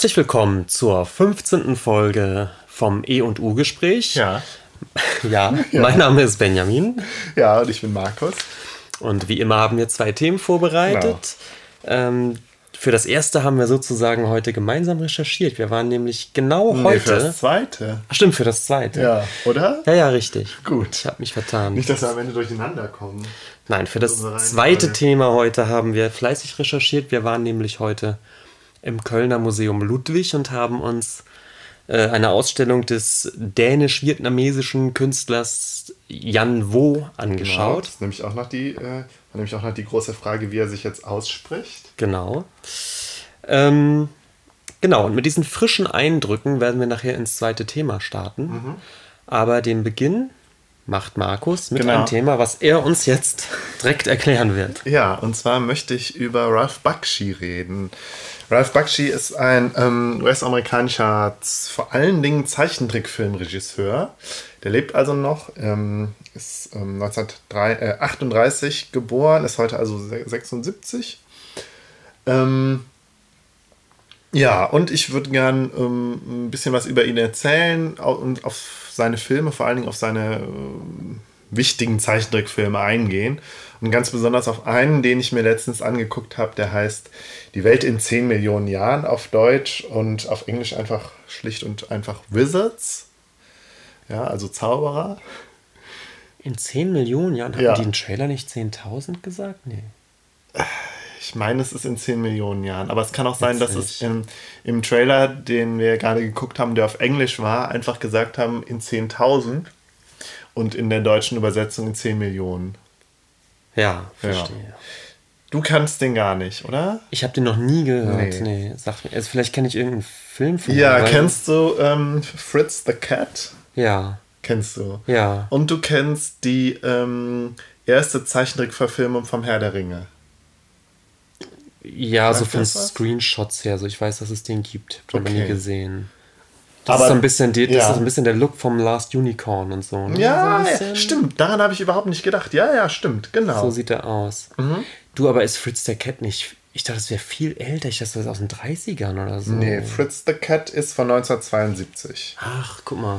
Herzlich willkommen zur 15. Folge vom E und U Gespräch. Ja. ja. Ja, mein Name ist Benjamin. Ja, und ich bin Markus. Und wie immer haben wir zwei Themen vorbereitet. Genau. Ähm, für das erste haben wir sozusagen heute gemeinsam recherchiert. Wir waren nämlich genau nee, heute. Für das zweite. Ach, stimmt, für das zweite. Ja, oder? Ja, ja, richtig. Gut. Ich habe mich vertan. Nicht, dass wir am Ende durcheinander kommen. Nein, für das zweite Thema heute haben wir fleißig recherchiert. Wir waren nämlich heute im Kölner Museum Ludwig und haben uns äh, eine Ausstellung des dänisch-vietnamesischen Künstlers Jan Wo angeschaut. Genau, das ist nämlich auch noch die, äh, nämlich auch noch die große Frage, wie er sich jetzt ausspricht. Genau. Ähm, genau, und mit diesen frischen Eindrücken werden wir nachher ins zweite Thema starten. Mhm. Aber den Beginn macht Markus mit genau. einem Thema, was er uns jetzt direkt erklären wird. Ja, und zwar möchte ich über Ralph Bakshi reden. Ralph Bakshi ist ein ähm, US-amerikanischer, vor allen Dingen Zeichentrickfilmregisseur. Der lebt also noch, ähm, ist ähm, 1938 äh, geboren, ist heute also 76. Ähm, ja, und ich würde gern ähm, ein bisschen was über ihn erzählen und auf seine Filme, vor allen Dingen auf seine äh, wichtigen Zeichentrickfilme eingehen. Und ganz besonders auf einen, den ich mir letztens angeguckt habe, der heißt Die Welt in 10 Millionen Jahren auf Deutsch und auf Englisch einfach schlicht und einfach Wizards. Ja, also Zauberer. In 10 Millionen Jahren? Haben ja. die im Trailer nicht 10.000 gesagt? Nee. Ich meine, es ist in 10 Millionen Jahren. Aber es kann auch sein, Jetzt dass es im, im Trailer, den wir gerade geguckt haben, der auf Englisch war, einfach gesagt haben in 10.000 und in der deutschen Übersetzung in 10 Millionen. Ja, verstehe. Ja. Du kannst den gar nicht, oder? Ich habe den noch nie gehört. Nee. nee sag mir. Also vielleicht kenne ich irgendeinen Film von Ja, kennst du ähm, Fritz the Cat? Ja. Kennst du? Ja. Und du kennst die ähm, erste Zeichentrickverfilmung vom Herr der Ringe. Ja, Sagt so von Screenshots her. So, ich weiß, dass es den gibt. Habe okay. nie gesehen. Das, Aber, ist so ein bisschen die, das ja. ist ein bisschen der Look vom Last Unicorn und so. Ne? Ja, so ja, stimmt. Daran habe ich überhaupt nicht gedacht. Ja, ja, stimmt. Genau. So sieht er aus. Mhm. Du, aber ist Fritz der Cat nicht. Ich dachte, das wäre viel älter. Ich dachte, das ist aus den 30ern oder so. Nee, Fritz the Cat ist von 1972. Ach, guck mal.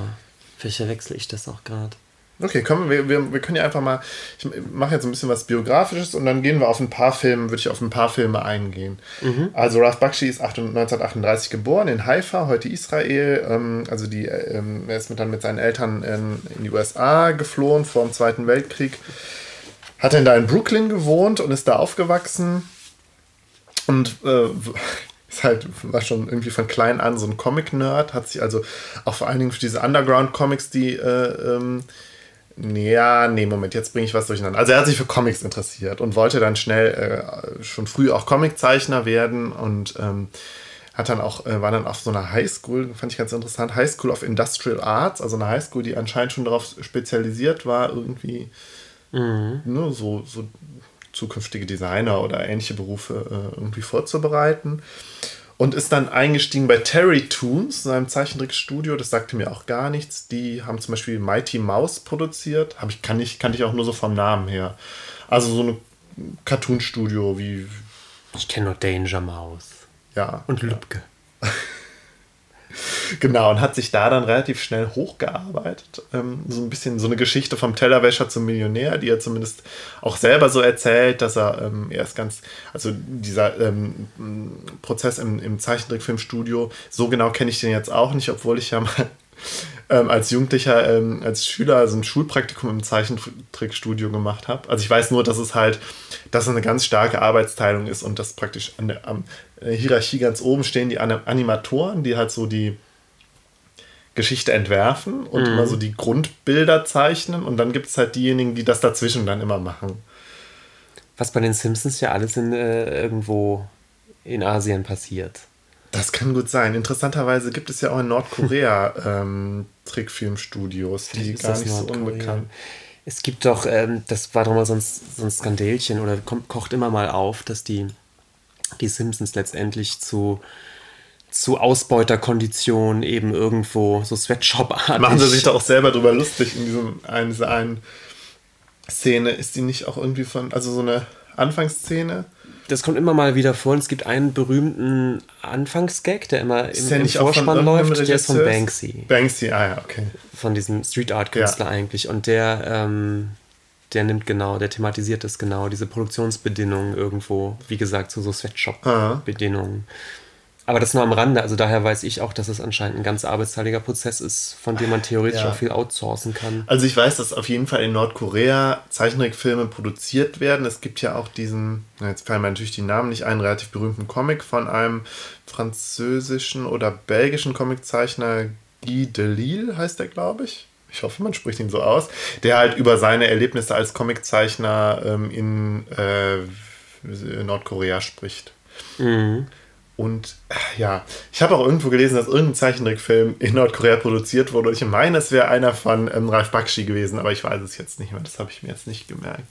Vielleicht verwechsel ich das auch gerade. Okay, komm, wir, wir, wir können ja einfach mal, ich mache jetzt ein bisschen was Biografisches und dann gehen wir auf ein paar Filme, würde ich auf ein paar Filme eingehen. Mhm. Also Ralph Bakshi ist 1938 geboren in Haifa, heute Israel. Ähm, also die, ähm, er ist mit, dann mit seinen Eltern in, in die USA geflohen vor dem Zweiten Weltkrieg. Hat dann da in Brooklyn gewohnt und ist da aufgewachsen. Und äh, ist halt, war schon irgendwie von klein an so ein Comic-Nerd, hat sich also auch vor allen Dingen für diese Underground-Comics, die äh, ähm, ja, nee, Moment, jetzt bringe ich was durcheinander. Also er hat sich für Comics interessiert und wollte dann schnell äh, schon früh auch Comiczeichner werden und ähm, hat dann auch, äh, war dann auf so einer Highschool, fand ich ganz interessant, High School of Industrial Arts, also eine Highschool, die anscheinend schon darauf spezialisiert war, irgendwie mhm. ne, so, so zukünftige Designer oder ähnliche Berufe äh, irgendwie vorzubereiten und ist dann eingestiegen bei Terry Toons, seinem Zeichentrickstudio. Das sagte mir auch gar nichts. Die haben zum Beispiel Mighty Mouse produziert. Hab ich, kann ich, kannte ich auch nur so vom Namen her. Also so ein Cartoon-Studio wie. Ich kenne nur Danger Mouse. Ja. Und Lübke. Ja. Genau, und hat sich da dann relativ schnell hochgearbeitet. Ähm, so ein bisschen so eine Geschichte vom Tellerwäscher zum Millionär, die er zumindest auch selber so erzählt, dass er ähm, erst ganz, also dieser ähm, Prozess im, im Zeichentrickfilmstudio, so genau kenne ich den jetzt auch nicht, obwohl ich ja mal ähm, als Jugendlicher, ähm, als Schüler so ein Schulpraktikum im Zeichentrickstudio gemacht habe. Also ich weiß nur, dass es halt, dass es eine ganz starke Arbeitsteilung ist und dass praktisch an der am, äh, Hierarchie ganz oben stehen die Animatoren, die halt so die Geschichte entwerfen und mhm. immer so die Grundbilder zeichnen und dann gibt es halt diejenigen, die das dazwischen dann immer machen. Was bei den Simpsons ja alles in, äh, irgendwo in Asien passiert. Das kann gut sein. Interessanterweise gibt es ja auch in Nordkorea ähm, Trickfilmstudios, die gar nicht so unbekannt. Es gibt doch, ähm, das war doch mal so ein, so ein Skandälchen oder kommt, kocht immer mal auf, dass die, die Simpsons letztendlich zu, zu Ausbeuterkonditionen eben irgendwo so Sweatshop-artig. Machen sie sich da auch selber drüber lustig in diesem einen, dieser einen Szene. Ist die nicht auch irgendwie von, also so eine Anfangsszene? Das kommt immer mal wieder vor und es gibt einen berühmten Anfangsgag, der immer im, im Vorspann läuft, der ist von Banksy. Banksy, ah ja, okay. Von diesem Street Art Künstler ja. eigentlich. Und der, ähm, der nimmt genau, der thematisiert das genau, diese Produktionsbedingungen irgendwo, wie gesagt, so, so Sweatshop-Bedingungen. Aber das nur am Rande, also daher weiß ich auch, dass es anscheinend ein ganz arbeitsteiliger Prozess ist, von dem man theoretisch ja. auch viel outsourcen kann. Also ich weiß, dass auf jeden Fall in Nordkorea Zeichentrickfilme produziert werden. Es gibt ja auch diesen, jetzt fallen mir natürlich die Namen nicht ein, relativ berühmten Comic von einem französischen oder belgischen Comiczeichner, Guy Delisle heißt der, glaube ich. Ich hoffe, man spricht ihn so aus, der halt über seine Erlebnisse als Comiczeichner ähm, in äh, Nordkorea spricht. Mhm. Und ja, ich habe auch irgendwo gelesen, dass irgendein Zeichentrickfilm in Nordkorea produziert wurde. Ich meine, es wäre einer von ähm, Ralf Bakshi gewesen, aber ich weiß es jetzt nicht mehr. Das habe ich mir jetzt nicht gemerkt.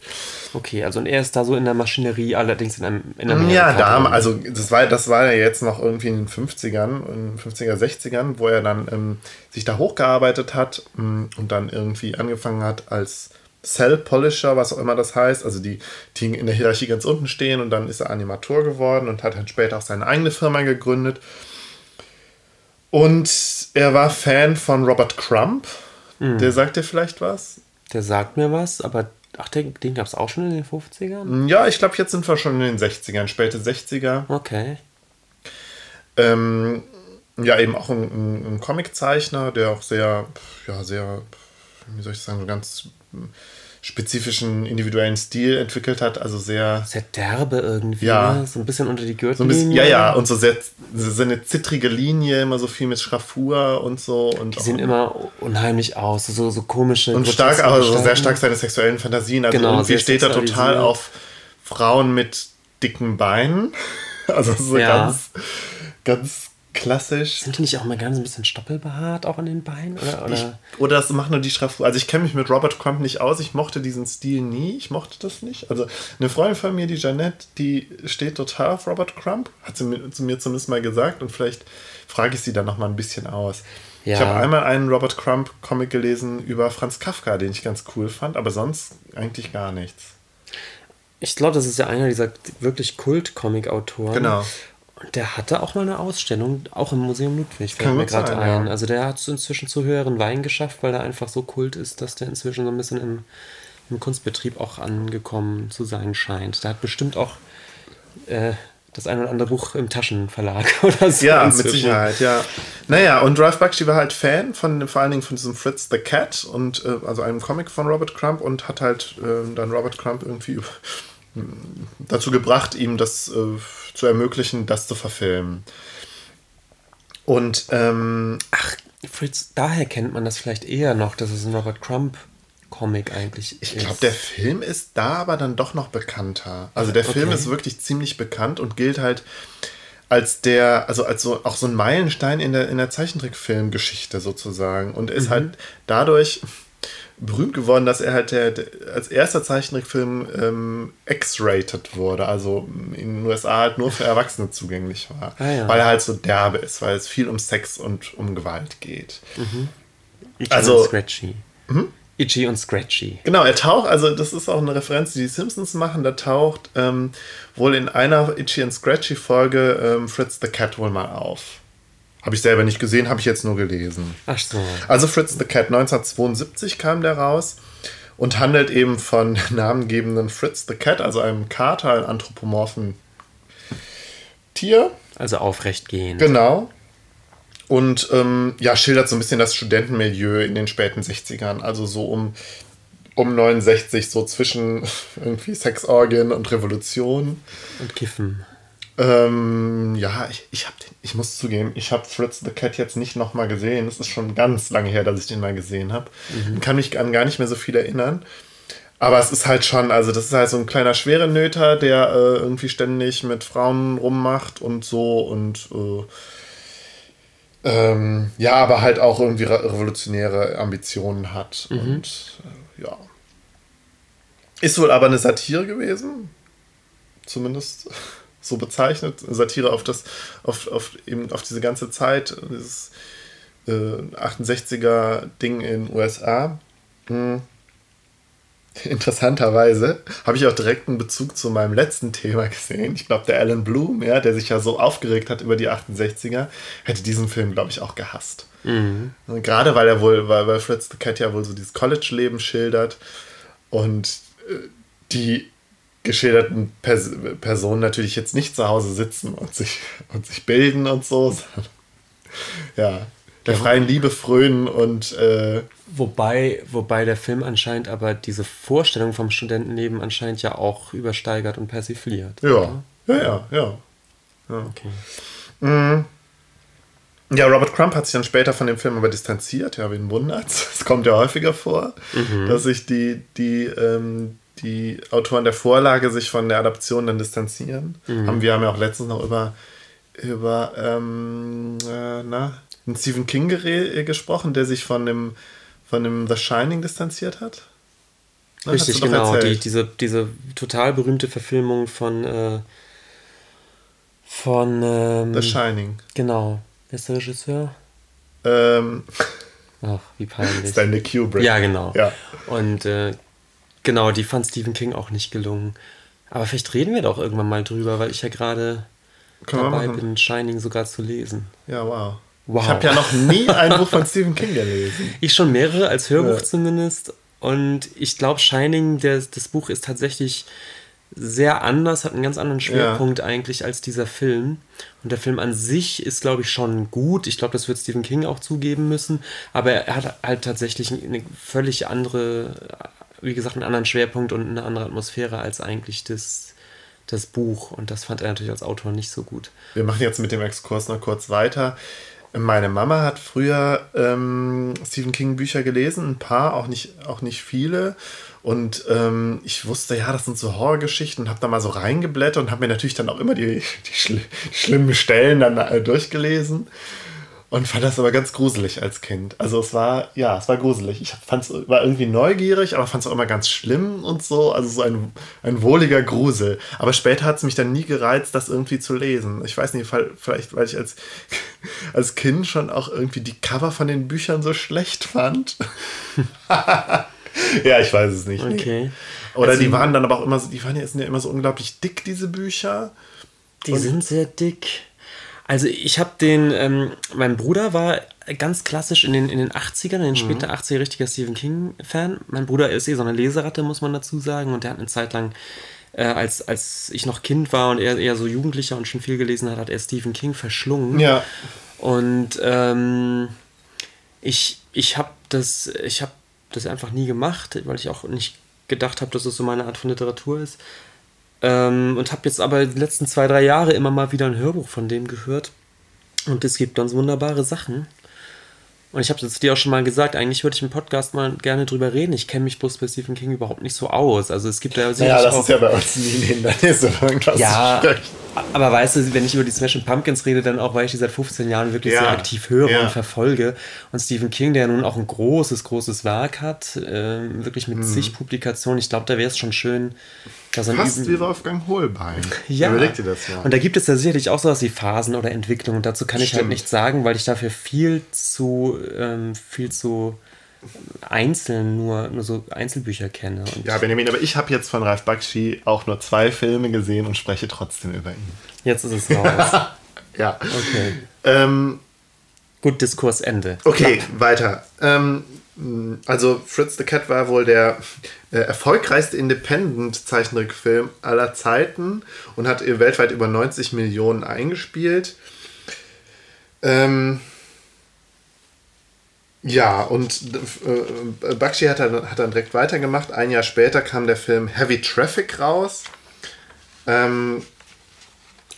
Okay, also und er ist da so in der Maschinerie, allerdings in einem in Amerika. Ja, da, also das war, das war ja jetzt noch irgendwie in den 50ern, in den 50er, 60ern, wo er dann ähm, sich da hochgearbeitet hat ähm, und dann irgendwie angefangen hat als Cell Polisher, was auch immer das heißt, also die, die in der Hierarchie ganz unten stehen und dann ist er Animator geworden und hat dann später auch seine eigene Firma gegründet. Und er war Fan von Robert Crump. Mhm. Der sagt dir vielleicht was? Der sagt mir was, aber ach, den, den gab es auch schon in den 50ern? Ja, ich glaube, jetzt sind wir schon in den 60ern, späte 60er. Okay. Ähm, ja, eben auch ein, ein, ein Comiczeichner, der auch sehr, ja, sehr, wie soll ich sagen, so ganz spezifischen individuellen Stil entwickelt hat, also sehr sehr derbe irgendwie, ja, ne? so ein bisschen unter die Gürtellinie. So ja, ja, und so sehr so eine zittrige Linie, immer so viel mit Schraffur und so und die sehen immer unheimlich aus, so so komische und stark, aber also sehr stark seine sexuellen Fantasien. Also genau, irgendwie steht er total auf Frauen mit dicken Beinen, also so ja. ganz ganz klassisch. Sind die nicht auch mal ganz ein bisschen stoppelbehaart auch an den Beinen? Oder, oder? Ich, oder das macht nur die Schraffur. Also ich kenne mich mit Robert Crump nicht aus. Ich mochte diesen Stil nie. Ich mochte das nicht. Also eine Freundin von mir, die Jeanette, die steht total auf Robert Crump. Hat sie mir, zu mir zumindest mal gesagt. Und vielleicht frage ich sie dann noch mal ein bisschen aus. Ja. Ich habe einmal einen Robert Crump Comic gelesen über Franz Kafka, den ich ganz cool fand. Aber sonst eigentlich gar nichts. Ich glaube, das ist ja einer dieser wirklich Kult-Comic-Autoren. Genau. Und der hatte auch mal eine Ausstellung, auch im Museum Ludwig, fällt mir gerade ein. Ja. Also der hat es inzwischen zu höheren Wein geschafft, weil er einfach so kult ist, dass der inzwischen so ein bisschen im, im Kunstbetrieb auch angekommen zu sein scheint. Der hat bestimmt auch äh, das ein oder andere Buch im Taschenverlag oder so. Ja, inzwischen. mit Sicherheit, ja. Naja, und Ralph Bakshi war halt Fan von vor allen Dingen von diesem Fritz the Cat und äh, also einem Comic von Robert Crump und hat halt äh, dann Robert Crump irgendwie dazu gebracht, ihm das äh, zu ermöglichen, das zu verfilmen. Und ähm, ach, Fritz, daher kennt man das vielleicht eher noch, dass es ein Robert Crump Comic eigentlich ich ist. Ich glaube, der Film ist da aber dann doch noch bekannter. Also der Film ist wirklich ziemlich bekannt und gilt halt als der, also als so auch so ein Meilenstein in der, in der Zeichentrickfilmgeschichte sozusagen. Und ist mhm. halt dadurch berühmt geworden, dass er halt der, der als erster Zeichentrickfilm ähm, X-rated wurde, also in den USA halt nur für Erwachsene zugänglich war, ah, ja. weil er halt so derbe ist, weil es viel um Sex und um Gewalt geht. Mhm. Itchy also und Scratchy. Hm? Itchy und Scratchy. Genau, er taucht, also das ist auch eine Referenz, die die Simpsons machen, da taucht ähm, wohl in einer Itchy und Scratchy Folge ähm, Fritz the Cat wohl mal auf. Habe ich selber nicht gesehen, habe ich jetzt nur gelesen. Ach so. Also Fritz the Cat, 1972 kam der raus und handelt eben von namengebenden Fritz the Cat, also einem Kater, einem anthropomorphen Tier. Also aufrecht gehen. Genau. Und ähm, ja, schildert so ein bisschen das Studentenmilieu in den späten 60ern, also so um, um 69, so zwischen irgendwie Sexorgien und Revolution. Und Kiffen. Ähm, ja, ich, ich, hab den, ich muss zugeben, ich habe Fritz the Cat jetzt nicht nochmal gesehen. Es ist schon ganz lange her, dass ich den mal gesehen habe. Mhm. Kann mich an gar nicht mehr so viel erinnern. Aber es ist halt schon, also das ist halt so ein kleiner schwere Nöter, der äh, irgendwie ständig mit Frauen rummacht und so und äh, ähm, ja, aber halt auch irgendwie revolutionäre Ambitionen hat. Mhm. Und äh, ja. Ist wohl aber eine Satire gewesen. Zumindest so bezeichnet, Satire auf das, auf, auf, eben auf diese ganze Zeit, dieses äh, 68er Ding in den USA. Hm. interessanterweise habe ich auch direkt einen Bezug zu meinem letzten Thema gesehen. Ich glaube, der Alan Bloom, ja, der sich ja so aufgeregt hat über die 68er, hätte diesen Film, glaube ich, auch gehasst. Mhm. Gerade weil er wohl, weil, weil Fritz the Cat ja wohl so dieses College-Leben schildert und äh, die geschilderten Pers Personen natürlich jetzt nicht zu Hause sitzen und sich, und sich bilden und so. ja, der freien Liebe frönen und. Äh, wobei, wobei der Film anscheinend aber diese Vorstellung vom Studentenleben anscheinend ja auch übersteigert und persifliert. Ja, ja, ja, ja. ja. Okay. Mhm. Ja, Robert Crump hat sich dann später von dem Film aber distanziert. Ja, wen wundert's? Es kommt ja häufiger vor, mhm. dass sich die, die, ähm, die Autoren der Vorlage sich von der Adaption dann distanzieren. Mhm. Haben wir haben ja auch letztens noch über, über ähm, äh, na, einen Stephen King gesprochen, der sich von dem, von dem The Shining distanziert hat. Na, Richtig, genau. Die, diese, diese total berühmte Verfilmung von, äh, von ähm, The Shining. Genau. Wer ist der Regisseur? Ähm. Ach, wie peinlich. Stanley Kubrick. Ja, genau. Ja. Und äh, genau, die fand Stephen King auch nicht gelungen. Aber vielleicht reden wir doch irgendwann mal drüber, weil ich ja gerade dabei bin, Shining sogar zu lesen. Ja, wow. wow. Ich habe ja noch nie ein Buch von Stephen King gelesen. Ich schon mehrere, als Hörbuch ja. zumindest. Und ich glaube, Shining, der, das Buch ist tatsächlich sehr anders, hat einen ganz anderen Schwerpunkt ja. eigentlich als dieser Film. Und der Film an sich ist, glaube ich, schon gut. Ich glaube, das wird Stephen King auch zugeben müssen. Aber er hat halt tatsächlich eine völlig andere, wie gesagt, einen anderen Schwerpunkt und eine andere Atmosphäre als eigentlich das, das Buch. Und das fand er natürlich als Autor nicht so gut. Wir machen jetzt mit dem Exkurs noch kurz weiter. Meine Mama hat früher ähm, Stephen King Bücher gelesen, ein paar, auch nicht, auch nicht viele. Und ähm, ich wusste, ja, das sind so Horrorgeschichten und habe da mal so reingeblättert und habe mir natürlich dann auch immer die, die, schli schlimmen Stellen dann äh, durchgelesen und fand das aber ganz gruselig als Kind. Also es war, ja, es war gruselig. Ich fand's, war irgendwie neugierig, aber fand es auch immer ganz schlimm und so. Also so ein, ein wohliger Grusel. Aber später hat es mich dann nie gereizt, das irgendwie zu lesen. Ich weiß nicht, vielleicht, weil ich als, als Kind schon auch irgendwie die Cover von den Büchern so schlecht fand. ja, ich weiß es nicht. Okay. Oder also, die waren dann aber auch immer so, die waren ja, sind ja immer so unglaublich dick, diese Bücher. Die Und sind sehr dick. Also ich habe den, ähm, mein Bruder war ganz klassisch in den, in den 80ern, in den mhm. späten 80er richtiger Stephen King-Fan. Mein Bruder ist eh so eine Leseratte, muss man dazu sagen. Und der hat eine Zeit lang, äh, als, als ich noch Kind war und er eher so Jugendlicher und schon viel gelesen hat, hat er Stephen King verschlungen. Ja. Und ähm, ich, ich habe das, ich habe das einfach nie gemacht, weil ich auch nicht gedacht habe, dass es so meine Art von Literatur ist. Ähm, und habe jetzt aber die letzten zwei, drei Jahre immer mal wieder ein Hörbuch von dem gehört. Und es gibt ganz wunderbare Sachen. Und ich habe es dir auch schon mal gesagt, eigentlich würde ich im Podcast mal gerne drüber reden. Ich kenne mich bloß bei Stephen King überhaupt nicht so aus. Also es gibt ja Ja, das auch, ist ja bei uns nie ein Hindernis, irgendwas ja, aber weißt du, wenn ich über die Smashing Pumpkins rede, dann auch, weil ich die seit 15 Jahren wirklich ja. sehr aktiv höre ja. und verfolge. Und Stephen King, der nun auch ein großes, großes Werk hat, äh, wirklich mit mhm. zig Publikationen, ich glaube, da wäre es schon schön, Fast wie Wolfgang Hohlbein. Ja. Überleg dir das ja. Und da gibt es ja sicherlich auch sowas wie Phasen oder Entwicklungen. Und dazu kann Stimmt. ich halt nichts sagen, weil ich dafür viel zu, ähm, viel zu einzeln nur, nur so Einzelbücher kenne. Und ja, Benjamin, aber ich habe jetzt von Ralf Bakshi auch nur zwei Filme gesehen und spreche trotzdem über ihn. Jetzt ist es raus. ja. Okay. Ähm, Gut, Diskursende. Okay, Klapp. weiter. Ähm, also Fritz the Cat war wohl der äh, erfolgreichste Independent-Zeichentrickfilm aller Zeiten und hat weltweit über 90 Millionen eingespielt. Ähm, ja, und äh, Bakshi hat dann, hat dann direkt weitergemacht. Ein Jahr später kam der Film Heavy Traffic raus. Ähm,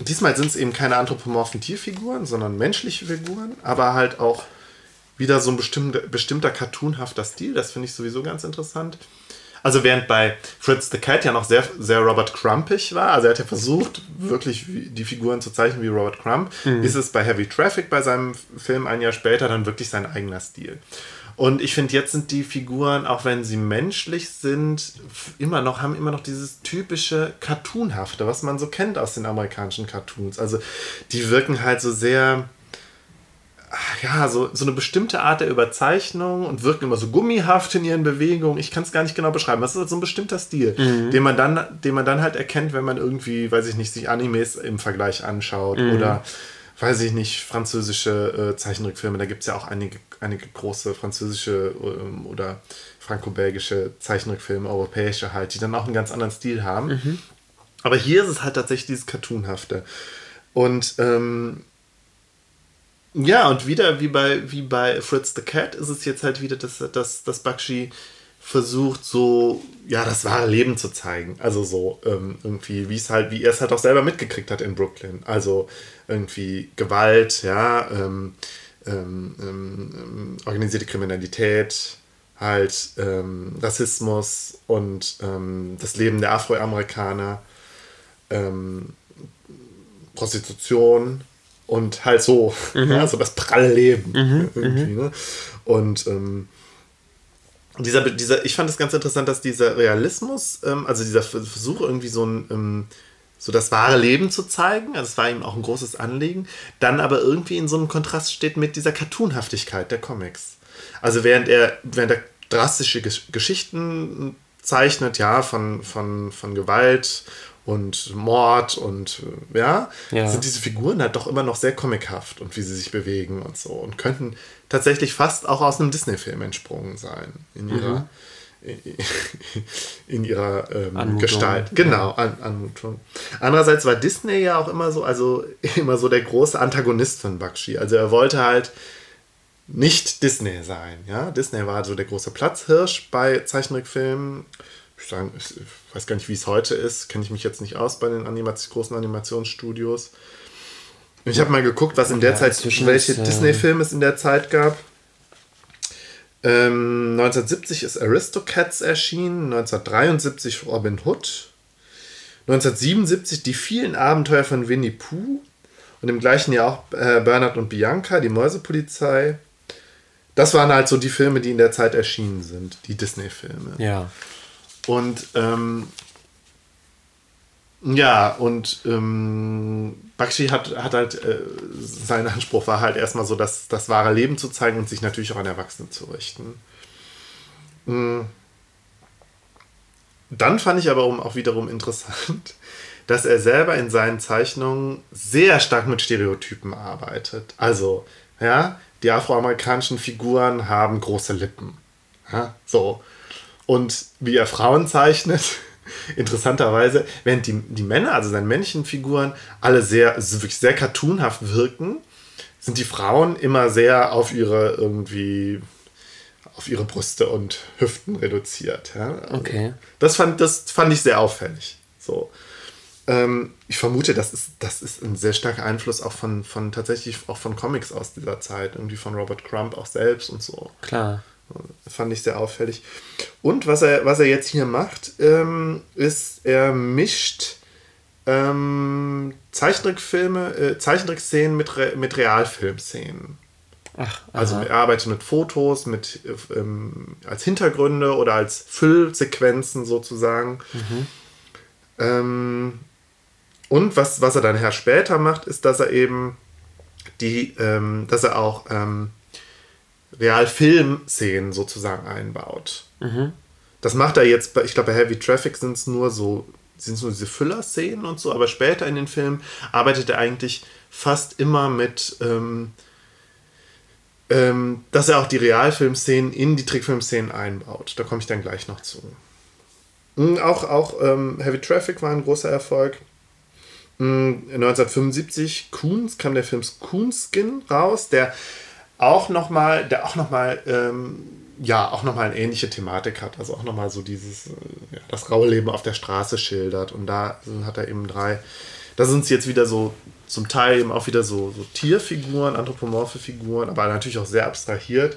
diesmal sind es eben keine anthropomorphen Tierfiguren, sondern menschliche Figuren, aber halt auch wieder so ein bestimmter, bestimmter cartoonhafter Stil. Das finde ich sowieso ganz interessant. Also während bei Fritz the Cat ja noch sehr, sehr Robert Crumpig war, also er hat ja versucht, wirklich die Figuren zu zeichnen wie Robert Crump, mhm. ist es bei Heavy Traffic, bei seinem Film ein Jahr später, dann wirklich sein eigener Stil. Und ich finde, jetzt sind die Figuren, auch wenn sie menschlich sind, immer noch, haben immer noch dieses typische Cartoonhafte, was man so kennt aus den amerikanischen Cartoons. Also die wirken halt so sehr ja, so, so eine bestimmte Art der Überzeichnung und wirken immer so gummihaft in ihren Bewegungen. Ich kann es gar nicht genau beschreiben. Das ist halt so ein bestimmter Stil, mhm. den, man dann, den man dann halt erkennt, wenn man irgendwie, weiß ich nicht, sich Animes im Vergleich anschaut mhm. oder, weiß ich nicht, französische äh, Zeichentrickfilme. Da gibt es ja auch einige, einige große französische ähm, oder franco-belgische Zeichentrickfilme, europäische halt, die dann auch einen ganz anderen Stil haben. Mhm. Aber hier ist es halt tatsächlich dieses Cartoonhafte. Und ähm, ja, und wieder wie bei, wie bei Fritz the Cat ist es jetzt halt wieder, dass, dass, dass Bakshi versucht, so, ja, das wahre Leben zu zeigen. Also so, ähm, irgendwie, wie es halt, wie er es halt auch selber mitgekriegt hat in Brooklyn. Also irgendwie Gewalt, ja, ähm, ähm, ähm organisierte Kriminalität, halt ähm, Rassismus und ähm, das Leben der Afroamerikaner, Prostitution und halt so, mhm. ja, so das pralle Leben mhm. irgendwie. Mhm. Ne? Und ähm, dieser, dieser, ich fand es ganz interessant, dass dieser Realismus, ähm, also dieser Versuch irgendwie so ein, ähm, so das wahre Leben zu zeigen, also es war ihm auch ein großes Anliegen, dann aber irgendwie in so einem Kontrast steht mit dieser Cartoonhaftigkeit der Comics. Also während er, während er drastische Geschichten zeichnet, ja, von, von, von Gewalt und Mord und ja, ja, sind diese Figuren halt doch immer noch sehr comichaft und wie sie sich bewegen und so und könnten tatsächlich fast auch aus einem Disney-Film entsprungen sein in ihrer mhm. in ihrer ähm, Gestalt. Genau, An Anmutung. Andererseits war Disney ja auch immer so, also immer so der große Antagonist von Bakshi. Also er wollte halt nicht Disney sein. Ja? Disney war so der große Platzhirsch bei Zeichentrickfilmen ich sagen, ich weiß gar nicht, wie es heute ist, kenne ich mich jetzt nicht aus bei den Animation, großen Animationsstudios. Ich habe mal geguckt, was in der ja, Zeit, welche äh, Disney-Filme es in der Zeit gab. Ähm, 1970 ist Aristocats erschienen, 1973 Robin Hood, 1977 Die vielen Abenteuer von Winnie Pooh und im gleichen Jahr auch äh, Bernhard und Bianca, die Mäusepolizei. Das waren halt so die Filme, die in der Zeit erschienen sind, die Disney-Filme. Ja. Und ähm, ja, und ähm, Bakshi hat, hat halt, äh, sein Anspruch war halt erstmal so, das, das wahre Leben zu zeigen und sich natürlich auch an Erwachsene zu richten. Mhm. Dann fand ich aber auch wiederum interessant, dass er selber in seinen Zeichnungen sehr stark mit Stereotypen arbeitet. Also, ja, die afroamerikanischen Figuren haben große Lippen. Ja, so. Und wie er Frauen zeichnet, interessanterweise, während die, die Männer, also seine Männchenfiguren, alle sehr, wirklich sehr cartoonhaft wirken, sind die Frauen immer sehr auf ihre irgendwie auf ihre Brüste und Hüften reduziert. Ja? Also okay. Das fand, das fand ich sehr auffällig. So. Ähm, ich vermute, das ist, das ist ein sehr starker Einfluss auch von, von tatsächlich auch von Comics aus dieser Zeit, irgendwie von Robert Crumb auch selbst und so. Klar. Fand ich sehr auffällig. Und was er, was er jetzt hier macht, ähm, ist, er mischt ähm, Zeichentrickfilme, äh, Zeichentrickszenen mit, Re mit Realfilmszenen. Ach, also er arbeitet mit Fotos, mit ähm, als Hintergründe oder als Füllsequenzen sozusagen. Mhm. Ähm, und was, was er dann her später macht, ist, dass er eben die, ähm, dass er auch ähm, Realfilm-Szenen sozusagen einbaut. Mhm. Das macht er jetzt, bei, ich glaube, bei Heavy Traffic sind es nur so, sind nur diese Füller-Szenen und so, aber später in den Filmen arbeitet er eigentlich fast immer mit, ähm, ähm, dass er auch die Realfilm-Szenen in die Trickfilm-Szenen einbaut. Da komme ich dann gleich noch zu. Mhm, auch auch ähm, Heavy Traffic war ein großer Erfolg. 1975 mhm, Coons kam der Film Coonskin raus, der auch nochmal, der auch nochmal, ähm, ja, auch nochmal eine ähnliche Thematik hat. Also auch nochmal so dieses, äh, ja, das raue Leben auf der Straße schildert. Und da hat er eben drei, da sind es jetzt wieder so, zum Teil eben auch wieder so, so Tierfiguren, anthropomorphe Figuren, aber natürlich auch sehr abstrahiert.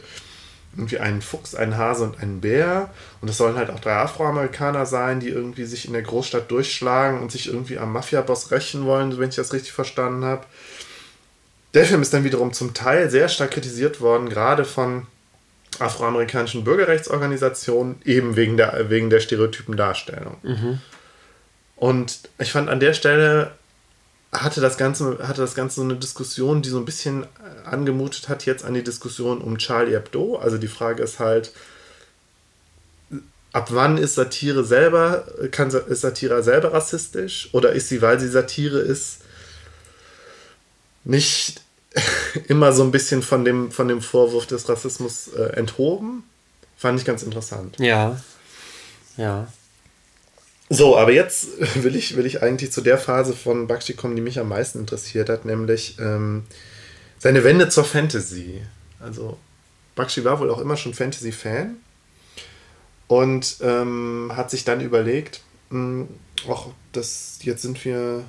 Irgendwie einen Fuchs, einen Hase und einen Bär. Und das sollen halt auch drei Afroamerikaner sein, die irgendwie sich in der Großstadt durchschlagen und sich irgendwie am Mafia-Boss rächen wollen, wenn ich das richtig verstanden habe. Der Film ist dann wiederum zum Teil sehr stark kritisiert worden, gerade von afroamerikanischen Bürgerrechtsorganisationen, eben wegen der, wegen der stereotypen Darstellung. Mhm. Und ich fand an der Stelle hatte das Ganze, hatte das Ganze so eine Diskussion, die so ein bisschen angemutet hat jetzt an die Diskussion um Charlie Hebdo. Also die Frage ist halt, ab wann ist Satire selber, kann, ist Satire selber rassistisch? Oder ist sie, weil sie Satire ist, nicht immer so ein bisschen von dem, von dem Vorwurf des Rassismus äh, enthoben? Fand ich ganz interessant. Ja. Ja. So, aber jetzt will ich, will ich eigentlich zu der Phase von Bakshi kommen, die mich am meisten interessiert hat, nämlich ähm, seine Wende zur Fantasy. Also Bakshi war wohl auch immer schon Fantasy-Fan und ähm, hat sich dann überlegt, mh, hm, auch das, jetzt sind wir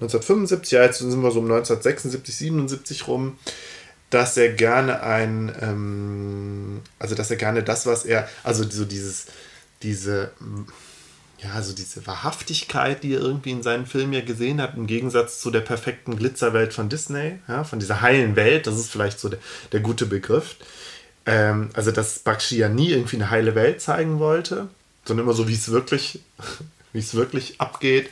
1975, ja, jetzt sind wir so um 1976, 77 rum, dass er gerne ein, ähm, also dass er gerne das, was er, also so dieses, diese, ja, also diese Wahrhaftigkeit, die er irgendwie in seinen Filmen ja gesehen hat, im Gegensatz zu der perfekten Glitzerwelt von Disney, ja, von dieser heilen Welt, das ist vielleicht so der, der gute Begriff. Ähm, also, dass Bakshi ja nie irgendwie eine heile Welt zeigen wollte, sondern immer so, wie es wirklich, wie es wirklich abgeht,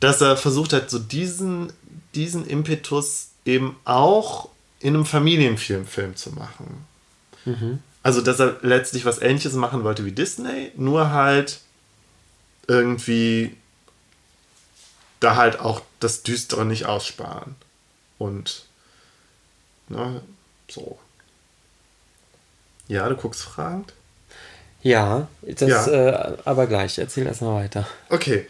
dass er versucht hat, so diesen, diesen Impetus eben auch in einem Familienfilm Film zu machen. Mhm. Also, dass er letztlich was Ähnliches machen wollte wie Disney, nur halt irgendwie da halt auch das Düstere nicht aussparen. Und ne, so. Ja, du guckst fragend. Ja, das ja. Äh, aber gleich. Erzähl erstmal weiter. Okay.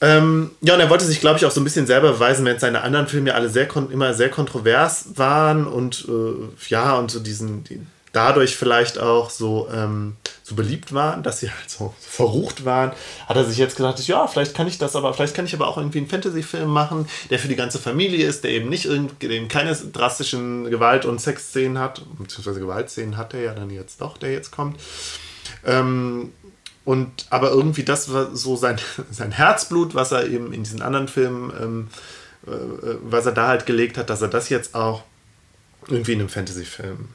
Ähm, ja, und er wollte sich, glaube ich, auch so ein bisschen selber beweisen, wenn seine anderen Filme ja alle sehr immer sehr kontrovers waren und äh, ja, und so diesen, die, dadurch vielleicht auch so, ähm, so beliebt waren, dass sie halt so verrucht waren, hat er sich jetzt gedacht, ja, vielleicht kann ich das, aber vielleicht kann ich aber auch irgendwie einen Fantasy-Film machen, der für die ganze Familie ist, der eben nicht irgendwie keine drastischen Gewalt- und Sexszenen hat, beziehungsweise Gewaltszenen hat er ja dann jetzt doch, der jetzt kommt. Ähm, und aber irgendwie das war so sein, sein Herzblut, was er eben in diesen anderen Filmen, ähm, äh, was er da halt gelegt hat, dass er das jetzt auch irgendwie in einem Fantasy-Film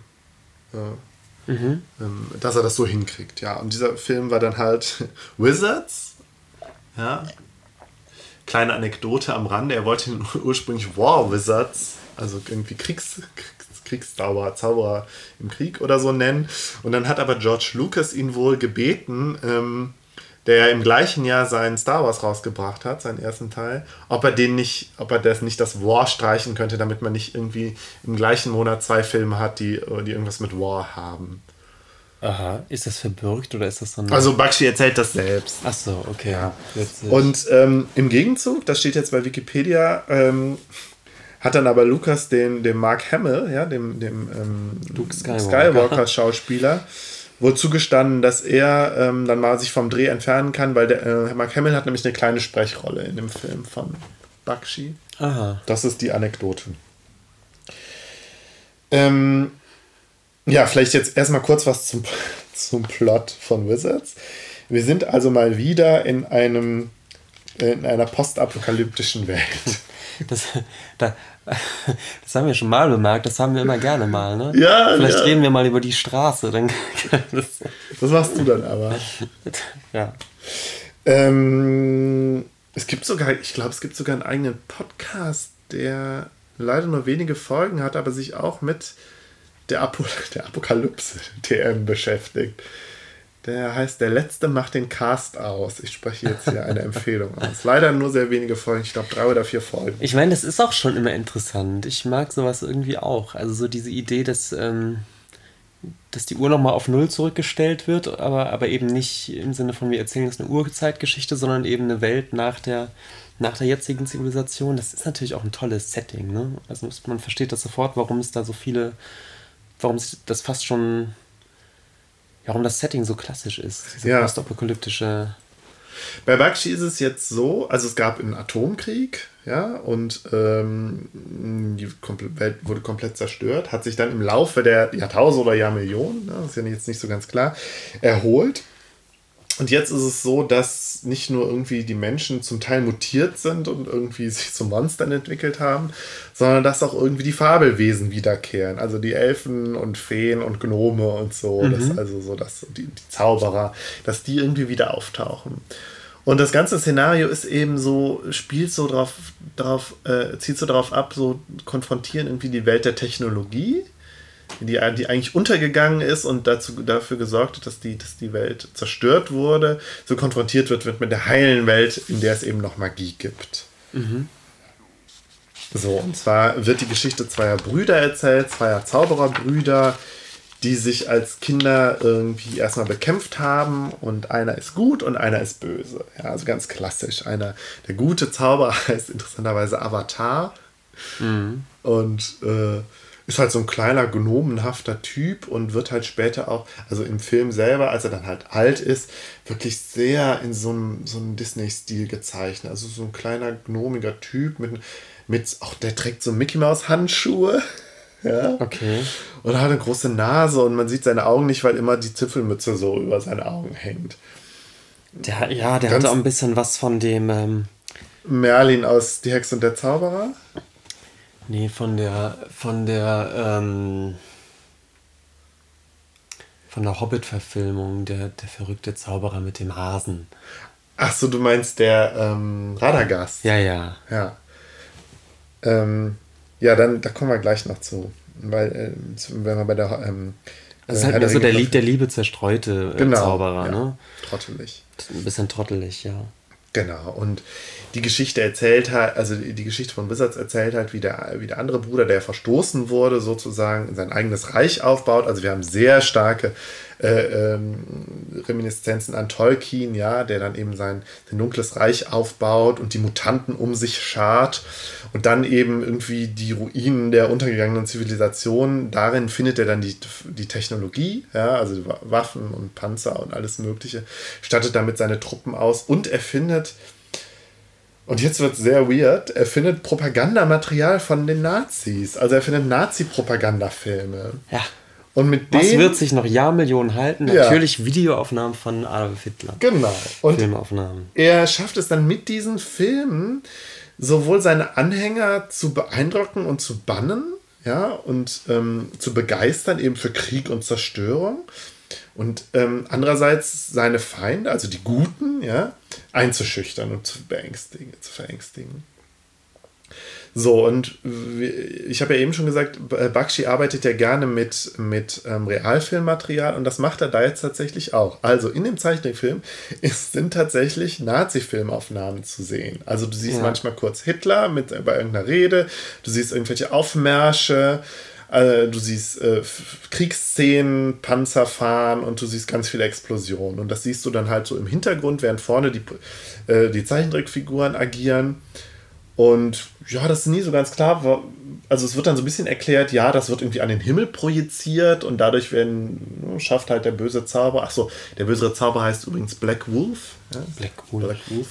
Mhm. Ähm, dass er das so hinkriegt, ja. Und dieser Film war dann halt Wizards. Ja. Kleine Anekdote am Rande, er wollte ursprünglich War Wizards, also irgendwie Kriegs, Kriegs, Kriegszauberer, Zauberer im Krieg oder so nennen. Und dann hat aber George Lucas ihn wohl gebeten, ähm, der ja im gleichen Jahr seinen Star Wars rausgebracht hat, seinen ersten Teil, ob er den nicht, ob er das nicht das War streichen könnte, damit man nicht irgendwie im gleichen Monat zwei Filme hat, die, die irgendwas mit War haben. Aha, ist das verbürgt oder ist das dann. Also Bakshi erzählt das selbst. Ach so, okay. Ja. Und ähm, im Gegenzug, das steht jetzt bei Wikipedia, ähm, hat dann aber Lukas den, dem Mark Hamill, ja, dem, dem ähm, Skywalker-Schauspieler, Skywalker wohl zugestanden, dass er ähm, dann mal sich vom Dreh entfernen kann, weil der, äh, Mark Hamill hat nämlich eine kleine Sprechrolle in dem Film von Bakshi. Aha. Das ist die Anekdote. Ähm, ja, vielleicht jetzt erstmal kurz was zum, zum Plot von Wizards. Wir sind also mal wieder in einem in einer postapokalyptischen Welt. Das, da, das haben wir schon mal bemerkt, das haben wir immer gerne mal, ne? Ja. Vielleicht ja. reden wir mal über die Straße. Dann das, das machst du dann aber. ja. Ähm, es gibt sogar, ich glaube, es gibt sogar einen eigenen Podcast, der leider nur wenige Folgen hat, aber sich auch mit der, Apo der Apokalypse TM beschäftigt. Der heißt Der Letzte macht den Cast aus. Ich spreche jetzt hier eine Empfehlung aus. Leider nur sehr wenige Folgen, ich glaube drei oder vier Folgen. Ich meine, das ist auch schon immer interessant. Ich mag sowas irgendwie auch. Also so diese Idee, dass, ähm, dass die Uhr nochmal auf Null zurückgestellt wird, aber, aber eben nicht im Sinne von, wir erzählen jetzt eine Urzeitgeschichte, sondern eben eine Welt nach der, nach der jetzigen Zivilisation. Das ist natürlich auch ein tolles Setting. Ne? Also man versteht das sofort, warum es da so viele, warum das fast schon warum das Setting so klassisch ist. Diese ja. postapokalyptische. Bei Bakshi ist es jetzt so, also es gab einen Atomkrieg, ja, und ähm, die Welt wurde komplett zerstört, hat sich dann im Laufe der Jahrtausende oder Jahrmillionen, ne, ist ja jetzt nicht so ganz klar, erholt. Und jetzt ist es so, dass nicht nur irgendwie die Menschen zum Teil mutiert sind und irgendwie sich zu Monstern entwickelt haben, sondern dass auch irgendwie die Fabelwesen wiederkehren. Also die Elfen und Feen und Gnome und so. Mhm. Das, also so, dass die, die Zauberer, dass die irgendwie wieder auftauchen. Und das ganze Szenario ist eben so, spielt so drauf, drauf äh, zieht so darauf ab, so konfrontieren irgendwie die Welt der Technologie, die, die eigentlich untergegangen ist und dazu, dafür gesorgt hat, dass die, dass die Welt zerstört wurde, so konfrontiert wird, wird mit der heilen Welt, in der es eben noch Magie gibt. Mhm. So, und zwar wird die Geschichte zweier Brüder erzählt, zweier Zaubererbrüder, die sich als Kinder irgendwie erstmal bekämpft haben und einer ist gut und einer ist böse. Ja, also ganz klassisch. Einer, der gute Zauberer heißt interessanterweise Avatar mhm. und äh, ist halt so ein kleiner gnomenhafter Typ und wird halt später auch, also im Film selber, als er dann halt alt ist, wirklich sehr in so einem, so einem Disney-Stil gezeichnet. Also so ein kleiner gnomiger Typ mit, mit auch der trägt so Mickey Maus Handschuhe. Ja. Okay. Und er hat eine große Nase und man sieht seine Augen nicht, weil immer die Zipfelmütze so über seine Augen hängt. Der, ja, der Ganz hat auch ein bisschen was von dem. Ähm Merlin aus Die Hexe und der Zauberer? Nee, von der. Von der. Ähm, von der Hobbit-Verfilmung, der, der verrückte Zauberer mit dem Hasen. Ach so, du meinst der ähm, Radagast. Ja, ja. Ja. Ähm, ja, dann da kommen wir gleich noch zu. Weil, äh, wenn wir bei der. Ähm, das ist halt mehr so der, Lieb, der Liebe zerstreute äh, genau, Zauberer, ja, ne? Trottelig. Ein bisschen trottelig, ja. Genau, und die Geschichte erzählt halt, also die Geschichte von Wizards erzählt halt, wie der, wie der andere Bruder, der verstoßen wurde, sozusagen sein eigenes Reich aufbaut. Also wir haben sehr starke äh, ähm, Reminiszenzen an Tolkien, ja, der dann eben sein, sein dunkles Reich aufbaut und die Mutanten um sich schart und dann eben irgendwie die Ruinen der untergegangenen Zivilisation. Darin findet er dann die, die Technologie, ja, also Waffen und Panzer und alles Mögliche, stattet damit seine Truppen aus und er findet und jetzt wird es sehr weird. Er findet Propagandamaterial von den Nazis. Also er findet Nazi-Propagandafilme. Ja. Und mit Was wird sich noch Jahrmillionen halten? Ja. Natürlich Videoaufnahmen von Adolf Hitler. Genau. Und Filmaufnahmen. Er schafft es dann mit diesen Filmen sowohl seine Anhänger zu beeindrucken und zu bannen, ja, und ähm, zu begeistern eben für Krieg und Zerstörung. Und ähm, andererseits seine Feinde, also die Guten, ja, einzuschüchtern und zu beängstigen, zu verängstigen. So, und ich habe ja eben schon gesagt, Bakshi arbeitet ja gerne mit, mit ähm, Realfilmmaterial und das macht er da jetzt tatsächlich auch. Also in dem Zeichentrickfilm sind tatsächlich Nazi-Filmaufnahmen zu sehen. Also du siehst ja. manchmal kurz Hitler mit, bei irgendeiner Rede, du siehst irgendwelche Aufmärsche, äh, du siehst äh, Kriegsszenen, Panzer fahren und du siehst ganz viele Explosionen. Und das siehst du dann halt so im Hintergrund, während vorne die, äh, die Zeichentrickfiguren agieren. Und ja, das ist nie so ganz klar. Also es wird dann so ein bisschen erklärt, ja, das wird irgendwie an den Himmel projiziert und dadurch werden, ne, schafft halt der böse Zauber, ach so, der böse Zauber heißt übrigens Black Wolf. Ja? Black Wolf. Black Wolf.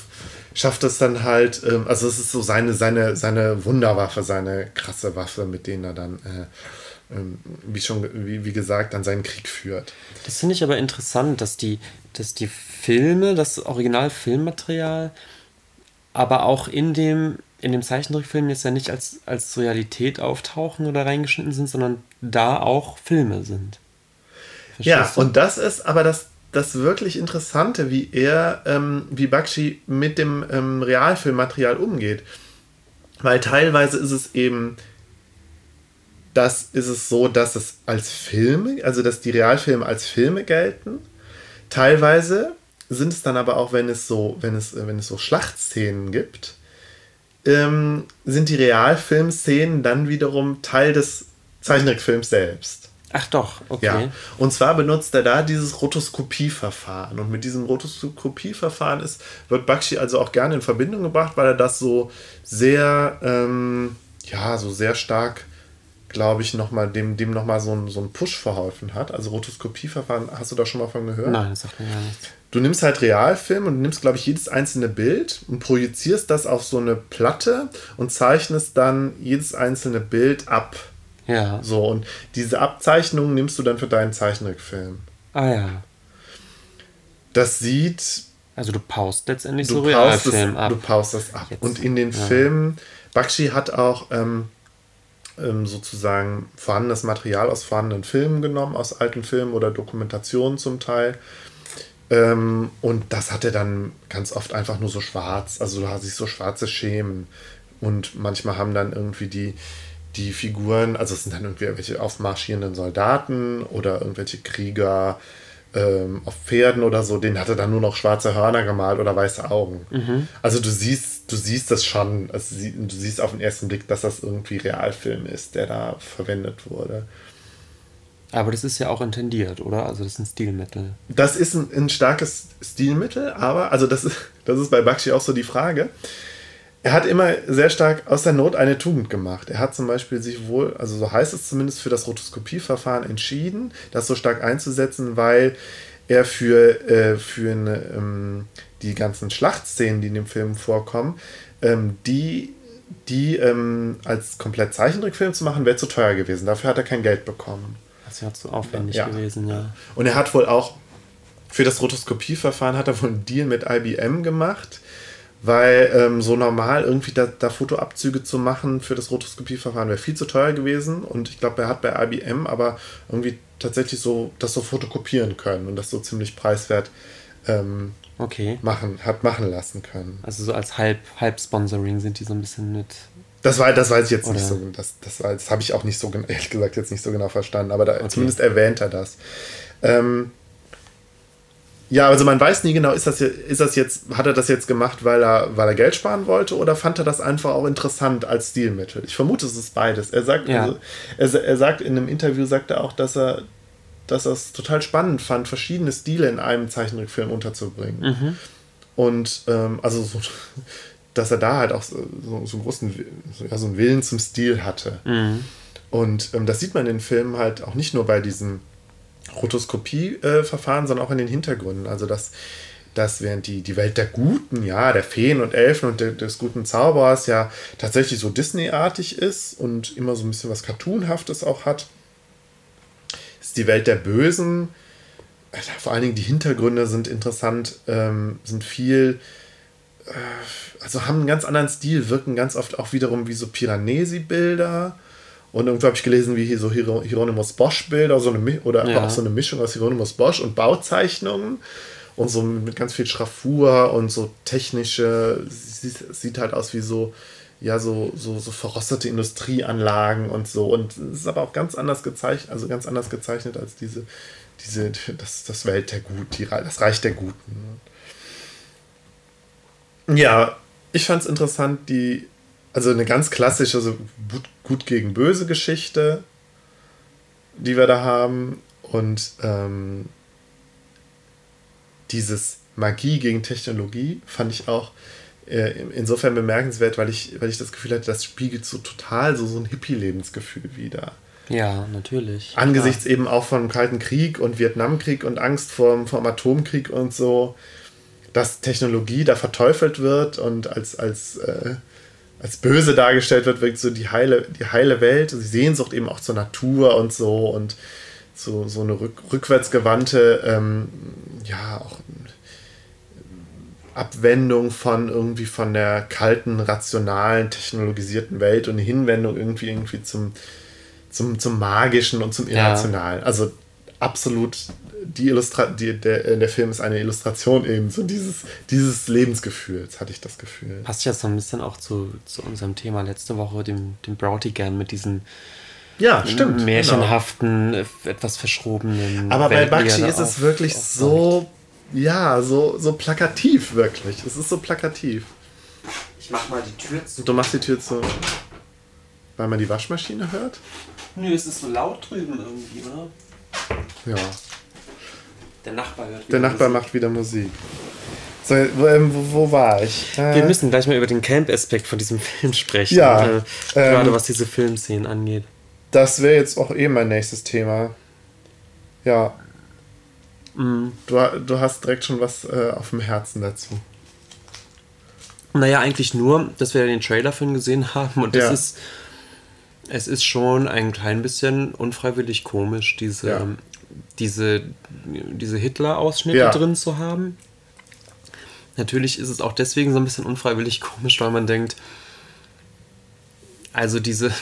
Schafft es dann halt, ähm, also es ist so seine, seine, seine Wunderwaffe, seine krasse Waffe, mit denen er dann, äh, ähm, wie schon, wie, wie gesagt, dann seinen Krieg führt. Das finde ich aber interessant, dass die, dass die Filme, das Original-Filmmaterial, aber auch in dem in dem Zeichentrickfilm jetzt ja nicht als, als Realität auftauchen oder reingeschnitten sind, sondern da auch Filme sind. Verstehst ja, du? und das ist aber das, das wirklich Interessante, wie er, ähm, wie Bakshi mit dem ähm, Realfilmmaterial umgeht. Weil teilweise ist es eben, das ist es so, dass es als Filme, also dass die Realfilme als Filme gelten. Teilweise sind es dann aber auch, wenn es so, wenn es, wenn es so Schlachtszenen gibt, ähm, sind die Realfilmszenen dann wiederum Teil des Zeichentrickfilms selbst. Ach doch, okay. Ja. Und zwar benutzt er da dieses Rotoskopieverfahren. Und mit diesem Rotoskopieverfahren ist, wird Bakshi also auch gerne in Verbindung gebracht, weil er das so sehr, ähm, ja, so sehr stark, glaube ich, nochmal, dem, dem nochmal so, ein, so einen Push verholfen hat. Also Rotoskopieverfahren, hast du da schon mal von gehört? Nein, das sagt mir gar nichts du nimmst halt Realfilm und nimmst, glaube ich, jedes einzelne Bild und projizierst das auf so eine Platte und zeichnest dann jedes einzelne Bild ab. Ja. So, und diese Abzeichnungen nimmst du dann für deinen Zeichentrickfilm. Ah ja. Das sieht. Also du paust letztendlich so Realfilm ab. Du paust das ab. Jetzt. Und in den ja. Filmen, Bakshi hat auch ähm, ähm, sozusagen vorhandenes Material aus vorhandenen Filmen genommen, aus alten Filmen oder Dokumentationen zum Teil Ähm, und das hat er dann ganz oft einfach nur so schwarz. Also du hast sich so schwarze Schemen. Und manchmal haben dann irgendwie die, die Figuren, also es sind dann irgendwie irgendwelche aufmarschierenden Soldaten oder irgendwelche Krieger ähm, auf Pferden oder so, den hatte dann nur noch schwarze Hörner gemalt oder weiße Augen. Mhm. Also du siehst, du siehst das schon, also du siehst auf den ersten Blick, dass das irgendwie Realfilm ist, der da verwendet wurde. Aber das ist ja auch intendiert, oder? Also das ist ein Stilmittel. Das ist ein, ein starkes Stilmittel, aber, also das ist, das ist bei Bakshi auch so die Frage. Er hat immer sehr stark aus der Not eine Tugend gemacht. Er hat zum Beispiel sich wohl, also so heißt es zumindest, für das Rotoskopieverfahren entschieden, das so stark einzusetzen, weil er für, äh, für eine, ähm, die ganzen Schlachtszenen, die in dem Film vorkommen, ähm, die, die ähm, als komplett Zeichentrickfilm zu machen, wäre zu teuer gewesen. Dafür hat er kein Geld bekommen. Das ist ja zu aufwendig ja. gewesen, ja. Und er hat wohl auch für das Rotoskopieverfahren hat er wohl einen Deal mit IBM gemacht, weil ähm, so normal irgendwie da, da, Fotoabzüge zu machen für das Rotoskopieverfahren wäre viel zu teuer gewesen. Und ich glaube, er hat bei IBM aber irgendwie tatsächlich so das so fotokopieren können und das so ziemlich preiswert ähm, okay. machen, hat machen lassen können. Also so als Halb, Halb-Sponsoring sind die so ein bisschen mit das, war, das weiß ich jetzt Oder? nicht so. Das, das, das habe ich auch nicht so, ehrlich gesagt, jetzt nicht so genau verstanden. Aber da, okay. zumindest erwähnt er das. Ähm, ja, also man weiß nie genau, ist das, ist das jetzt, hat er das jetzt gemacht, weil er, weil er Geld sparen wollte oder fand er das einfach auch interessant als Stilmittel? Ich vermute, es ist beides. Er sagt, ja. also, er, er sagt in einem Interview, sagt er auch, dass er, dass er es total spannend fand, verschiedene Stile in einem Zeichentrickfilm unterzubringen. Mhm. Und ähm, also so, dass er da halt auch so, so, großen, so, ja, so einen Willen zum Stil hatte. Mhm. Und ähm, das sieht man in den Filmen halt auch nicht nur bei diesem Rotoskopie-Verfahren, äh, sondern auch in den Hintergründen. Also, dass, dass während die, die Welt der Guten, ja, der Feen und Elfen und de, des guten Zauberers ja tatsächlich so Disney-artig ist und immer so ein bisschen was Cartoonhaftes auch hat, ist die Welt der Bösen, vor allen Dingen die Hintergründe sind interessant, ähm, sind viel also haben einen ganz anderen Stil, wirken ganz oft auch wiederum wie so Piranesi-Bilder. Und irgendwo habe ich gelesen, wie hier so Hieronymus Bosch-Bilder so oder ja. auch so eine Mischung aus Hieronymus Bosch und Bauzeichnungen. Und so mit ganz viel Schraffur und so technische, sieht, sieht halt aus wie so, ja, so, so, so verrostete Industrieanlagen und so. Und es ist aber auch ganz anders gezeichnet, also ganz anders gezeichnet als diese, diese, das, das Welt der Guten, das Reich der Guten. Ja, ich fand es interessant, die, also eine ganz klassische, also gut, gut gegen böse Geschichte, die wir da haben. Und ähm, dieses Magie gegen Technologie fand ich auch äh, insofern bemerkenswert, weil ich, weil ich das Gefühl hatte, das spiegelt so total so, so ein Hippie-Lebensgefühl wieder. Ja, natürlich. Angesichts ja. eben auch vom Kalten Krieg und Vietnamkrieg und Angst vor, vor dem Atomkrieg und so dass Technologie da verteufelt wird und als, als, äh, als böse dargestellt wird, wirkt so die heile, die heile Welt, die Sehnsucht eben auch zur Natur und so und so, so eine rück, rückwärtsgewandte, ähm, ja, auch Abwendung von irgendwie von der kalten, rationalen, technologisierten Welt und eine Hinwendung irgendwie irgendwie zum, zum, zum Magischen und zum Irrationalen. Ja. Also absolut die Illustra die, der, äh, der Film ist eine Illustration eben so dieses, dieses Lebensgefühls, hatte ich das Gefühl. Passt ja so ein bisschen auch zu, zu unserem Thema letzte Woche, dem, dem Brautigam mit diesen ja, stimmt, märchenhaften, genau. etwas verschrobenen. Aber bei Bakshi ist es wirklich so, ja, so, so plakativ, wirklich. Es ist so plakativ. Ich mach mal die Tür zu. Du machst die Tür zu. Weil man die Waschmaschine hört? Nö, es ist so laut drüben irgendwie, oder? Ja. Der Nachbar hört Der Nachbar Musik. macht wieder Musik. So, wo, ähm, wo, wo, war ich? Äh, Wir müssen gleich mal über den Camp-Aspekt von diesem Film sprechen. Ja. Äh, gerade ähm, was diese Filmszenen angeht. Das wäre jetzt auch eh mein nächstes Thema. Ja. Mhm. Du, du hast direkt schon was äh, auf dem Herzen dazu. Naja, eigentlich nur, dass wir den Trailer für ihn gesehen haben und das ja. ist. Es ist schon ein klein bisschen unfreiwillig komisch, diese, ja diese, diese Hitler-Ausschnitte ja. drin zu haben. Natürlich ist es auch deswegen so ein bisschen unfreiwillig komisch, weil man denkt, also diese,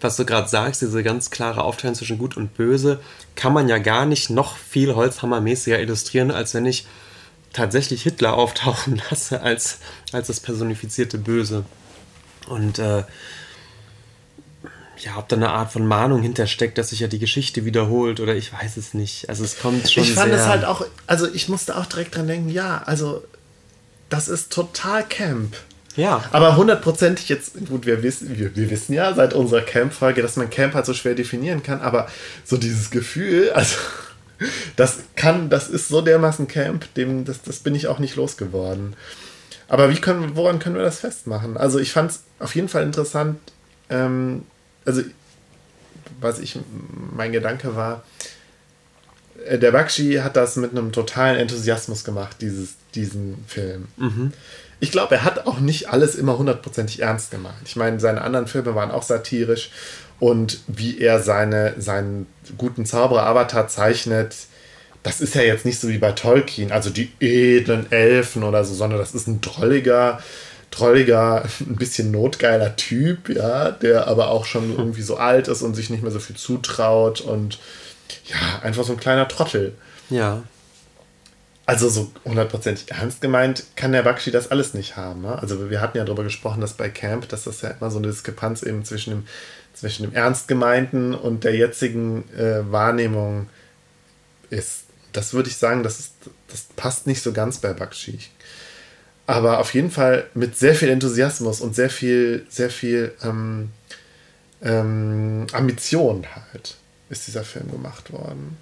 was du gerade sagst, diese ganz klare Aufteilung zwischen Gut und Böse, kann man ja gar nicht noch viel holzhammermäßiger illustrieren, als wenn ich tatsächlich Hitler auftauchen lasse als, als das personifizierte Böse. Und äh, ja, ob da eine Art von Mahnung hintersteckt, dass sich ja die Geschichte wiederholt oder ich weiß es nicht. Also es kommt schon. Ich fand es halt auch, also ich musste auch direkt dran denken, ja, also das ist total Camp. Ja. Aber hundertprozentig jetzt, gut, wir wissen, wir, wir wissen ja seit unserer Camp-Folge, dass man Camp halt so schwer definieren kann, aber so dieses Gefühl, also das kann, das ist so dermaßen Camp, dem, das, das bin ich auch nicht losgeworden. Aber wie können, woran können wir das festmachen? Also ich fand es auf jeden Fall interessant, ähm, also was ich, mein Gedanke war, äh, der Bakshi hat das mit einem totalen Enthusiasmus gemacht, dieses, diesen Film. Mhm. Ich glaube, er hat auch nicht alles immer hundertprozentig ernst gemacht. Ich meine, seine anderen Filme waren auch satirisch und wie er seine, seinen guten Zauberer-Avatar zeichnet, das ist ja jetzt nicht so wie bei Tolkien, also die edlen Elfen oder so, sondern das ist ein drolliger, drolliger, ein bisschen notgeiler Typ, ja, der aber auch schon irgendwie so alt ist und sich nicht mehr so viel zutraut und ja, einfach so ein kleiner Trottel. Ja. Also so hundertprozentig ernst gemeint kann der Bakshi das alles nicht haben. Ne? Also wir hatten ja darüber gesprochen, dass bei Camp, dass das ja immer so eine Diskrepanz eben zwischen dem, zwischen dem ernst gemeinten und der jetzigen äh, Wahrnehmung ist. Das würde ich sagen, das, ist, das passt nicht so ganz bei Bakshi. Aber auf jeden Fall mit sehr viel Enthusiasmus und sehr viel, sehr viel ähm, ähm, Ambition halt ist dieser Film gemacht worden.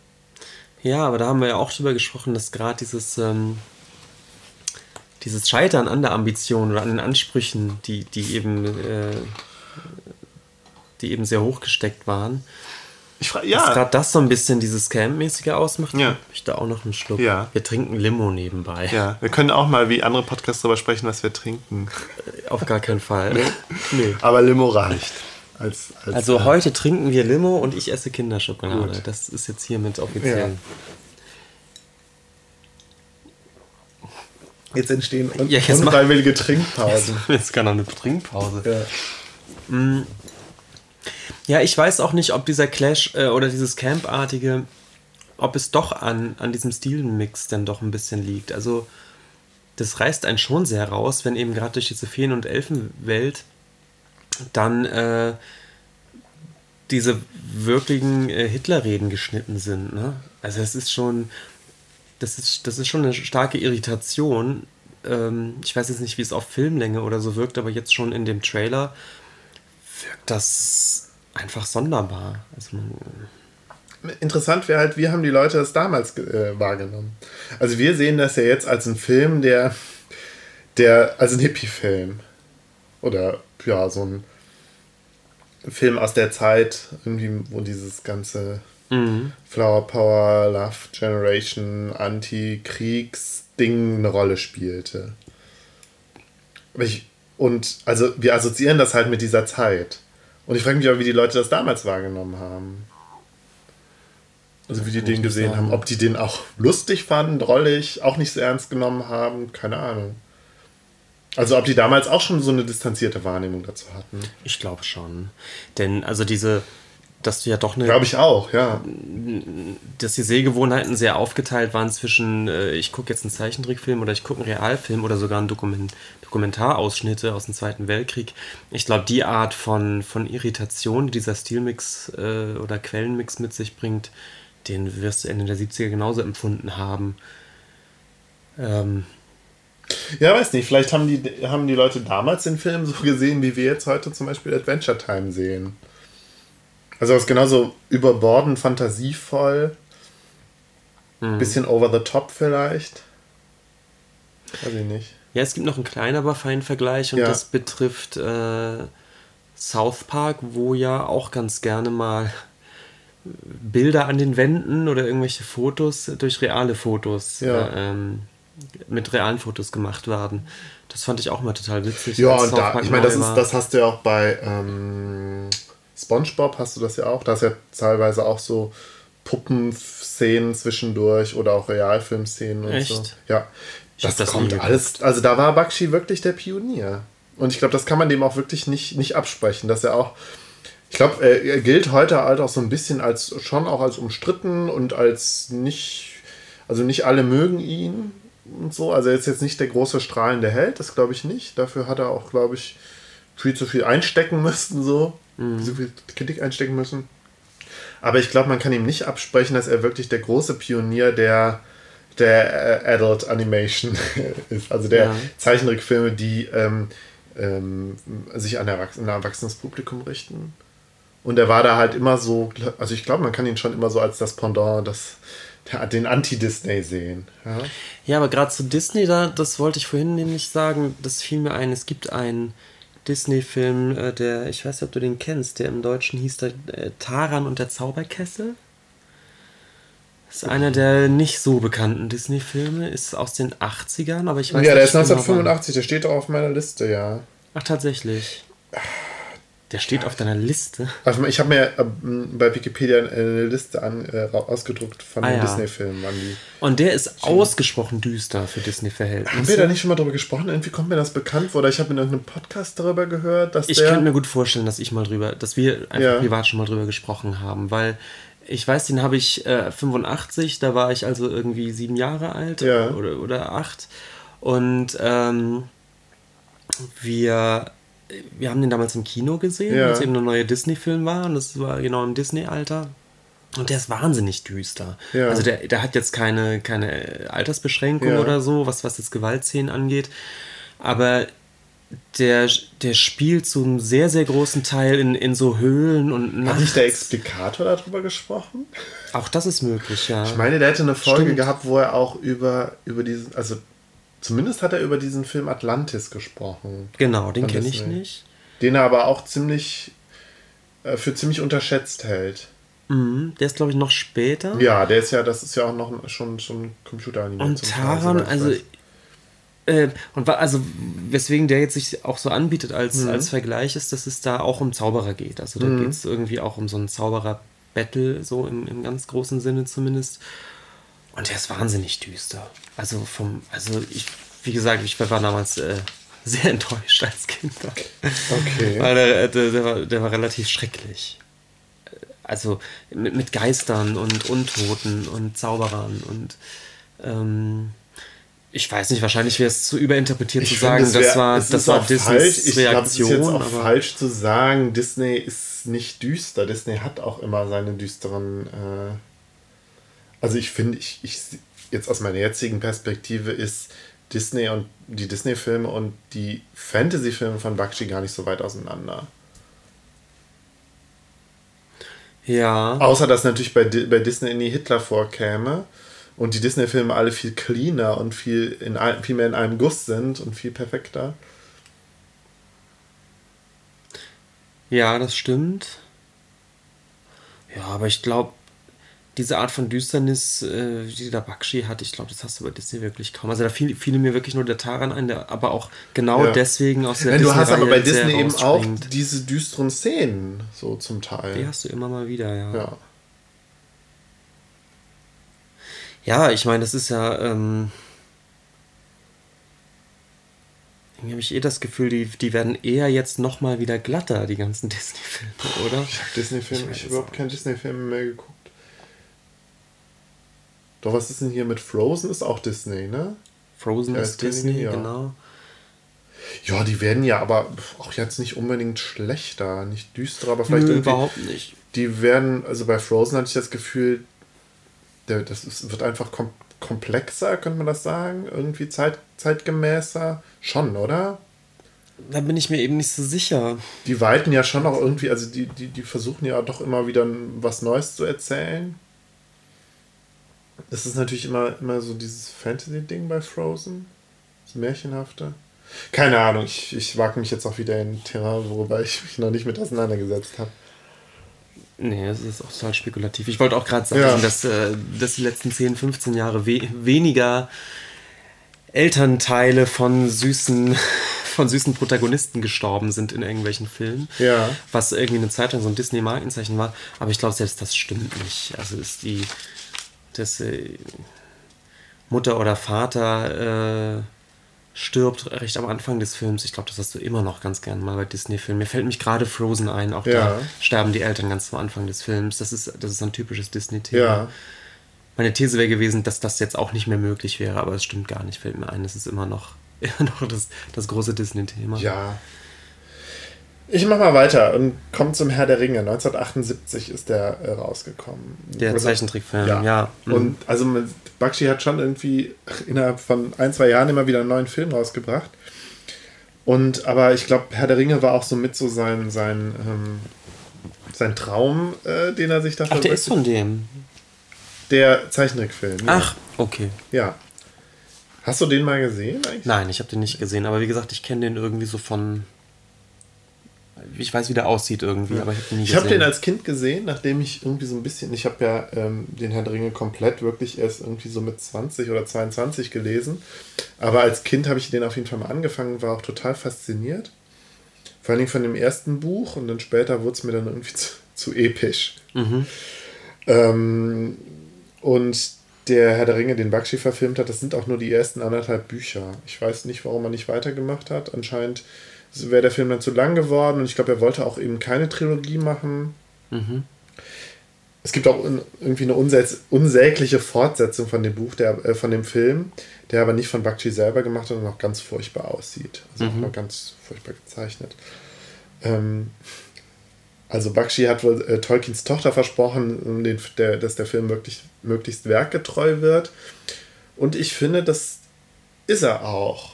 Ja, aber da haben wir ja auch drüber gesprochen, dass gerade dieses, ähm, dieses Scheitern an der Ambition oder an den Ansprüchen, die, die eben, äh, die eben sehr hoch gesteckt waren, ich frage, ja. Dass gerade das so ein bisschen dieses Camp-mäßige ausmacht. Ja. Ich da auch noch einen Schluck. Ja. Wir trinken Limo nebenbei. Ja, wir können auch mal wie andere Podcasts darüber sprechen, was wir trinken. Äh, auf gar keinen Fall. nee. nee. Aber Limo reicht. Als, als also äh, heute trinken wir Limo und ich esse Kinderschokolade. Gut. Das ist jetzt hiermit offiziell. Ja. Jetzt entstehen un ja, jetzt unfreiwillige Trinkpausen. Jetzt, jetzt kann auch eine Trinkpause. Ja. Mm. Ja, ich weiß auch nicht, ob dieser Clash äh, oder dieses Campartige, ob es doch an, an diesem Stilmix denn doch ein bisschen liegt. Also, das reißt einen schon sehr raus, wenn eben gerade durch diese Feen- und Elfenwelt dann äh, diese wirklichen äh, Hitlerreden geschnitten sind. Ne? Also es ist schon, das ist, das ist schon eine starke Irritation. Ähm, ich weiß jetzt nicht, wie es auf Filmlänge oder so wirkt, aber jetzt schon in dem Trailer wirkt das einfach sonderbar. Also Interessant wäre halt, wie haben die Leute das damals äh, wahrgenommen? Also wir sehen das ja jetzt als einen Film, der, der als ein Hippie-Film oder ja, so ein Film aus der Zeit, irgendwie, wo dieses ganze mhm. Flower Power, Love Generation, Anti-Kriegs-Ding eine Rolle spielte. Ich, und also wir assoziieren das halt mit dieser Zeit. Und ich frage mich auch, wie die Leute das damals wahrgenommen haben. Also wie die den gesehen sagen. haben. Ob die den auch lustig fanden, drollig, auch nicht so ernst genommen haben, keine Ahnung. Also ob die damals auch schon so eine distanzierte Wahrnehmung dazu hatten? Ich glaube schon. Denn also diese, dass du ja doch eine... Glaube ich auch, ja. Dass die Sehgewohnheiten sehr aufgeteilt waren zwischen, äh, ich gucke jetzt einen Zeichentrickfilm oder ich gucke einen Realfilm oder sogar einen Dokument, Dokumentarausschnitte aus dem Zweiten Weltkrieg. Ich glaube, die Art von, von Irritation, die dieser Stilmix äh, oder Quellenmix mit sich bringt, den wirst du Ende der 70er genauso empfunden haben. Ähm, ja, weiß nicht, vielleicht haben die, haben die Leute damals den Film so gesehen, wie wir jetzt heute zum Beispiel Adventure Time sehen. Also es ist genauso überbordend, fantasievoll, mhm. bisschen over the top vielleicht. Weiß ich nicht. Ja, es gibt noch einen kleinen, aber feinen Vergleich und ja. das betrifft äh, South Park, wo ja auch ganz gerne mal Bilder an den Wänden oder irgendwelche Fotos durch reale Fotos ja. äh, ähm, mit realen Fotos gemacht werden. Das fand ich auch mal total witzig. Ja, und da, ich meine, das, ist, das hast du ja auch bei ähm, SpongeBob, hast du das ja auch. Da ist ja teilweise auch so Puppenszenen zwischendurch oder auch Realfilmszenen und Echt? so. Ja, das, das kommt alles. Also da war Bakshi wirklich der Pionier. Und ich glaube, das kann man dem auch wirklich nicht, nicht absprechen, dass er auch Ich glaube, er gilt heute halt auch so ein bisschen als schon auch als umstritten und als nicht, also nicht alle mögen ihn und so. Also er ist jetzt nicht der große strahlende Held, das glaube ich nicht. Dafür hat er auch, glaube ich, viel zu viel einstecken müssen, so. Mhm. So viel Kritik einstecken müssen. Aber ich glaube, man kann ihm nicht absprechen, dass er wirklich der große Pionier der, der äh, Adult Animation ist. Also der ja. Zeichentrickfilme, die ähm, ähm, sich an ein erwachsenes Publikum richten. Und er war da halt immer so, also ich glaube, man kann ihn schon immer so als das Pendant, das, den Anti-Disney sehen. Ja, ja aber gerade zu Disney, da, das wollte ich vorhin nämlich sagen, das fiel mir ein, es gibt einen Disney-Film, äh, der, ich weiß nicht, ob du den kennst, der im Deutschen hieß der, äh, Taran und der Zauberkessel. Das ist einer der nicht so bekannten Disney-Filme, ist aus den 80ern, aber ich weiß ja, nicht. Ja, der ist 1985, der steht auch auf meiner Liste, ja. Ach, tatsächlich. Der steht auf deiner Liste. Also ich habe mir ähm, bei Wikipedia eine Liste an, äh, ausgedruckt von ah, den ja. Disney-Filmen. Und der ist ausgesprochen düster für Disney-Verhältnisse. Haben wir da nicht schon mal drüber gesprochen? Irgendwie kommt mir das bekannt vor. Oder ich habe in irgendeinem Podcast darüber gehört, dass Ich der könnte mir gut vorstellen, dass ich mal drüber, dass wir einfach ja. privat schon mal drüber gesprochen haben, weil ich weiß, den habe ich äh, 85, da war ich also irgendwie sieben Jahre alt ja. oder, oder acht. Und ähm, wir wir haben den damals im Kino gesehen, ja. als eben ein neuer Disney-Film war. Und das war genau im Disney-Alter. Und der ist wahnsinnig düster. Ja. Also der, der hat jetzt keine, keine Altersbeschränkung ja. oder so, was, was jetzt Gewaltszenen angeht. Aber der, der spielt zu einem sehr, sehr großen Teil in, in so Höhlen und Hat nicht der Explikator darüber gesprochen? Auch das ist möglich, ja. Ich meine, der hätte eine Folge Stimmt. gehabt, wo er auch über, über diesen, also Zumindest hat er über diesen Film Atlantis gesprochen. Genau, den kenne ich nicht. Den er aber auch ziemlich äh, für ziemlich unterschätzt hält. Mhm, der ist, glaube ich, noch später. Ja, der ist ja, das ist ja auch noch schon, schon Computeranimation. Und Taran, also. Äh, und also, weswegen der jetzt sich auch so anbietet als, mhm. als Vergleich, ist, dass es da auch um Zauberer geht. Also da mhm. geht es irgendwie auch um so ein Zauberer-Battle, so im, im ganz großen Sinne zumindest. Und der ist wahnsinnig düster. Also vom, also ich, wie gesagt, ich war damals äh, sehr enttäuscht als Kind. Okay. Weil der, der, der, war, der war relativ schrecklich. Also mit, mit Geistern und Untoten und Zauberern und ähm, ich weiß nicht, wahrscheinlich wäre es zu überinterpretiert ich zu sagen, wär, das war, das war Disneys. Ich Reaktion. es ist jetzt auch falsch zu sagen, Disney ist nicht düster. Disney hat auch immer seine düsteren äh also ich finde, ich, ich jetzt aus meiner jetzigen Perspektive ist Disney und die Disney-Filme und die Fantasy-Filme von Bakshi gar nicht so weit auseinander. Ja. Außer dass natürlich bei, bei Disney in die Hitler vorkäme und die Disney-Filme alle viel cleaner und viel, in, viel mehr in einem Guss sind und viel perfekter. Ja, das stimmt. Ja, aber ich glaube, diese Art von Düsternis, äh, die der Bakshi hat, ich glaube, das hast du bei Disney wirklich kaum. Also da fiel, fiel mir wirklich nur der Taran ein, der aber auch genau ja. deswegen aus der ja, Du hast aber bei Disney eben auch diese düsteren Szenen, so zum Teil. Die hast du immer mal wieder, ja. Ja, ja ich meine, das ist ja. Ähm, irgendwie habe ich eh das Gefühl, die, die werden eher jetzt nochmal wieder glatter, die ganzen Disney-Filme, oder? Ich habe Disney-Filme, ich, ich habe überhaupt keine Disney-Filme mehr geguckt. Doch, was ist denn hier mit Frozen? Ist auch Disney, ne? Frozen ja, ist Disney, ja. genau. Ja, die werden ja aber auch jetzt nicht unbedingt schlechter, nicht düsterer, aber vielleicht Nö, überhaupt nicht. Die werden, also bei Frozen hatte ich das Gefühl, der, das ist, wird einfach kom komplexer, könnte man das sagen? Irgendwie zeit, zeitgemäßer. Schon, oder? Da bin ich mir eben nicht so sicher. Die weiten ja schon auch irgendwie, also die, die, die versuchen ja doch immer wieder was Neues zu erzählen. Es ist natürlich immer, immer so dieses Fantasy-Ding bei Frozen. Das Märchenhafte. Keine Ahnung, ich, ich wage mich jetzt auch wieder in ein Thema, worüber ich mich noch nicht mit auseinandergesetzt habe. Nee, das ist auch total spekulativ. Ich wollte auch gerade sagen, ja. dass, äh, dass die letzten 10, 15 Jahre we weniger Elternteile von süßen, von süßen Protagonisten gestorben sind in irgendwelchen Filmen. Ja. Was irgendwie eine Zeit lang so ein Disney-Markenzeichen war. Aber ich glaube, selbst das stimmt nicht. Also ist die dass äh, Mutter oder Vater stirbt recht am Anfang des Films. Ich glaube, das hast du immer noch ganz gern mal bei Disney-Filmen. Mir fällt mich gerade Frozen ein. Auch Ja. da sterben die Eltern ganz am Anfang des Films. Das ist, das ist ein typisches Disney-Thema. Ja. Meine These wäre gewesen, dass das jetzt auch nicht mehr möglich wäre, aber es stimmt gar nicht, fällt mir ein. Das ist immer noch, immer noch das, das große Disney-Thema. Ja. Ich mach mal weiter und komme zum Herr der Ringe. 1978 ist der äh, rausgekommen. Der Oder- Zeichentrickfilm, ja. Mhm. Und also Bakshi hat schon irgendwie innerhalb von ein, zwei Jahren immer wieder einen neuen Film rausgebracht. Und aber ich glaube, Herr der Ringe war auch so mit so sein, sein, ähm, sein Traum, äh, den er sich da Ach, der ist von dem. Der Zeichentrickfilm. ja. Ach, okay. Ja. Hast du den mal gesehen eigentlich? Nein, ich habe den nicht gesehen, aber wie gesagt, ich kenne den irgendwie so von. Ich weiß, wie der aussieht irgendwie, aber ich habe den nie Ich habe den als Kind gesehen, nachdem ich irgendwie so ein bisschen, ich habe ja ähm, den Herrn der Ringe komplett wirklich erst irgendwie so mit 20 oder 22 gelesen. Aber als Kind habe ich den auf jeden Fall mal angefangen, war auch total fasziniert. Vor allen Dingen von dem ersten Buch und dann später wurde es mir dann irgendwie zu, zu episch. Ähm, und der Herr der Ringe, den Bakshi verfilmt hat, das sind auch nur die ersten anderthalb Bücher. Ich weiß nicht, warum er nicht weitergemacht hat. Anscheinend wäre der Film dann zu lang geworden und ich glaube, er wollte auch eben keine Trilogie machen. Es gibt auch irgendwie eine unsäg- unsägliche Fortsetzung von dem Buch, der, äh, von dem Film, der aber nicht von Bakshi selber gemacht hat und auch ganz furchtbar aussieht. Also auch noch ganz furchtbar gezeichnet. Ähm, also Bakshi hat wohl äh, Tolkiens Tochter versprochen, um den, der, dass der Film wirklich, möglichst werkgetreu wird. Und ich finde, das ist er auch.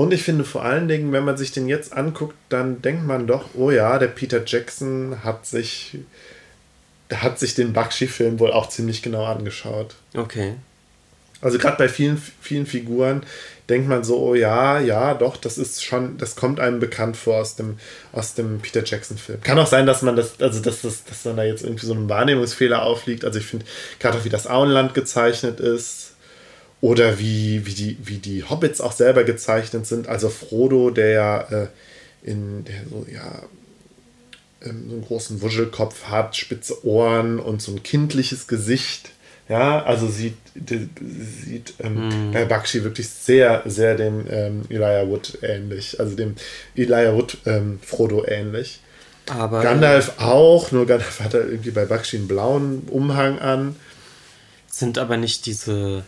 Und ich finde vor allen Dingen, wenn man sich den jetzt anguckt, dann denkt man doch, oh ja, der Peter Jackson hat sich, hat sich den Bakshi-Film wohl auch ziemlich genau angeschaut. Okay. Also gerade bei vielen, vielen Figuren denkt man so, oh ja, ja, doch, das ist schon, das kommt einem bekannt vor aus dem, aus dem Peter Jackson-Film. Kann auch sein, dass man das, also dass, das, dass dann da jetzt irgendwie so ein Wahrnehmungsfehler aufliegt. Also ich finde, gerade auch wie das Auenland gezeichnet ist. Oder wie, wie, die, wie die Hobbits auch selber gezeichnet sind. Also Frodo, der ja äh, in der so, ja, ähm, so einen großen Wuschelkopf hat, spitze Ohren und so ein kindliches Gesicht. Ja, also sieht, sieht ähm, bei Bakshi wirklich sehr, sehr dem ähm, Elijah Wood ähnlich. Also dem Elijah Wood ähm, Frodo ähnlich. Aber Gandalf auch, nur Gandalf hat er irgendwie bei Bakshi einen blauen Umhang an. sind aber nicht diese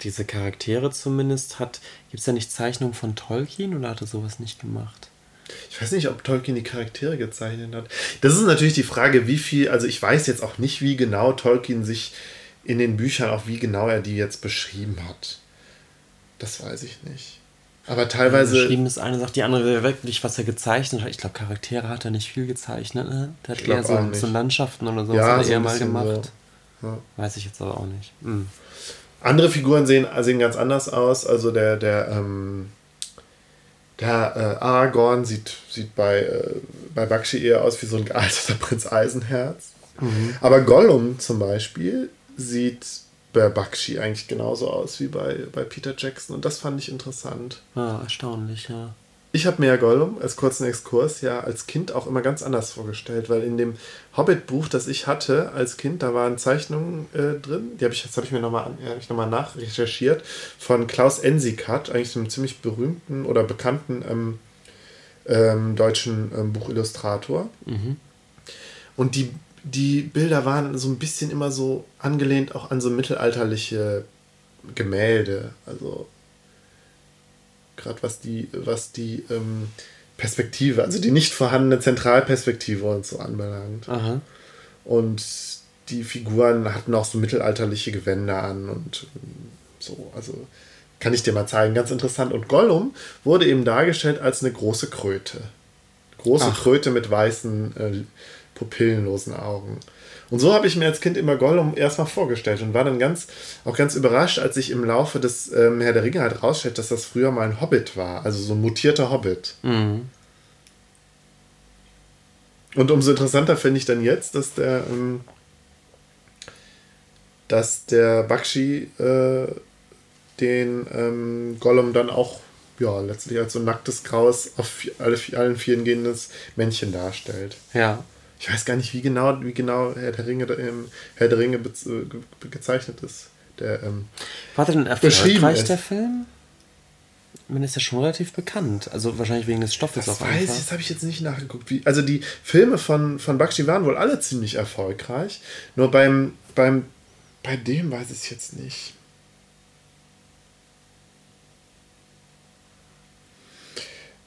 diese Charaktere zumindest hat. Gibt es da nicht Zeichnungen von Tolkien oder hat er sowas nicht gemacht? Ich weiß nicht, ob Tolkien die Charaktere gezeichnet hat. Das ist natürlich die Frage, wie viel, also ich weiß jetzt auch nicht, wie genau Tolkien sich in den Büchern, auch wie genau er die jetzt beschrieben hat. Das weiß ich nicht. Aber teilweise. Beschrieben ist eine Sache, die andere wäre wirklich, was er gezeichnet hat. Ich glaube, Charaktere hat er nicht viel gezeichnet. Ne? Der hat eher so, so Landschaften oder so, Ja, hat er so eher mal gemacht. so. Ja. Weiß ich jetzt aber auch nicht. Hm. Andere Figuren sehen, sehen ganz anders aus. Also der, der, ähm, der äh, Aragorn sieht, sieht bei, äh, bei Bakshi eher aus wie so ein gealterter Prinz Eisenherz. Aber Gollum zum Beispiel sieht bei Bakshi eigentlich genauso aus wie bei, bei Peter Jackson. Und das fand ich interessant. Ah, erstaunlich, ja. Ich habe mir ja Gollum als kurzen Exkurs ja als Kind auch immer ganz anders vorgestellt, weil in dem Hobbit-Buch, das ich hatte als Kind, da waren Zeichnungen äh, drin, die habe ich, das habe ich mir nochmal hab ich noch mal nachrecherchiert, von Klaus Ensikat, eigentlich einem ziemlich berühmten oder bekannten ähm, ähm, deutschen ähm, Buchillustrator. Und die, die Bilder waren so ein bisschen immer so angelehnt auch an so mittelalterliche Gemälde. Also gerade was die, was die ähm, Perspektive, also die nicht vorhandene Zentralperspektive und so anbelangt. Aha. Und die Figuren hatten auch so mittelalterliche Gewänder an und ähm, so, also kann ich dir mal zeigen, ganz interessant. Und Gollum wurde eben dargestellt als eine große Kröte. Große Ach. Kröte mit weißen, äh, pupillenlosen Augen. Und so habe ich mir als Kind immer Gollum erstmal vorgestellt und war dann ganz, auch ganz überrascht, als ich im Laufe des ähm, Herr der Ringe halt rausstellt, dass das früher mal ein Hobbit war, also so ein mutierter Hobbit. Mhm. Und umso interessanter finde ich dann jetzt, dass der, ähm, dass der Bakshi äh, den ähm, Gollum dann auch ja, letztlich als so ein nacktes, graues, auf alle, allen Vieren gehendes Männchen darstellt. Ja. Ich weiß gar nicht, wie genau, wie genau Herr der Ringe, ähm, Herr der Ringe äh, ge- gezeichnet ist. der ähm, War denn erfolgreich der Film? Man ist ja schon relativ bekannt. Also wahrscheinlich wegen des Stoffes das auch weiß einfach. Das habe ich jetzt nicht nachgeguckt. Wie, also die Filme von, von Bakshi waren wohl alle ziemlich erfolgreich. Nur beim, beim bei dem weiß ich es jetzt nicht.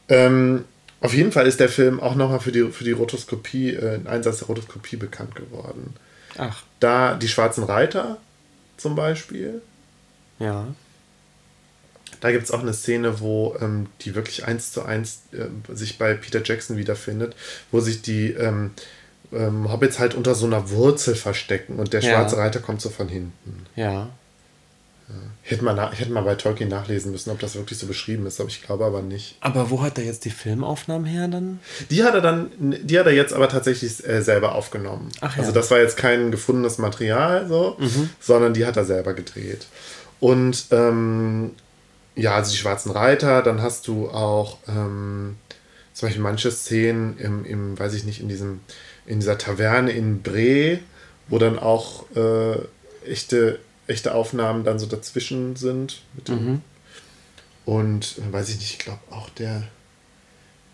Ähm, auf jeden Fall ist der Film auch nochmal für die, für die Rotoskopie, äh, Einsatz der Rotoskopie bekannt geworden. Ach. Da die Schwarzen Reiter zum Beispiel. Ja. Da gibt es auch eine Szene, wo ähm, die wirklich eins zu eins äh, sich bei Peter Jackson wiederfindet, wo sich die ähm, ähm, Hobbits halt unter so einer Wurzel verstecken und der ja. schwarze Reiter kommt so von hinten. Ja. Ja. Hätte man, hätte man bei Tolkien nachlesen müssen, ob das wirklich so beschrieben ist, aber ich glaube aber nicht. Aber wo hat er jetzt die Filmaufnahmen her dann? Die hat er dann, die hat er jetzt aber tatsächlich äh, selber aufgenommen. Ach ja. Also das war jetzt kein gefundenes Material, so, mhm. sondern die hat er selber gedreht. Und ähm, ja, also die Schwarzen Reiter, dann hast du auch ähm, zum Beispiel manche Szenen im, im, weiß ich nicht, in diesem, in dieser Taverne in Bre, wo dann auch äh, echte echte Aufnahmen dann so dazwischen sind. Mhm. Und weiß ich nicht, ich glaube auch der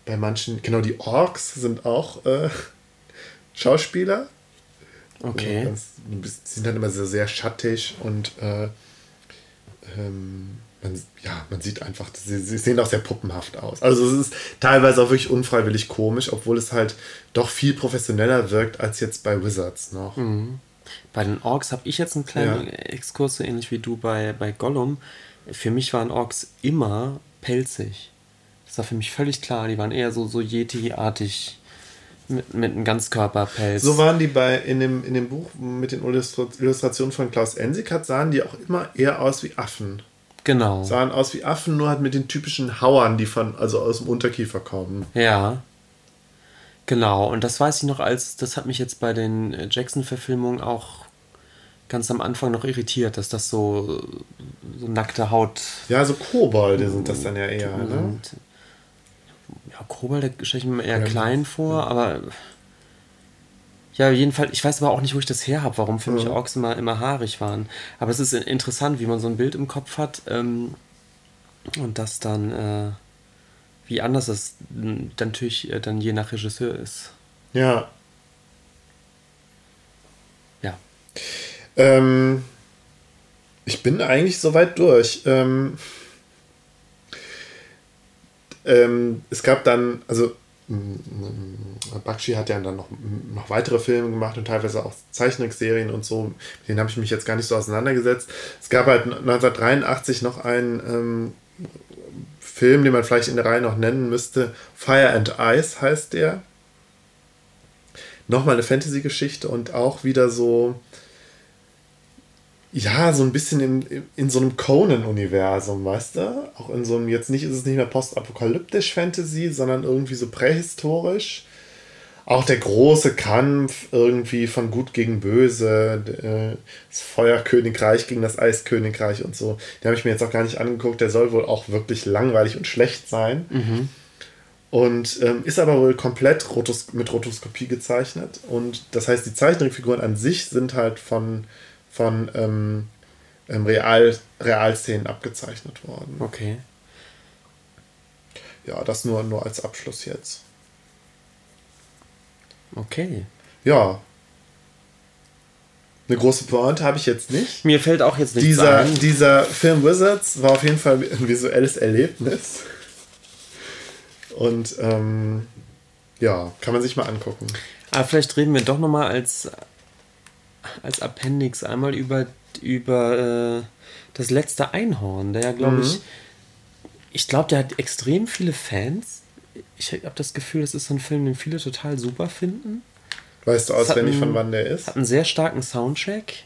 bei manchen, genau die Orks sind auch äh, Schauspieler. Okay. Ganz, sind dann immer sehr, sehr schattig und äh, ähm, man, ja, man sieht einfach, sie, sie, sehen auch sehr puppenhaft aus. Also es ist teilweise auch wirklich unfreiwillig komisch, obwohl es halt doch viel professioneller wirkt als jetzt bei Wizards noch. Mhm. Bei den Orks habe ich jetzt einen kleinen ja. Exkurs, so ähnlich wie du bei, bei Gollum. Für mich waren Orks immer pelzig. Das war für mich völlig klar. Die waren eher so, so Yeti-artig mit, mit einem Ganzkörperpelz. So waren die bei in dem, in dem Buch mit den Illustrationen von Klaus Ensikat, sahen die auch immer eher aus wie Affen. Genau. Sahen aus wie Affen, nur halt mit den typischen Hauern, die von, also aus dem Unterkiefer kommen. Ja. Genau, und das weiß ich noch als, das hat mich jetzt bei den äh, Jackson-Verfilmungen auch ganz am Anfang noch irritiert, dass das so, so nackte Haut. Ja, so Kobolde sind das dann ja eher, ne? Ja, Kobolde stelle ich mir eher ja, klein vor, ja. aber ja, jedenfalls, ich weiß aber auch nicht, wo ich das her habe, warum für ja. mich Orks immer, immer haarig waren. Aber es ist interessant, wie man so ein Bild im Kopf hat ähm, und das dann. Äh, wie anders es dann natürlich äh, dann je nach Regisseur ist. Ja. Ja. Ähm, ich bin eigentlich soweit durch. Ähm, ähm, es gab dann, also Bakshi hat ja dann noch, noch weitere Filme gemacht und teilweise auch Zeichnungsserien und so. Mit denen habe ich mich jetzt gar nicht so auseinandergesetzt. Es gab halt 1983 noch einen ähm, Film, den man vielleicht in der Reihe noch nennen müsste. Fire and Ice heißt der. Nochmal eine Fantasy-Geschichte und auch wieder so, ja, so ein bisschen in, in so einem Conan-Universum, weißt du? Auch in so einem, jetzt nicht ist es nicht mehr postapokalyptisch Fantasy, sondern irgendwie so prähistorisch auch der große Kampf irgendwie von Gut gegen Böse, äh, das Feuerkönigreich gegen das Eiskönigreich und so, den habe ich mir jetzt auch gar nicht angeguckt. Der soll wohl auch wirklich langweilig und schlecht sein. Mhm. Und ähm, ist aber wohl komplett rotos mit Rotoskopie gezeichnet. Und das heißt, die Zeichentrickfiguren an sich sind halt von, von ähm, ähm, Real, Realszenen abgezeichnet worden. Okay. Ja, das nur, nur als Abschluss jetzt. Okay. Ja. Eine große Pointe habe ich jetzt nicht. Mir fällt auch jetzt nichts dieser, ein. Dieser Film Wizards war auf jeden Fall ein visuelles Erlebnis. Und ähm, ja, kann man sich mal angucken. Aber vielleicht reden wir doch nochmal als, als Appendix einmal über, über äh, das letzte Einhorn, der ja, glaube mhm. ich, ich glaube, der hat extrem viele Fans ich habe das Gefühl, das ist so ein Film, den viele total super finden. Weißt du auswendig, von wann der ist? Hat einen sehr starken Soundcheck.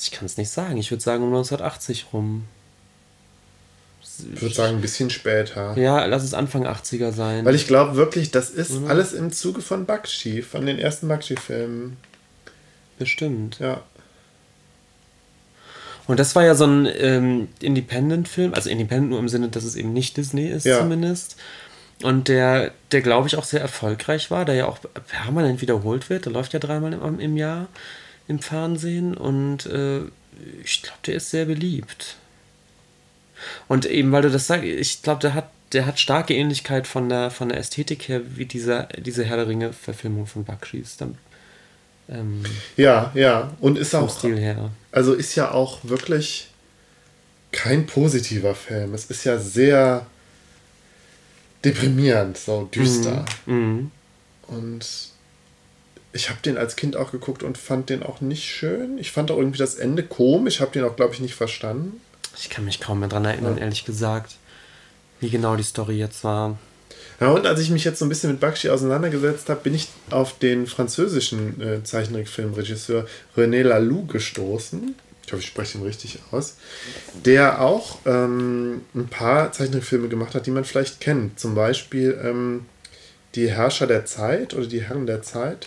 Ich kann es nicht sagen. Ich würde sagen um 1980 rum. Ich würde sagen, ein bisschen später. Ja, lass es Anfang 80er sein. Weil ich glaube wirklich, das ist Oder? alles im Zuge von Bakshi, von den ersten Bakshi-Filmen. Bestimmt. Ja. Und das war ja so ein ähm, Independent-Film, also Independent nur im Sinne, dass es eben nicht Disney ist ja. zumindest. Und der, der glaube ich, auch sehr erfolgreich war, der ja auch permanent wiederholt wird. Der läuft ja dreimal im, im Jahr im Fernsehen. Und äh, ich glaube, der ist sehr beliebt. Und eben, weil du das sagst, ich glaube, der hat, der hat starke Ähnlichkeit von der, von der Ästhetik her, wie dieser, diese Herr der Ringe-Verfilmung von Bakshi ist. Ähm, ja, ja. Und ist auch. Stil her. Also ist ja auch wirklich kein positiver Film. Es ist ja sehr deprimierend, so düster. Mhm. Mhm. Und ich habe den als Kind auch geguckt und fand den auch nicht schön. Ich fand auch irgendwie das Ende komisch. Ich habe den auch, glaube ich, nicht verstanden. Ich kann mich kaum mehr daran erinnern, ja. ehrlich gesagt, wie genau die Story jetzt war. Ja, und als ich mich jetzt so ein bisschen mit Bakshi auseinandergesetzt habe, bin ich auf den französischen äh, Zeichentrickfilmregisseur René Laloux gestoßen. Ich hoffe, ich spreche ihn richtig aus. Der auch ähm, ein paar Zeichentrickfilme gemacht hat, die man vielleicht kennt. Zum Beispiel ähm, Die Herrscher der Zeit oder Die Herren der Zeit.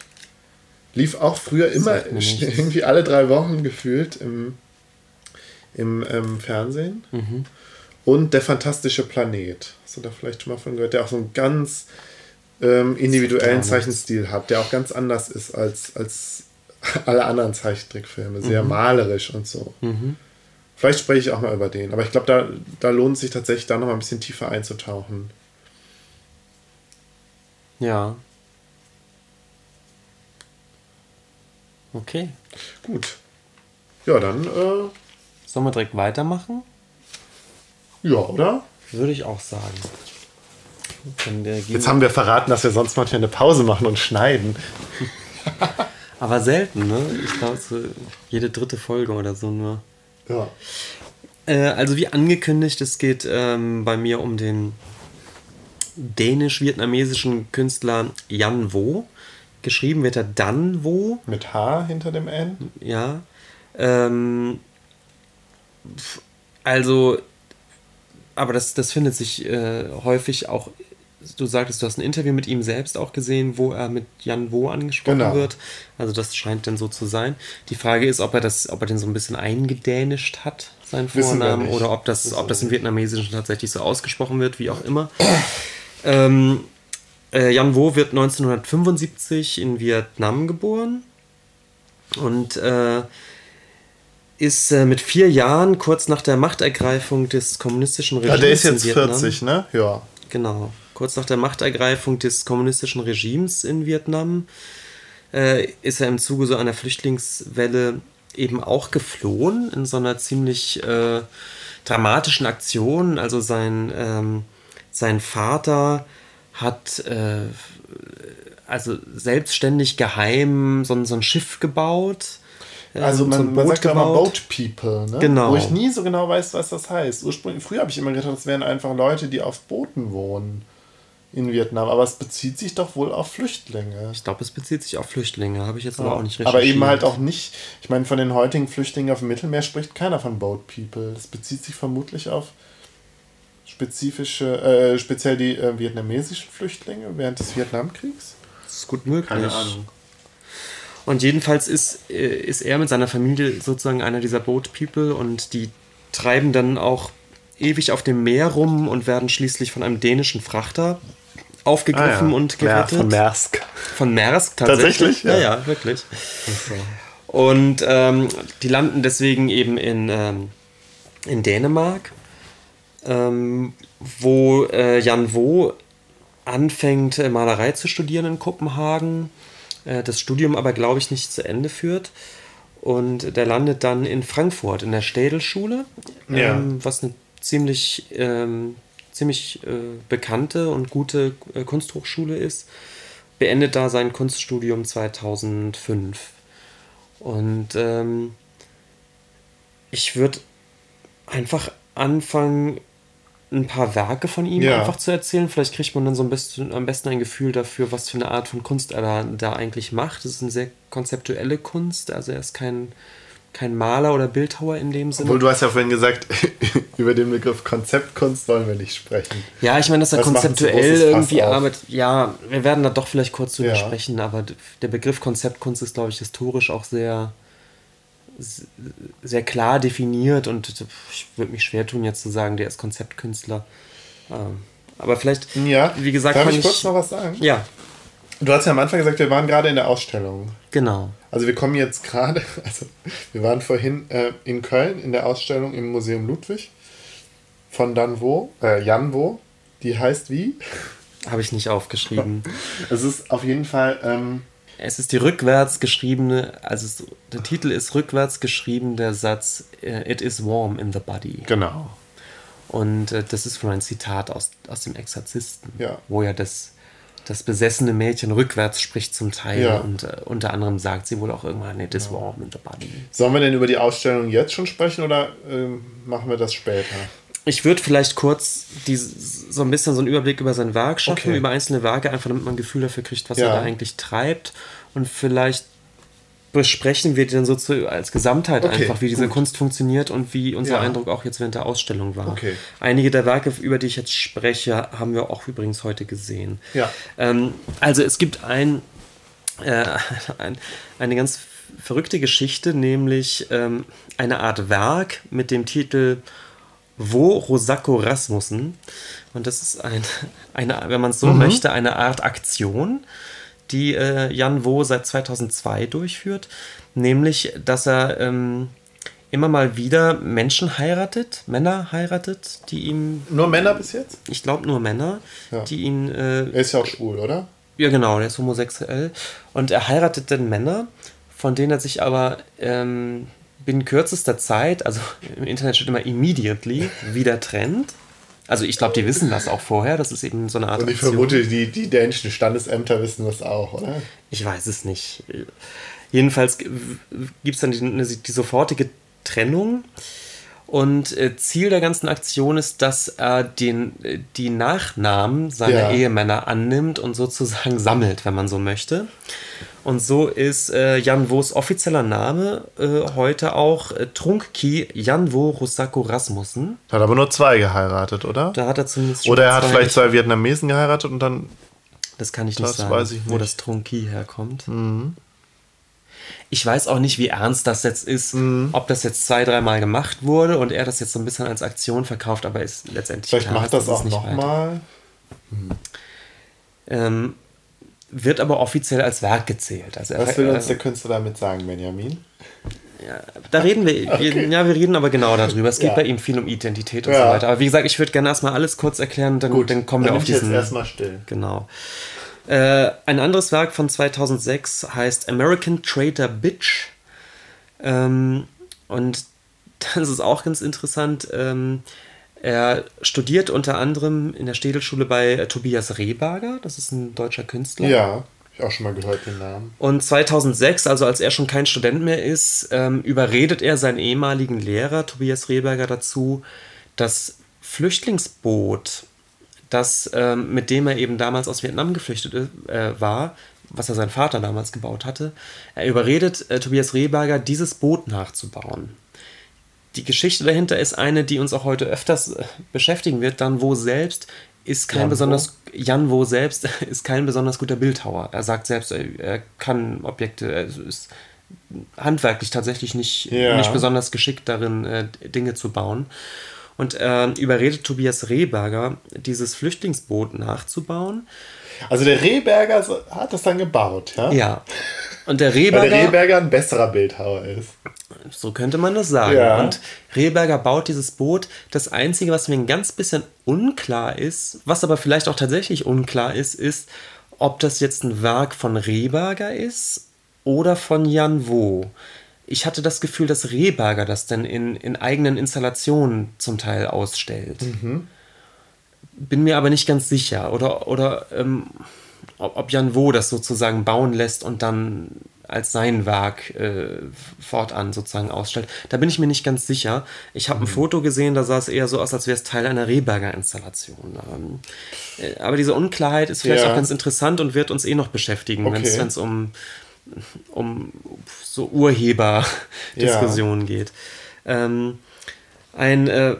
Lief auch früher immer irgendwie alle drei Wochen gefühlt im, im ähm, Fernsehen. Mhm. Und Der fantastische Planet. Hast du da vielleicht schon mal von gehört? Der auch so einen ganz ähm, individuellen Zeichenstil hat, der auch ganz anders ist als, als alle anderen Zeichentrickfilme. Sehr mhm. malerisch und so. Mhm. Vielleicht spreche ich auch mal über den. Aber ich glaube, da, da lohnt es sich tatsächlich, da noch mal ein bisschen tiefer einzutauchen. Ja. Okay. Gut. Ja, dann. Äh, Sollen wir direkt weitermachen? Ja, oder? Würde ich auch sagen. Jetzt haben wir verraten, dass wir sonst manchmal eine Pause machen und schneiden. Aber selten, ne? Ich glaube, so jede dritte Folge oder so nur. Ja. Äh, also wie angekündigt, es geht ähm, bei mir um den dänisch-vietnamesischen Künstler Jan Wo. Geschrieben wird er Dan Wo. Mit H hinter dem N. Ja. Ähm, also aber das, das findet sich äh, häufig auch. Du sagtest, du hast ein Interview mit ihm selbst auch gesehen, wo er mit Jan Wo angesprochen genau. wird. Also das scheint denn so zu sein. Die Frage ist, ob er das, ob er den so ein bisschen eingedänischt hat, seinen Vornamen, oder ob das, ob das im Vietnamesischen tatsächlich so ausgesprochen wird, wie auch immer. ähm, äh, Jan Wo wird 1975 in Vietnam geboren und äh, ist äh, mit vier Jahren, kurz nach der Machtergreifung des kommunistischen Regimes. Ja, der ist jetzt 40, ne? Ja. Genau. Kurz nach der Machtergreifung des kommunistischen Regimes in Vietnam äh, ist er im Zuge so einer Flüchtlingswelle eben auch geflohen in so einer ziemlich äh, dramatischen Aktion. Also sein, ähm, sein Vater hat äh, also selbstständig geheim so, so ein Schiff gebaut also man, so man sagt ja immer Boat People, ne? Genau. Wo ich nie so genau weiß, was das heißt. Ursprünglich, früher habe ich immer gedacht, das wären einfach Leute, die auf Booten wohnen in Vietnam. Aber es bezieht sich doch wohl auf Flüchtlinge. Ich glaube, es bezieht sich auf Flüchtlinge, habe ich jetzt ja. aber auch nicht recherchiert. Aber eben halt auch nicht, ich meine, von den heutigen Flüchtlingen auf dem Mittelmeer spricht keiner von Boat People. Das bezieht sich vermutlich auf spezifische, äh, speziell die äh, vietnamesischen Flüchtlinge während des Vietnamkriegs. Das ist gut möglich. Keine Ahnung. Und jedenfalls ist, äh, ist er mit seiner Familie sozusagen einer dieser Boat People und die treiben dann auch ewig auf dem Meer rum und werden schließlich von einem dänischen Frachter aufgegriffen ah, ja. und gerettet. Ja, von Maersk. Von Maersk tatsächlich. tatsächlich? Ja, ja, ja wirklich. Und ähm, die landen deswegen eben in, ähm, in Dänemark, ähm, wo äh, Jan Wo anfängt, äh, Malerei zu studieren in Kopenhagen äh, das Studium aber, glaube ich, nicht zu Ende führt. Und der landet dann in Frankfurt in der Städelschule, ja. ähm, was eine ziemlich, ähm, ziemlich äh, bekannte und gute äh, Kunsthochschule ist. Beendet da sein Kunststudium 2005. Und ähm, ich würde einfach anfangen, ein paar Werke von ihm ja. einfach zu erzählen. Vielleicht kriegt man dann so ein bisschen, am besten ein Gefühl dafür, was für eine Art von Kunst er da, da eigentlich macht. Das ist eine sehr konzeptuelle Kunst. Also er ist kein, kein Maler oder Bildhauer in dem Sinne. Obwohl du hast ja vorhin gesagt, über den Begriff Konzeptkunst wollen wir nicht sprechen. Ja, ich meine, dass er das konzeptuell irgendwie arbeitet. Ja, wir werden da doch vielleicht kurz drüber ja. sprechen, aber der Begriff Konzeptkunst ist, glaube ich, historisch auch sehr sehr klar definiert und ich würde mich schwer tun, jetzt zu sagen, der ist Konzeptkünstler. Ähm, aber vielleicht, ja, wie gesagt, darf ich kurz noch was sagen? Ja. Du hast ja am Anfang gesagt, wir waren gerade in der Ausstellung. Genau. Also wir kommen jetzt gerade, also wir waren vorhin äh, in Köln in der Ausstellung im Museum Ludwig von Danvo, äh, Janvo. Die heißt wie? Habe ich nicht aufgeschrieben. es ist auf jeden Fall. Ähm, es ist die rückwärts geschriebene, also es, der Titel ist rückwärts geschrieben, der Satz äh, It is warm in the body. Genau. Und äh, das ist von einem Zitat aus, aus dem Exorzisten, ja. wo ja das, das besessene Mädchen rückwärts spricht zum Teil ja. und äh, unter anderem sagt sie wohl auch irgendwann It is ja. warm in the body. Sollen wir denn über die Ausstellung jetzt schon sprechen oder ähm, machen wir das später? ich würde vielleicht kurz die, so ein bisschen so einen Überblick über sein Werk schaffen, okay. über einzelne Werke, einfach damit man ein Gefühl dafür kriegt, was ja. er da eigentlich treibt. Und vielleicht besprechen wir dann so zu, als Gesamtheit okay, einfach, wie diese gut. Kunst funktioniert und wie unser ja. Eindruck auch jetzt während der Ausstellung war. Okay. Einige der Werke, über die ich jetzt spreche, haben wir auch übrigens heute gesehen. Ja. Ähm, also es gibt ein, äh, ein, eine ganz verrückte Geschichte, nämlich ähm, eine Art Werk mit dem Titel wo Rosako Rasmussen. Und das ist ein, eine, wenn man es so mhm. möchte, eine Art Aktion, die äh, Jan Wo seit 2002 durchführt. Nämlich, dass er ähm, immer mal wieder Menschen heiratet, Männer heiratet, die ihm. Nur Männer bis jetzt? Ich glaube nur Männer, ja. die ihn. Äh, er ist ja auch schwul, oder? Ja, genau, der ist homosexuell. Und er heiratet dann Männer, von denen er sich aber ähm, binnen kürzester Zeit, also im Internet steht immer immediately, wieder trennt. Also ich glaube, die wissen das auch vorher. Das ist eben so eine Art. Und ich Aktion. vermute, die, die dänischen Standesämter wissen das auch, oder? Ich weiß es nicht. Jedenfalls gibt es dann die, die, sofortige Trennung. Und äh, Ziel der ganzen Aktion ist, dass er den, die Nachnamen seiner ja. Ehemänner annimmt und sozusagen sammelt, wenn man so möchte. Und so ist äh, Jan Wos offizieller Name äh, heute auch äh, Trunkki Wo Rusako Rasmussen. Hat aber nur zwei geheiratet, oder? Da hat er zumindest Oder er hat zwei vielleicht zwei Vietnamesen geheiratet und dann. Das kann ich nicht sagen, weiß ich nicht. wo das Trunkki herkommt. Mhm. Ich weiß auch nicht, wie ernst das jetzt ist, mhm. ob das jetzt zwei, dreimal gemacht wurde und er das jetzt so ein bisschen als Aktion verkauft, aber ist letztendlich. Vielleicht klar, macht das, das auch nochmal. Mhm. Ähm, wird aber offiziell als Werk gezählt. Also Was will uns der Künstler damit sagen, Benjamin? Ja, da reden wir, okay. ja, wir reden aber genau darüber. Es geht ja. bei ihm viel um Identität und ja. so weiter. Aber wie gesagt, ich würde gerne erstmal alles kurz erklären, dann, Gut, dann kommen dann wir auf diesen. Jetzt erstmal still. Genau. Äh, ein anderes Werk von 2006 heißt American Traitor Bitch. Ähm, und das ist auch ganz interessant. Ähm, er studiert unter anderem in der Städelschule bei äh, Tobias Rehberger, das ist ein deutscher Künstler. Ja, ich auch schon mal gehört den Namen. Und 2006, also als er schon kein Student mehr ist, ähm, überredet er seinen ehemaligen Lehrer Tobias Rehberger dazu, das Flüchtlingsboot, das ähm, mit dem er eben damals aus Vietnam geflüchtet äh, war, was er sein Vater damals gebaut hatte, er überredet äh, Tobias Rehberger, dieses Boot nachzubauen die Geschichte dahinter ist eine, die uns auch heute öfters äh, beschäftigen wird. Dann Wo selbst ist kein Jan besonders Jan Wo selbst ist kein besonders guter Bildhauer. Er sagt selbst, er kann Objekte, er ist handwerklich tatsächlich nicht, ja. nicht besonders geschickt darin, äh, Dinge zu bauen. Und äh, überredet Tobias Rehberger, dieses Flüchtlingsboot nachzubauen. Also der Rehberger hat das dann gebaut, ja? Ja. Und der Rehberger. Weil der Rehberger ein besserer Bildhauer ist. So könnte man das sagen. Ja. Und Rehberger baut dieses Boot. Das Einzige, was mir ein ganz bisschen unklar ist, was aber vielleicht auch tatsächlich unklar ist, ist, ob das jetzt ein Werk von Rehberger ist oder von Jan Wo. Ich hatte das Gefühl, dass Rehberger das denn in, in eigenen Installationen zum Teil ausstellt. Mhm. Bin mir aber nicht ganz sicher. Oder, oder ähm, ob Jan Wo das sozusagen bauen lässt und dann als sein Werk äh, fortan sozusagen ausstellt. Da bin ich mir nicht ganz sicher. Ich habe mhm. ein Foto gesehen, da sah es eher so aus, als wäre es Teil einer Rehberger Installation. Ähm, äh, aber diese Unklarheit ist vielleicht ja. auch ganz interessant und wird uns eh noch beschäftigen, okay. wenn es um, um so Urheber-Diskussionen ja. geht. Ähm, ein äh,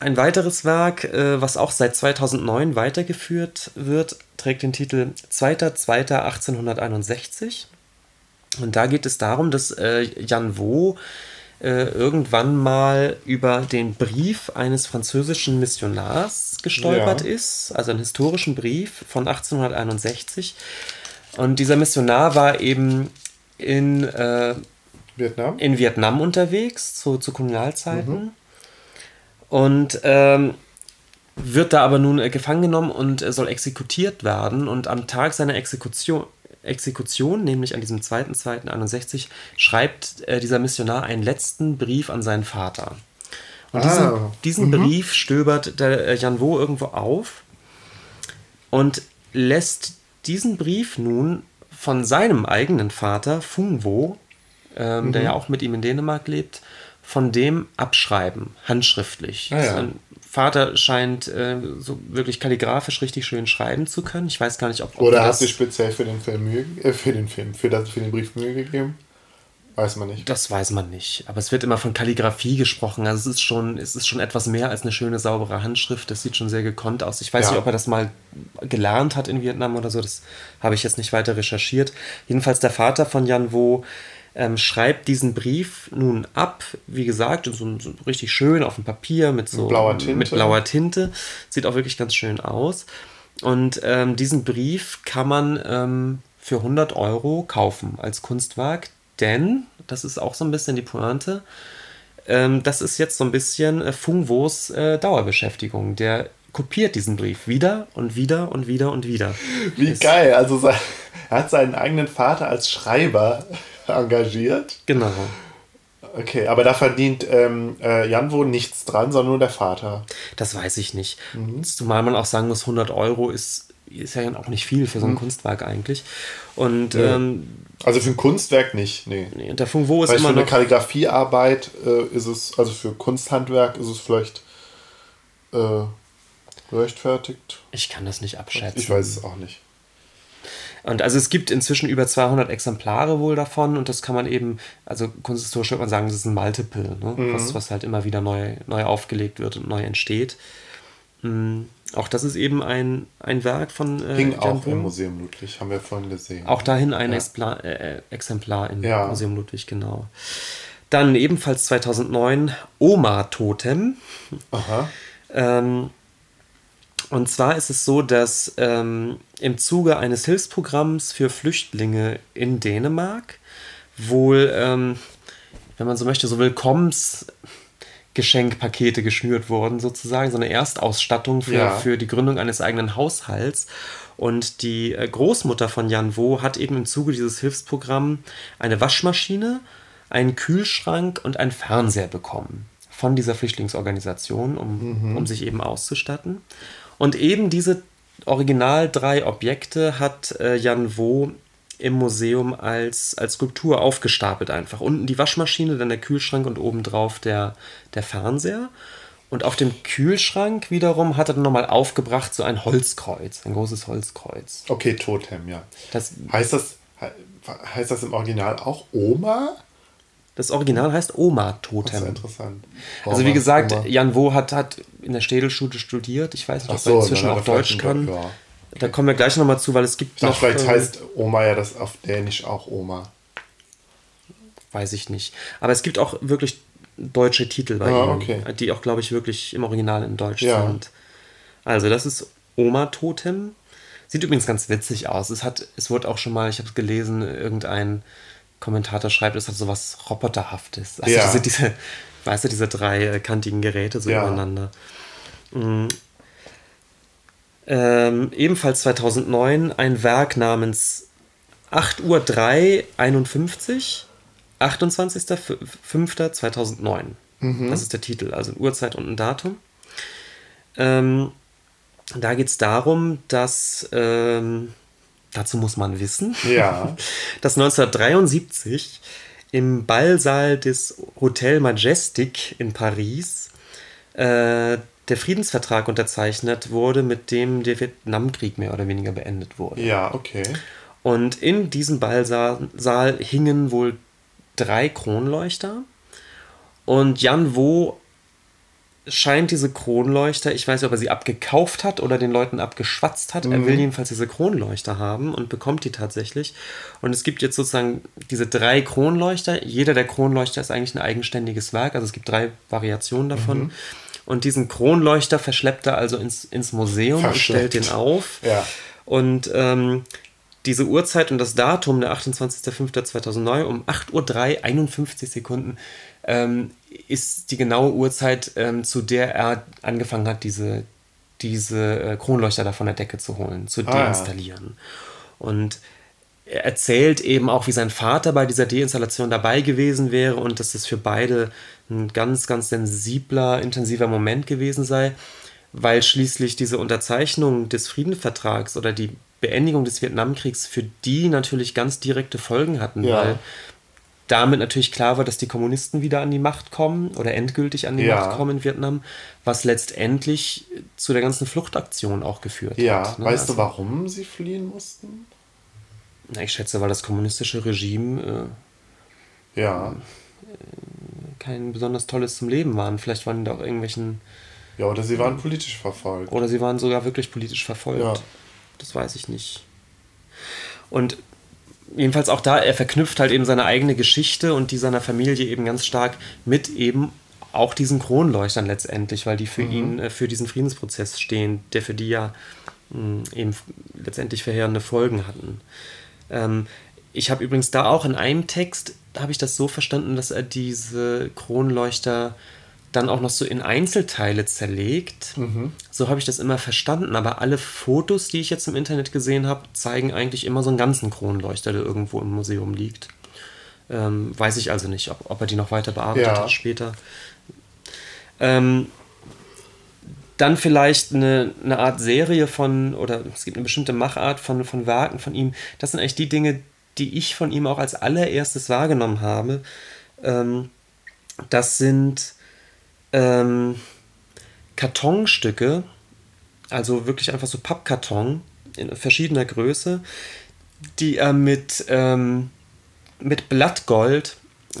ein weiteres Werk, äh, was auch seit 2009 weitergeführt wird, trägt den Titel 2.2.1861. Und da geht es darum, dass äh, Jan Wo äh, irgendwann mal über den Brief eines französischen Missionars gestolpert ja. ist, also einen historischen Brief von 1861, Und dieser Missionar war eben in, äh, Vietnam? in Vietnam unterwegs, zu, zu Kolonialzeiten. Mhm. Und ähm, wird da aber nun äh, gefangen genommen und äh, soll exekutiert werden. Und am Tag seiner Exekution, Exekution, nämlich an diesem 2.2.61, schreibt äh, dieser Missionar einen letzten Brief an seinen Vater. Und diesen, ah, diesen mhm. Brief stöbert der äh, Jan Wo irgendwo auf und lässt diesen Brief nun von seinem eigenen Vater, Fung Wo, ähm, mhm. der ja auch mit ihm in Dänemark lebt, von dem abschreiben, handschriftlich. Ah, ja. Sein Vater scheint äh, so wirklich kalligrafisch richtig schön schreiben zu können. Ich weiß gar nicht, ob. ob Oder hat sich speziell für den Film Mühe, äh, für den Film, für, das, für den Brief Mühe gegeben? Weiß man nicht. Das weiß man nicht. Aber es wird immer von Kalligrafie gesprochen. Also es ist schon, es ist schon etwas mehr als eine schöne, saubere Handschrift. Das sieht schon sehr gekonnt aus. Ich weiß ja. nicht, ob er das mal gelernt hat in Vietnam oder so. Das habe ich jetzt nicht weiter recherchiert. Jedenfalls der Vater von Jan Wo ähm, schreibt diesen Brief nun ab, wie gesagt, so, so richtig schön auf dem Papier mit so blauer Tinte. mit blauer Tinte. Sieht auch wirklich ganz schön aus. Und ähm, diesen Brief kann man ähm, für 100 Euro kaufen als Kunstwerk, denn, das ist auch so ein bisschen die Pointe, ähm, das ist jetzt so ein bisschen äh, Fungwos äh, Dauerbeschäftigung. Der kopiert diesen Brief wieder und wieder und wieder und wieder. Wie ist, geil. Also er hat seinen eigenen Vater als Schreiber engagiert. Genau. Okay, aber da verdient ähm, äh, Janwo nichts dran, sondern nur der Vater. Das weiß ich nicht. Mhm. Zumal man auch sagen muss, 100 Euro ist, ist ja auch nicht viel für so ein mhm. Kunstwerk eigentlich. Und, ja. ähm, also für ein Kunstwerk nicht, nee. nee und der Funk Wo ist Weil immer für eine Kalligrafiearbeit äh, ist es, also für Kunsthandwerk ist es vielleicht äh, rechtfertigt. Ich kann das nicht abschätzen. Ich weiß es auch nicht. Und also es gibt inzwischen über 200 Exemplare wohl davon und das kann man eben, also kunsthistorisch würde man sagen, das ist ein Multiple, ne? Mhm. was, was halt immer wieder neu, neu aufgelegt wird und neu entsteht. Mhm. Auch das ist eben ein, ein Werk von äh, Hing auch im Museum Ludwig, haben wir vorhin gesehen. Auch dahin ein ja. Expla äh, Exemplar im ja. Museum Ludwig, genau. Dann ebenfalls 2009 Oma Totem. Aha. Ähm, und zwar ist es so, dass ähm, im Zuge eines Hilfsprogramms für Flüchtlinge in Dänemark wohl, ähm, wenn man so möchte, so Willkommensgeschenkpakete geschnürt wurden, sozusagen, so eine Erstausstattung für, ja. für die Gründung eines eigenen Haushalts. Und die äh, Großmutter von Jan Wo hat eben im Zuge dieses Hilfsprogramms eine Waschmaschine, einen Kühlschrank und einen Fernseher bekommen von dieser Flüchtlingsorganisation, um, mhm. um sich eben auszustatten. Und eben diese original drei Objekte hat äh, Jan Wo im Museum als, als Skulptur aufgestapelt einfach. Unten die Waschmaschine, dann der Kühlschrank und obendrauf der, der Fernseher. Und auf dem Kühlschrank wiederum hat er dann nochmal aufgebracht so ein Holzkreuz, ein großes Holzkreuz. Okay, Totem, ja. Das, heißt, das, heißt das im Original auch Oma? Das Original heißt Oma-Totem. Das ist interessant. Oma, also wie gesagt, Oma. Jan Wo hat, hat in der Städelschule studiert. Ich weiß nicht, ob so, er inzwischen auch Deutsch kann. Ja. Da kommen wir gleich nochmal zu, weil es gibt noch... Vielleicht äh, heißt Oma ja das auf Dänisch auch Oma. Weiß ich nicht. Aber es gibt auch wirklich deutsche Titel bei ah, ihm, okay. die auch, glaube ich, wirklich im Original in Deutsch ja. sind. Also das ist Oma-Totem. Sieht übrigens ganz witzig aus. Es hat, es wurde auch schon mal, ich habe es gelesen, irgendein Kommentator schreibt, es hat so was Roboterhaftes. Also ja. diese, diese, weißt du, diese drei äh, kantigen Geräte so ja. übereinander. Mhm. Ähm, ebenfalls 2009 ein Werk namens 8 Uhr 3, 51, 28.05.2009. Mhm. Das ist der Titel, also Uhrzeit und ein Datum. Ähm, da geht es darum, dass ähm, dazu muss man wissen, ja. dass 1973 im Ballsaal des Hotel Majestic in Paris äh, der Friedensvertrag unterzeichnet wurde, mit dem der Vietnamkrieg mehr oder weniger beendet wurde. Ja, okay. Und in diesem Ballsaal hingen wohl drei Kronleuchter. Und Jan Wo scheint diese Kronleuchter, ich weiß nicht, ob er sie abgekauft hat oder den Leuten abgeschwatzt hat. Mhm. Er will mhm. jedenfalls diese Kronleuchter haben und bekommt die tatsächlich. Und es gibt jetzt sozusagen diese drei Kronleuchter. Jeder der Kronleuchter ist eigentlich ein eigenständiges Werk. Also es gibt drei Variationen davon. Mhm. Und diesen Kronleuchter verschleppt er also ins, ins Museum und stellt den auf. Ja. Und ähm, diese Uhrzeit und das Datum, der 28.05.2009 um 8.03 Uhr 51 Sekunden, ähm, ist die genaue Uhrzeit, ähm, zu der er angefangen hat, diese, diese äh, Kronleuchter da von der Decke zu holen, zu ah, deinstallieren. Ja. Und er erzählt eben auch, wie sein Vater bei dieser Deinstallation dabei gewesen wäre und dass es für beide ein ganz, ganz sensibler, intensiver Moment gewesen sei, weil schließlich diese Unterzeichnung des Friedensvertrags oder die Beendigung des Vietnamkriegs für die natürlich ganz direkte Folgen hatten, ja. weil damit natürlich klar war, dass die Kommunisten wieder an die Macht kommen oder endgültig an die ja. Macht kommen in Vietnam, was letztendlich zu der ganzen Fluchtaktion auch geführt ja. hat. Ja, ne? weißt also, du, warum sie fliehen mussten? Na, ich schätze, weil das kommunistische Regime äh, ja. Äh, kein besonders tolles zum Leben waren. Vielleicht waren die auch irgendwelchen. Ja, oder sie waren politisch verfolgt. Oder sie waren sogar wirklich politisch verfolgt. Ja. Das weiß ich nicht. Und jedenfalls auch da, er verknüpft halt eben seine eigene Geschichte und die seiner Familie eben ganz stark mit eben auch diesen Kronleuchtern letztendlich, weil die für mhm. ihn, äh, für diesen Friedensprozess stehen, der für die ja mh, hm, eben letztendlich verheerende Folgen hatten. Ähm, ich habe übrigens da auch in einem Text, habe ich das so verstanden, dass er diese Kronleuchter dann auch noch so in Einzelteile zerlegt. Mhm. So habe ich das immer verstanden. Aber alle Fotos, die ich jetzt im Internet gesehen habe, zeigen eigentlich immer so einen ganzen Kronleuchter, der irgendwo im Museum liegt. Ähm, weiß ich also nicht, ob, ob, er die noch weiter bearbeitet ja. hat später. Ähm, dann vielleicht eine, eine Art Serie von, oder es gibt eine bestimmte Machart von, von Werken von ihm. Das sind eigentlich die Dinge, die ich von ihm auch als allererstes wahrgenommen habe. Ähm, das sind ähm, Kartonstücke, also wirklich einfach so Pappkarton in verschiedener Größe, die er mit, ähm, mit Blattgold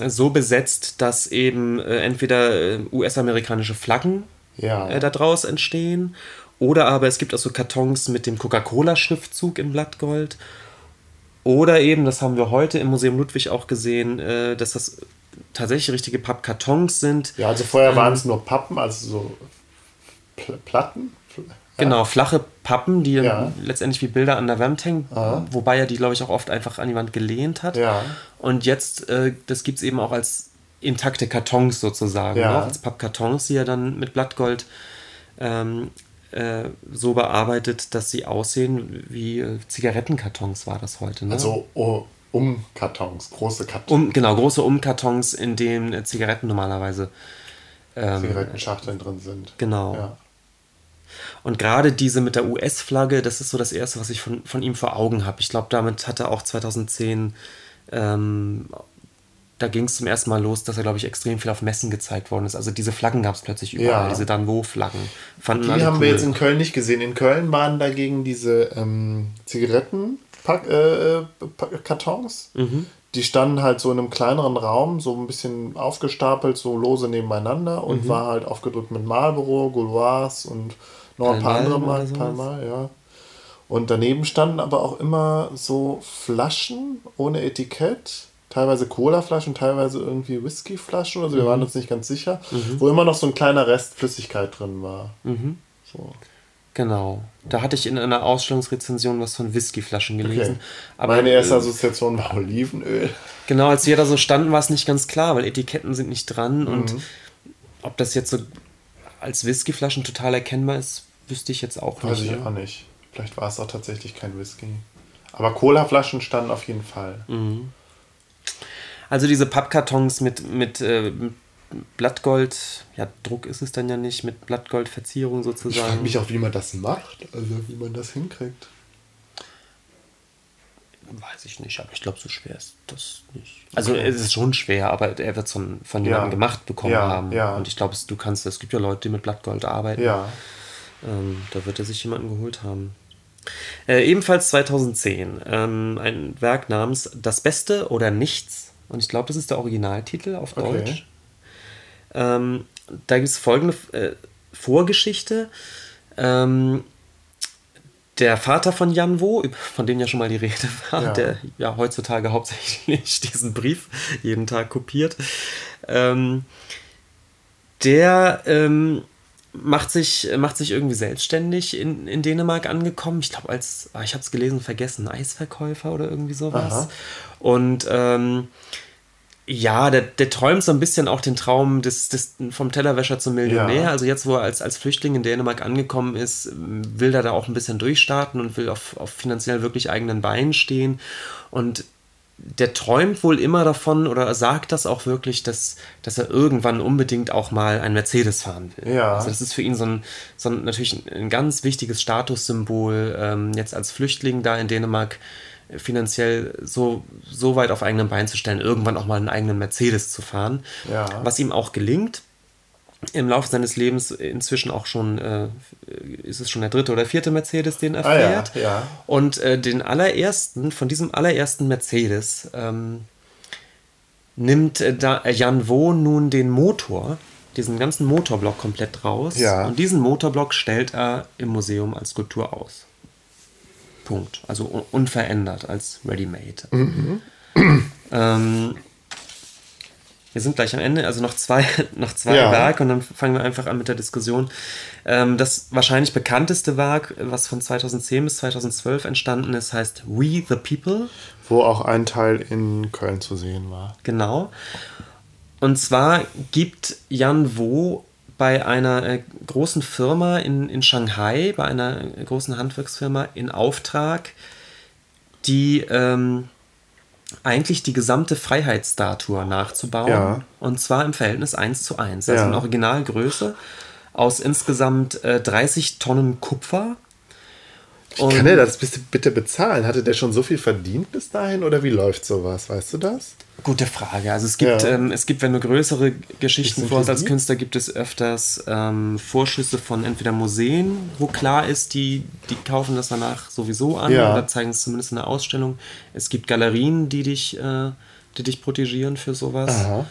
so besetzt, dass eben äh, entweder äh, US-amerikanische Flaggen ja. äh, daraus entstehen oder aber es gibt auch so Kartons mit dem Coca-Cola-Schriftzug in Blattgold. Oder eben, das haben wir heute im Museum Ludwig auch gesehen, äh, dass das tatsächlich richtige Pappkartons sind. Ja, also vorher ähm, waren es nur Pappen, also so Pl Platten. Genau, flache Pappen, die ja. letztendlich wie Bilder an der Wand hängen, Aha. wobei er die, glaube ich, auch oft einfach an die Wand gelehnt hat. Ja. Und jetzt, äh, das gibt es eben auch als intakte Kartons sozusagen, ja. ne? als Pappkartons, die er dann mit Blattgold ähm, äh, so bearbeitet, dass sie aussehen wie Zigarettenkartons war das heute. Ne? Also oh, Umkartons, große Kartons. Um, genau, große Umkartons, in denen äh, Zigaretten normalerweise. Ähm, Zigarettenschachteln drin sind. Genau. Ja. Und gerade diese mit der US-Flagge, das ist so das Erste, was ich von, von ihm vor Augen habe. Ich glaube, damit hat er auch 2010, ähm, da ging es zum ersten Mal los, dass er, glaube ich, extrem viel auf Messen gezeigt worden ist. Also diese Flaggen gab es plötzlich überall, ja. diese Danwo-Flaggen. Die haben cool. wir jetzt in Köln nicht gesehen. In Köln waren dagegen diese ähm, Zigaretten Pack, äh, Kartons. Mhm. Die standen halt so in einem kleineren Raum, so ein bisschen aufgestapelt, so lose nebeneinander und mhm. war halt aufgedrückt mit Marlboro, Gauloise und noch ein paar andere Mal, paar Mal, ja. Und daneben standen aber auch immer so Flaschen ohne Etikett, teilweise Colaflaschen, teilweise irgendwie Whiskyflaschen oder so, wir mhm. waren uns nicht ganz sicher, mhm. wo immer noch so ein kleiner Rest Flüssigkeit drin war. Mhm. So. Genau. Da hatte ich in einer Ausstellungsrezension was von Whiskyflaschen gelesen. Okay. Aber, Meine erste äh, Assoziation war Olivenöl. Genau, als wir da so standen, war es nicht ganz klar, weil Etiketten sind nicht dran mhm. und ob das jetzt so als Whiskyflaschen total erkennbar ist, wüsste ich jetzt auch Weiß nicht. Weiß ich auch nicht. Vielleicht war es auch tatsächlich kein Whisky. Aber Colaflaschen standen auf jeden Fall. Mhm. Also diese Pappkartons mit, mit, äh, Blattgold, ja, Druck ist es dann ja nicht, mit Blattgoldverzierung sozusagen. Ich frage mich auch, wie man das macht, also wie man das hinkriegt. Weiß ich nicht, aber ich glaube, so schwer ist das nicht. Also okay. es ist schon schwer, aber er wird es von, von ja. jemandem gemacht bekommen ja, haben. Ja. Und ich glaube, du kannst, es gibt ja Leute, die mit Blattgold arbeiten. Ja. Ähm, da wird er sich jemanden geholt haben. Äh, ebenfalls 2010 ähm, ein Werk namens Das Beste oder Nichts. Und ich glaube, das ist der Originaltitel auf Deutsch. Okay. Ähm, da gibt es folgende äh, Vorgeschichte. Ähm, der Vater von Jan Wo, von dem ja schon mal die Rede war, ja. der ja heutzutage hauptsächlich diesen Brief jeden Tag kopiert, ähm, der ähm, macht sich, macht sich irgendwie selbstständig in, in Dänemark angekommen. Ich glaube, als, ah, ich habe es gelesen, vergessen, Eisverkäufer oder irgendwie sowas. Aha. Und ähm, ja, der, der träumt so ein bisschen auch den Traum des, des, vom Tellerwäscher zum Millionär. Ja. Also jetzt, wo er als, als Flüchtling in Dänemark angekommen ist, will er da auch ein bisschen durchstarten und will auf, auf finanziell wirklich eigenen Beinen stehen. Und der träumt wohl immer davon oder sagt das auch wirklich, dass, dass er irgendwann unbedingt auch mal ein Mercedes fahren will. Ja. Also das ist für ihn so ein, so ein natürlich ein ganz wichtiges Statussymbol, ähm, jetzt als Flüchtling da in Dänemark finanziell so, so weit auf eigenen Beinen zu stellen, irgendwann auch mal einen eigenen Mercedes zu fahren. Ja. Was ihm auch gelingt. Im Laufe seines Lebens inzwischen auch schon, äh, ist es schon der dritte oder vierte Mercedes, den er fährt. Ah, ja, ja. Und äh, den allerersten, von diesem allerersten Mercedes, ähm, nimmt äh, da Jan Wo nun den Motor, diesen ganzen Motorblock komplett raus. Ja. Und diesen Motorblock stellt er im Museum als Skulptur aus. Punkt. Also unverändert als Ready-Made. Mhm. Ähm, wir sind gleich am Ende, also noch zwei, noch zwei ja. Werke und dann fangen wir einfach an mit der Diskussion. Ähm, das wahrscheinlich bekannteste Werk, was von 2010 bis 2012 entstanden ist, heißt We the People. Wo auch ein Teil in Köln zu sehen war. Genau. Und zwar gibt Jan Wo bei einer äh, großen Firma in, in Shanghai, bei einer großen Handwerksfirma in Auftrag, die ähm, eigentlich die gesamte Freiheitsstatue nachzubauen. Ja. Und zwar im Verhältnis 1 zu 1. Also ja. in Originalgröße aus insgesamt äh, 30 Tonnen Kupfer und Kann er das bitte bezahlen? Hatte der schon so viel verdient bis dahin oder wie läuft sowas? Weißt du das? Gute Frage. Also es gibt, ja. ähm, es gibt, wenn du größere Geschichten vorhast als Künstler, gibt es öfters ähm, Vorschüsse von entweder Museen, wo klar ist, die, die kaufen das danach sowieso an ja. oder zeigen es zumindest in der Ausstellung. Es gibt Galerien, die dich, äh, die dich protegieren für sowas.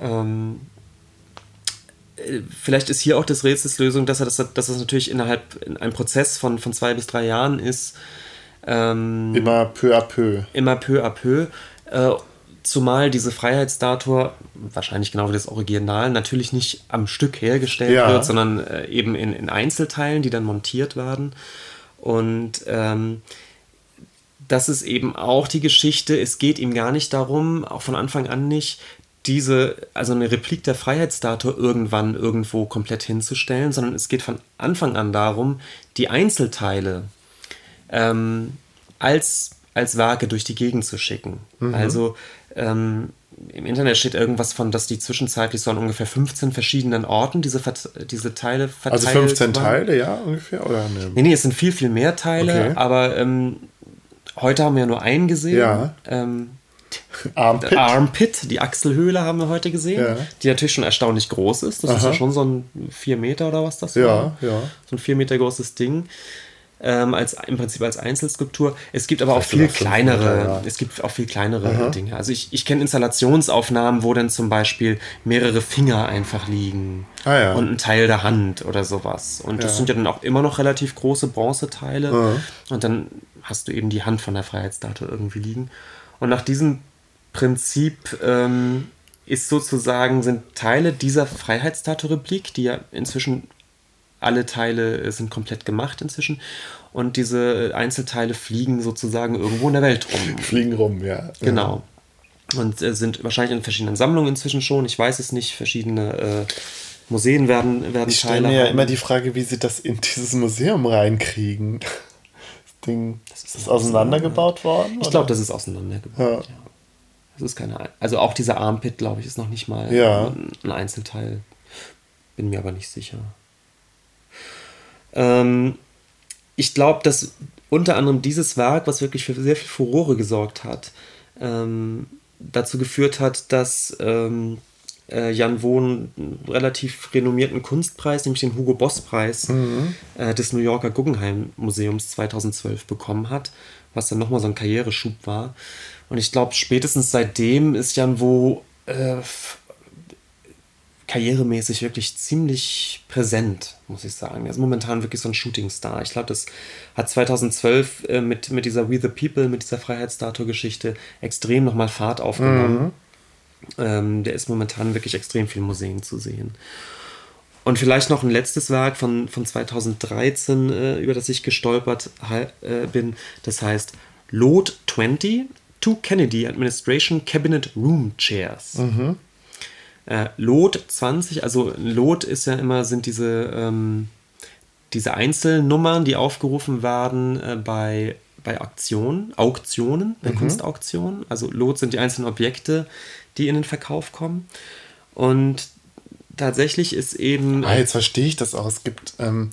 Ähm, vielleicht ist hier auch das Rätsels Lösung, dass er das, dass das natürlich innerhalb in einem Prozess von, von zwei bis drei Jahren ist. Ähm, immer peu à peu. Immer peu à peu. Äh, zumal diese Freiheitsstatue, wahrscheinlich genau wie das Original, natürlich nicht am Stück hergestellt ja. wird, sondern äh, eben in, in Einzelteilen, die dann montiert werden. Und ähm, das ist eben auch die Geschichte. Es geht ihm gar nicht darum, auch von Anfang an nicht, diese, also eine Replik der Freiheitsstatue irgendwann irgendwo komplett hinzustellen, sondern es geht von Anfang an darum, die Einzelteile ähm, als, als Werke durch die Gegend zu schicken. Mhm. Also ähm, im Internet steht irgendwas von, dass die zwischenzeitlich so an ungefähr 15 verschiedenen Orten diese, diese Teile verteilt Also 15 waren. Teile, ja, ungefähr? Oder ne? Nee, nee, es sind viel, viel mehr Teile, okay. aber ähm, heute haben wir ja nur einen gesehen. Ja. Ähm, Armpit. Armpit, die Achselhöhle haben wir heute gesehen, ja. die natürlich schon erstaunlich groß ist. Das Aha. ist ja schon so ein 4 Meter oder was das ja, war. Ja. So ein 4 Meter großes Ding. Ähm, als, Im Prinzip als Einzelskulptur. Es gibt aber auch viel kleinere, Meter, ja. es gibt auch viel kleinere Aha. Dinge. Also ich, ich kenne Installationsaufnahmen, wo dann zum Beispiel mehrere Finger einfach liegen ah, ja. und ein Teil der Hand oder sowas. Und das sind ja dann auch immer noch relativ große Bronzeteile. Und dann hast du eben die Hand von der Freiheitsstatue irgendwie liegen. Und nach diesem Prinzip ähm, ist sozusagen, sind Teile dieser Freiheitsstatue-Replik, die ja inzwischen alle Teile äh, sind komplett gemacht inzwischen. Und diese Einzelteile fliegen sozusagen irgendwo in der Welt rum. Fliegen rum, ja. Genau. Und äh, sind wahrscheinlich in verschiedenen Sammlungen inzwischen schon. Ich weiß es nicht. Verschiedene äh, Museen werden, werden ich Teile. Ich stelle mir ja immer die Frage, wie sie das in dieses Museum reinkriegen. Ding. Das ist das auseinandergebaut worden? Ich glaube, das ist auseinandergebaut. Ja. ja. Das ist keine. Also auch dieser Armpit, glaube ich, ist noch nicht mal ja. ein Einzelteil. Bin mir aber nicht sicher. Ähm, ich glaube, dass unter anderem dieses Werk, was wirklich für sehr viel Furore gesorgt hat, ähm, dazu geführt hat, dass ähm, äh, Jan Wohn einen relativ renommierten Kunstpreis, nämlich den Hugo Boss Preis mhm. äh, des New Yorker Guggenheim Museums 2012 bekommen hat, was dann nochmal so ein Karriereschub war. Und ich glaube, spätestens seitdem ist Jan Wo äh, karrieremäßig wirklich ziemlich präsent, muss ich sagen. Er ist momentan wirklich so ein Shootingstar. Ich glaube, das hat 2012 äh, mit, mit dieser We the People, mit dieser Freiheitsstatue-Geschichte extrem nochmal Fahrt aufgenommen. Mhm. Ähm, der ist momentan wirklich extrem viel Museen zu sehen. Und vielleicht noch ein letztes Werk von, von 2013, äh, über das ich gestolpert äh, bin. Das heißt Lot 20, Two Kennedy Administration Cabinet Room Chairs. Mhm. Äh, Lot 20, also Lot ist ja immer, sind diese, ähm, diese Einzelnummern, die aufgerufen werden äh, bei, bei Auktionen, Auktionen, bei mhm. Kunstauktionen. Also Lot sind die einzelnen Objekte, die in den Verkauf kommen. Und tatsächlich ist eben. Ah, jetzt verstehe ich das auch. Es gibt, ähm,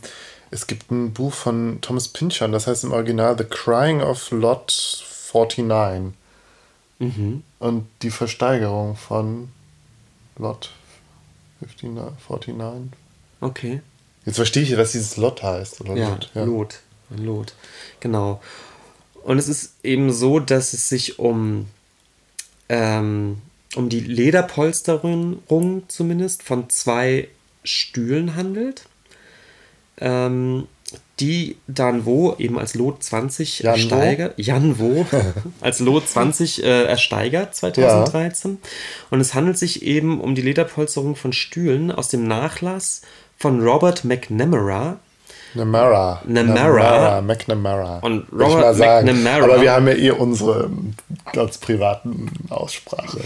es gibt ein Buch von Thomas Pynchon, das heißt im Original The Crying of Lot 49. Mhm. Und die Versteigerung von Lot 59, 49. Okay. Jetzt verstehe ich, was dieses Lot heißt. Oder ja, Lot. Ja, Lot. Lot. Genau. Und es ist eben so, dass es sich um ähm, um die Lederpolsterung zumindest von zwei Stühlen handelt, ähm, die dann wo eben als Lot 20 Jan ersteigert, Jan wo als Lot 20 äh, ersteigert 2013 ja. und es handelt sich eben um die Lederpolsterung von Stühlen aus dem Nachlass von Robert McNamara, Namara. Namara. McNamara. Und Robert McNamara. Aber wir haben ja eh unsere ganz privaten Aussprache.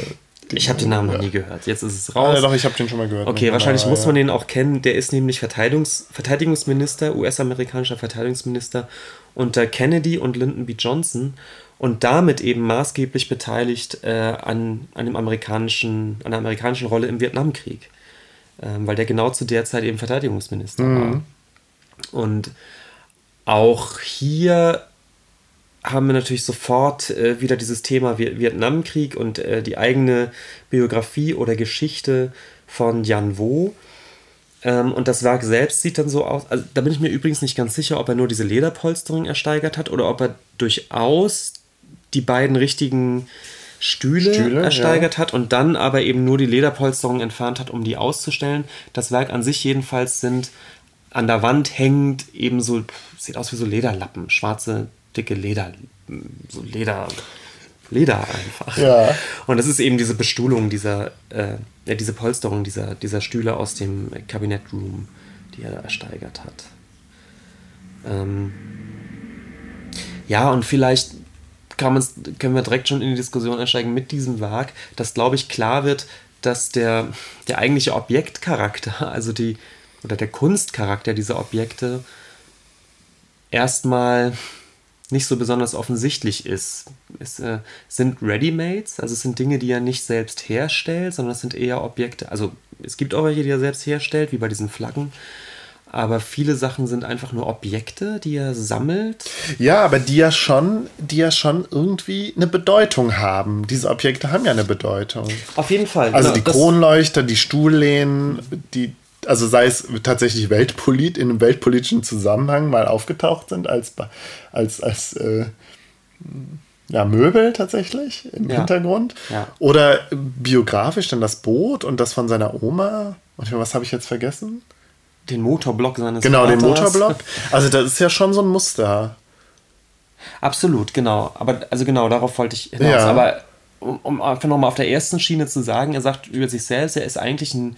Ich habe den Namen noch nie gehört. Jetzt ist es raus. Ah, doch, ich habe den schon mal gehört. Okay, wahrscheinlich muss man den auch kennen. Der ist nämlich Verteidigungs Verteidigungsminister, US-amerikanischer Verteidigungsminister unter Kennedy und Lyndon B. Johnson und damit eben maßgeblich beteiligt äh, an, an, dem amerikanischen, an der amerikanischen Rolle im Vietnamkrieg. Ähm, weil der genau zu der Zeit eben Verteidigungsminister mhm. war. Und auch hier haben wir natürlich sofort äh, wieder dieses Thema Vietnamkrieg und äh, die eigene Biografie oder Geschichte von Jan Wo. Ähm, und das Werk selbst sieht dann so aus. Also, da bin ich mir übrigens nicht ganz sicher, ob er nur diese Lederpolsterung ersteigert hat oder ob er durchaus die beiden richtigen Stühle, Stühle ersteigert ja. hat und dann aber eben nur die Lederpolsterung entfernt hat, um die auszustellen. Das Werk an sich jedenfalls sind an der Wand hängend eben so, sieht aus wie so Lederlappen, schwarze dicke Leder, so Leder, Leder einfach. Ja. Und das ist eben diese Bestuhlung dieser, äh, diese Polsterung dieser, dieser Stühle aus dem Kabinettroom, die er ersteigert hat. Ähm ja, und vielleicht kann können wir direkt schon in die Diskussion einsteigen mit diesem Werk, dass, glaube ich, klar wird, dass der, der eigentliche Objektcharakter, also die, oder der Kunstcharakter dieser Objekte erstmal nicht so besonders offensichtlich ist. Es äh, sind Readymates, also es sind Dinge, die er nicht selbst herstellt, sondern es sind eher Objekte. Also es gibt auch welche, die er selbst herstellt, wie bei diesen Flaggen. Aber viele Sachen sind einfach nur Objekte, die er sammelt. Ja, aber die ja schon, die ja schon irgendwie eine Bedeutung haben. Diese Objekte haben ja eine Bedeutung. Auf jeden Fall. Also genau, die Kronleuchter, die Stuhllehnen, die, also sei es tatsächlich Weltpolit in einem weltpolitischen Zusammenhang mal aufgetaucht sind als, als, als äh, ja, Möbel tatsächlich im ja. Hintergrund. Ja. Oder biografisch dann das Boot und das von seiner Oma. Und was habe ich jetzt vergessen? Den Motorblock seines Genau, Vaters. den Motorblock. Also das ist ja schon so ein Muster. Absolut, genau. Aber also genau, darauf wollte ich hinaus. Ja. Aber um, um einfach nochmal auf der ersten Schiene zu sagen, er sagt über sich selbst, er ist eigentlich ein,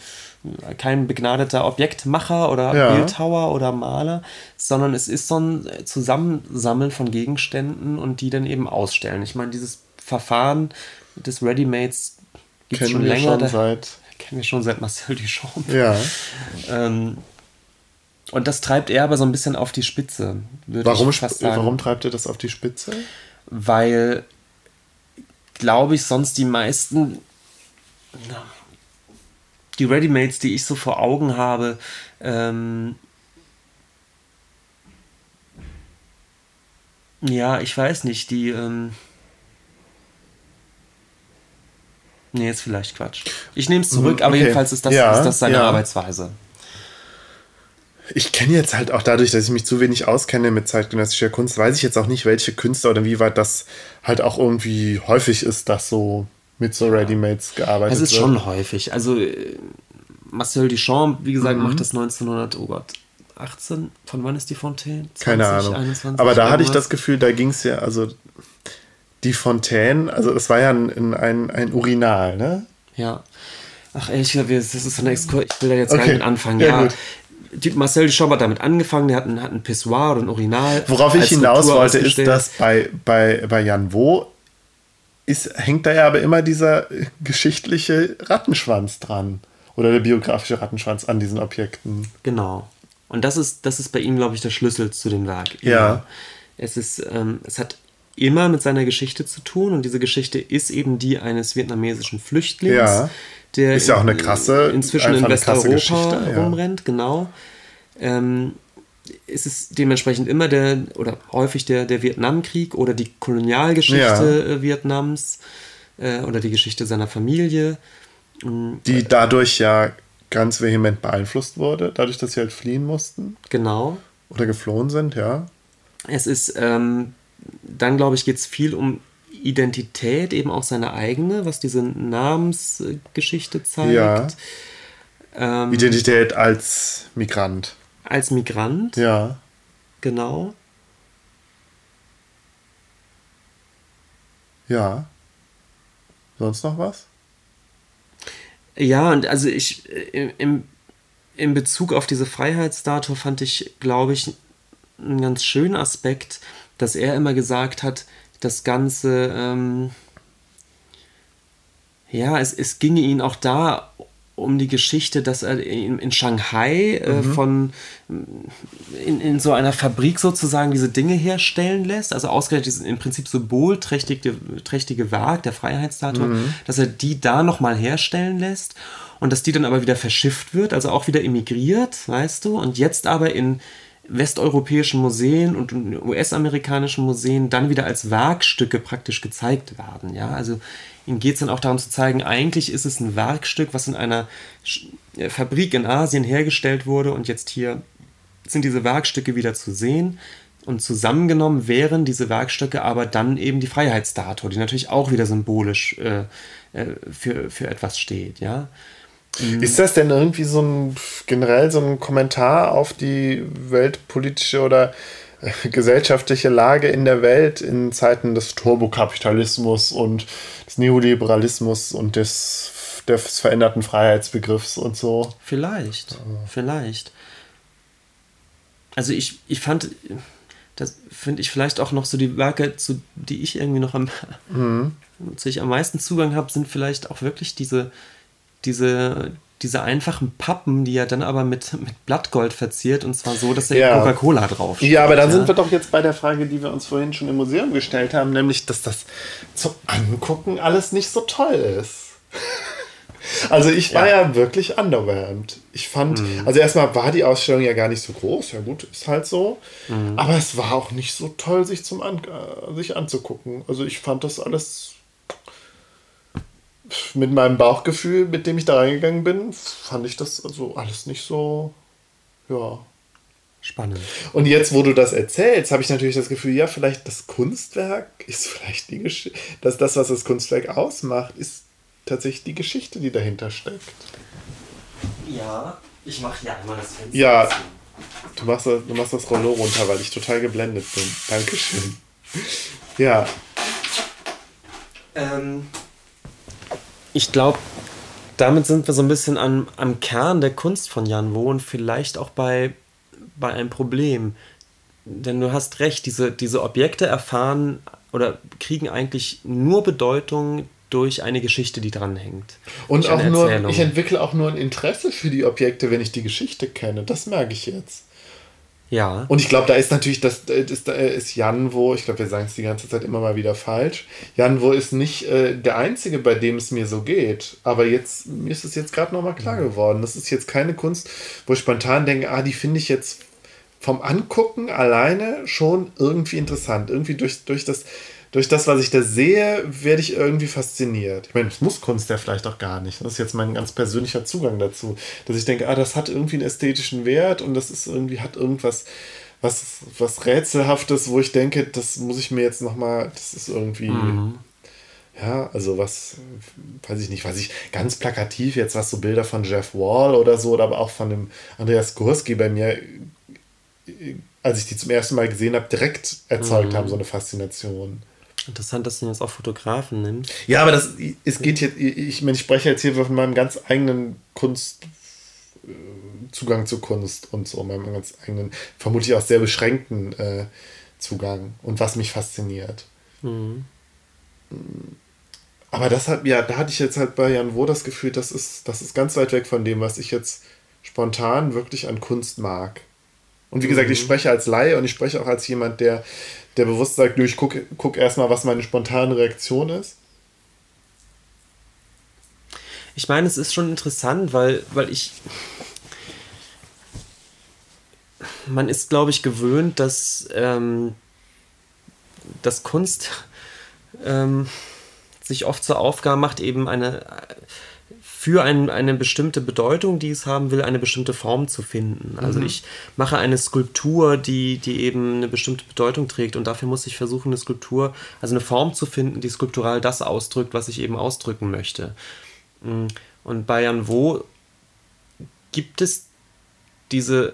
kein begnadeter Objektmacher oder ja. Bildhauer oder Maler, sondern es ist so ein Zusammensammeln von Gegenständen und die dann eben ausstellen. Ich meine, dieses Verfahren des Readymates gibt es schon länger. Schon seit kennen wir schon seit Marcel Duchamp. Ja. Ähm, und das treibt er aber so ein bisschen auf die Spitze. Warum, warum treibt er das auf die Spitze? Weil glaube ich, sonst die meisten, die Readymates, die ich so vor Augen habe, ähm, ja, ich weiß nicht, die, ähm, nee, ist vielleicht Quatsch. Ich nehme es zurück, mhm, okay. aber jedenfalls ist das, ja, ist das seine ja. Arbeitsweise. Ich kenne jetzt halt auch dadurch, dass ich mich zu wenig auskenne mit zeitgenössischer Kunst, weiß ich jetzt auch nicht, welche Künstler oder wie weit das halt auch irgendwie häufig ist, dass so mit so Readymates gearbeitet wird. Es ist wird. schon häufig. Also äh, Marcel Duchamp, wie gesagt, mhm. macht das 1900, oh Gott, 18. Von wann ist die Fontaine? 20, Keine Ahnung. 21, Aber da irgendwas? hatte ich das Gefühl, da ging es ja, also die Fontaine, also es war ja ein, ein, ein Urinal, ne? Ja. Ach, ehrlich gesagt, das ist so eine Exkur Ich will da jetzt okay. gar nicht anfangen. Ja, ja Marcel Duchamp hat damit angefangen, der hat ein, hat ein Pissoir oder ein Urinal. Worauf ich hinaus wollte, ist, dass bei, bei, bei Jan Wo ist, hängt da ja aber immer dieser geschichtliche Rattenschwanz dran. Oder der biografische Rattenschwanz an diesen Objekten. Genau. Und das ist, das ist bei ihm, glaube ich, der Schlüssel zu dem Werk. Ja. Es, ist, ähm, es hat immer mit seiner Geschichte zu tun und diese Geschichte ist eben die eines vietnamesischen Flüchtlings, ja. Der ist ja auch eine krasse, inzwischen in Westeuropa rumrennt, ja. genau. Ähm, ist es dementsprechend immer der oder häufig der, der Vietnamkrieg oder die Kolonialgeschichte ja. Äh, Vietnams äh, oder die Geschichte seiner Familie. Die dadurch ja ganz vehement beeinflusst wurde, dadurch, dass sie halt fliehen mussten. Genau. Oder geflohen sind, ja. Es ist, ähm, dann glaube ich, geht es viel um Identität, eben auch seine eigene, was diese Namensgeschichte zeigt. Ja. Ähm, Identität als Migrant. Als Migrant. Ja. Genau. Ja. Sonst noch was? Ja, und also ich äh, im, im Bezug auf diese Freiheitsstatue fand ich, glaube ich, einen ganz schönen Aspekt, dass er immer gesagt hat, das Ganze, ähm, ja, es, es ginge ihn auch da um die Geschichte, dass er in, in Shanghai äh, mhm. von in, in so einer Fabrik sozusagen diese Dinge herstellen lässt, also ausgerechnet dieses im Prinzip symbolträchtige trächtige Werk der Freiheitsstatue, mhm. dass er die da nochmal herstellen lässt und dass die dann aber wieder verschifft wird, also auch wieder emigriert, weißt du, und jetzt aber in westeuropäischen Museen und US-amerikanischen Museen dann wieder als Werkstücke praktisch gezeigt werden. Ja, also ihm geht es dann auch darum zu zeigen, eigentlich ist es ein Werkstück, was in einer äh, Fabrik in Asien hergestellt wurde und jetzt hier sind diese Werkstücke wieder zu sehen. Und zusammengenommen wären diese Werkstücke aber dann eben die Freiheitsstatue, die natürlich auch wieder symbolisch äh, äh für, für etwas steht. Ja? Mhm. Ist das denn irgendwie so ein generell so ein Kommentar auf die weltpolitische oder äh, gesellschaftliche Lage in der Welt in Zeiten des Turbokapitalismus und des Neoliberalismus und des, des veränderten Freiheitsbegriffs und so? Vielleicht, vielleicht. Also ich, ich fand, das finde ich vielleicht auch noch so die Werke, zu die ich irgendwie noch am, mhm. zu ich am meisten Zugang habe, sind vielleicht auch wirklich diese diese, diese einfachen Pappen, die er dann aber mit, mit Blattgold verziert und zwar so, dass er ja. Coca-Cola drauf Ja, aber dann ja. sind wir doch jetzt bei der Frage, die wir uns vorhin schon im Museum gestellt haben, nämlich, dass das zum Angucken alles nicht so toll ist. Also ich war ja, ja wirklich underwhelmed. Ich fand, mhm. also erstmal war die Ausstellung ja gar nicht so groß, ja gut, ist halt so. Mhm. Aber es war auch nicht so toll, sich zum An sich anzugucken. Also ich fand das alles mit meinem Bauchgefühl, mit dem ich da reingegangen bin, fand ich das also alles nicht so, ja. Spannend. Und jetzt, wo du das erzählst, habe ich natürlich das Gefühl, ja, vielleicht das Kunstwerk ist vielleicht die Geschichte, dass das, was das Kunstwerk ausmacht, ist tatsächlich die Geschichte, die dahinter steckt. Ja, ich mache ja immer das Fenster. Ja, du machst, das, du machst das Rollo runter, weil ich total geblendet bin. Dankeschön. Ja. Ähm, ich glaube, damit sind wir so ein bisschen am, am Kern der Kunst von Jan Wo und vielleicht auch bei, bei einem Problem. Denn du hast recht, diese, diese Objekte erfahren oder kriegen eigentlich nur Bedeutung durch eine Geschichte, die dranhängt. Und auch nur, ich entwickle auch nur ein Interesse für die Objekte, wenn ich die Geschichte kenne. Das merke ich jetzt. Ja. Und ich glaube, da ist natürlich, das ist, ist Jan, wo, ich glaube, wir sagen es die ganze Zeit immer mal wieder falsch. Jan, wo ist nicht äh, der Einzige, bei dem es mir so geht. Aber jetzt, mir ist es jetzt gerade nochmal klar geworden. Das ist jetzt keine Kunst, wo ich spontan denke, ah, die finde ich jetzt vom Angucken alleine schon irgendwie interessant. Irgendwie durch, durch das durch das, was ich da sehe, werde ich irgendwie fasziniert. Ich meine, es muss Kunst ja vielleicht auch gar nicht. Das ist jetzt mein ganz persönlicher Zugang dazu. Dass ich denke, ah, das hat irgendwie einen ästhetischen Wert und das ist irgendwie, hat irgendwas, was, was Rätselhaftes, wo ich denke, das muss ich mir jetzt nochmal, das ist irgendwie. Mhm. Ja, also was, weiß ich nicht, weiß ich, ganz plakativ jetzt, was so Bilder von Jeff Wall oder so, oder aber auch von dem Andreas Gurski bei mir, als ich die zum ersten Mal gesehen habe, direkt erzeugt mhm. haben, so eine Faszination. Interessant, dass du jetzt auch Fotografen nimmst. Ja, aber das, es geht jetzt, ich, ich spreche jetzt hier von meinem ganz eigenen Kunst, äh, Zugang zu Kunst und so, meinem ganz eigenen, vermutlich auch sehr beschränkten äh, Zugang und was mich fasziniert. Mhm. Aber das hat, ja, da hatte ich jetzt halt bei Jan Wo das Gefühl, das ist, das ist ganz weit weg von dem, was ich jetzt spontan wirklich an Kunst mag. Und wie gesagt, mhm. ich spreche als Laie und ich spreche auch als jemand, der, der bewusst sagt, ich gucke guck erstmal, was meine spontane Reaktion ist. Ich meine, es ist schon interessant, weil, weil ich. Man ist, glaube ich, gewöhnt, dass, ähm, dass Kunst ähm, sich oft zur Aufgabe macht, eben eine für ein, eine bestimmte Bedeutung, die es haben will, eine bestimmte Form zu finden. Also mhm. ich mache eine Skulptur, die, die eben eine bestimmte Bedeutung trägt und dafür muss ich versuchen, eine Skulptur, also eine Form zu finden, die skulptural das ausdrückt, was ich eben ausdrücken möchte. Mm. Und bei Jan Wo gibt es diese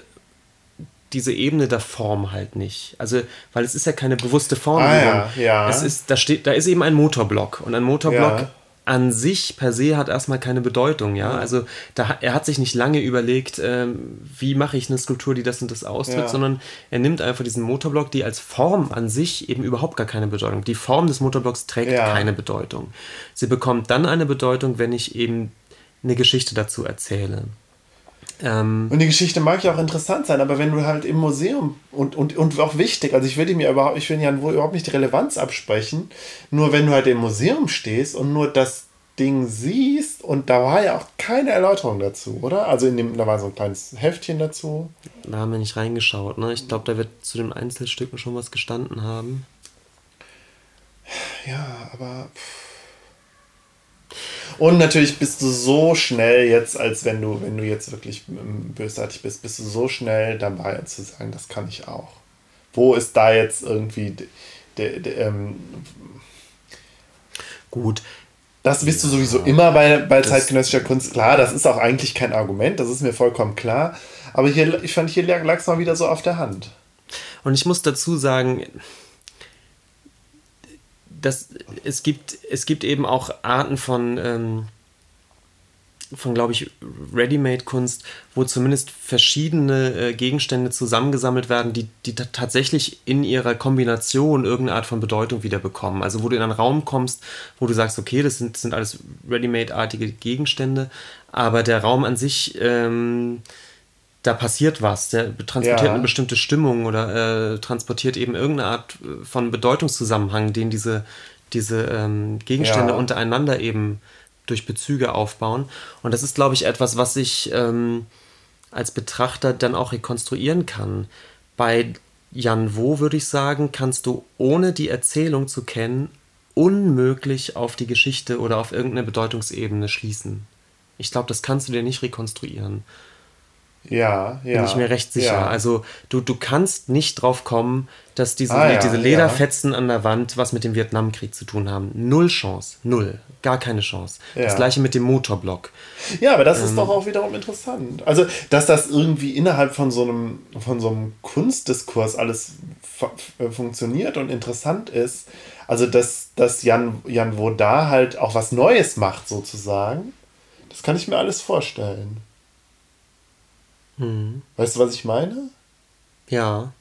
diese Ebene der Form halt nicht. Also, weil es ist ja keine bewusste Form. Ah, ja, ja. Es ist, da steht, da ist eben ein Motorblock. Und ein Motorblock ja an sich per se hat erstmal keine Bedeutung, ja. Also da, er hat sich nicht lange überlegt, ähm, wie mache ich eine Skulptur, die das und das ausdrückt, ja. sondern er nimmt einfach diesen Motorblock, die als Form an sich eben überhaupt gar keine Bedeutung. Die Form des Motorblocks trägt ja. keine Bedeutung. Sie bekommt dann eine Bedeutung, wenn ich eben eine Geschichte dazu erzähle. Ähm, und die Geschichte mag ja auch interessant sein, aber wenn du halt im Museum und, und, und auch wichtig, also ich will mir überhaupt, ich will ja überhaupt nicht die Relevanz absprechen, nur wenn du halt im Museum stehst und nur das Ding siehst und da war ja auch keine Erläuterung dazu, oder? Also in dem, da war so ein kleines Heftchen dazu. Da haben wir nicht reingeschaut, ne? Ich glaube, da wird zu den Einzelstücken schon was gestanden haben. Ja, aber. Pff. Und natürlich bist du so schnell jetzt, als wenn du, wenn du jetzt wirklich ähm, bösartig bist, bist du so schnell dabei zu sagen, das kann ich auch. Wo ist da jetzt irgendwie der, der ähm, gut. Das bist du sowieso immer bei, bei zeitgenössischer Kunst. Klar, das ist auch eigentlich kein Argument, das ist mir vollkommen klar. Aber hier, ich fand, hier lag es mal wieder so auf der Hand. Und ich muss dazu sagen, das, es, gibt, es gibt eben auch Arten von, ähm, von glaube ich, Ready-Made-Kunst, wo zumindest verschiedene äh, Gegenstände zusammengesammelt werden, die, die tatsächlich in ihrer Kombination irgendeine Art von Bedeutung wieder bekommen. Also wo du in einen Raum kommst, wo du sagst, okay, das sind, sind alles Ready-Made-artige Gegenstände, aber der Raum an sich ähm, da passiert was, der transportiert ja. eine bestimmte Stimmung oder äh, transportiert eben irgendeine Art äh, von Bedeutungszusammenhang, den diese, diese ähm, Gegenstände ja. untereinander eben durch Bezüge aufbauen. Und das ist, glaube ich, etwas, was ich ähm, als Betrachter dann auch rekonstruieren kann. Bei Jan Wo würde ich sagen, kannst du ohne die Erzählung zu kennen unmöglich auf die Geschichte oder auf irgendeine Bedeutungsebene schließen. Ich glaube, das kannst du dir nicht rekonstruieren. Ja, ja. Bin ich mir recht sicher. Ja. Also du, du kannst nicht drauf kommen, dass diese, ah, ja, diese Lederfetzen ja. an der Wand was mit dem Vietnamkrieg zu tun haben. Null Chance. Null. Gar keine Chance. Das gleiche mit dem Motorblock. Ja, aber das ähm, ist doch auch wiederum interessant. Also, dass das irgendwie innerhalb von so einem, von so einem Kunstdiskurs alles äh, funktioniert und interessant ist. Also, dass, dass Jan, Jan Woda halt auch was Neues macht, sozusagen. Das kann ich mir alles vorstellen. Hm. Weißt du, was ich meine? Ja.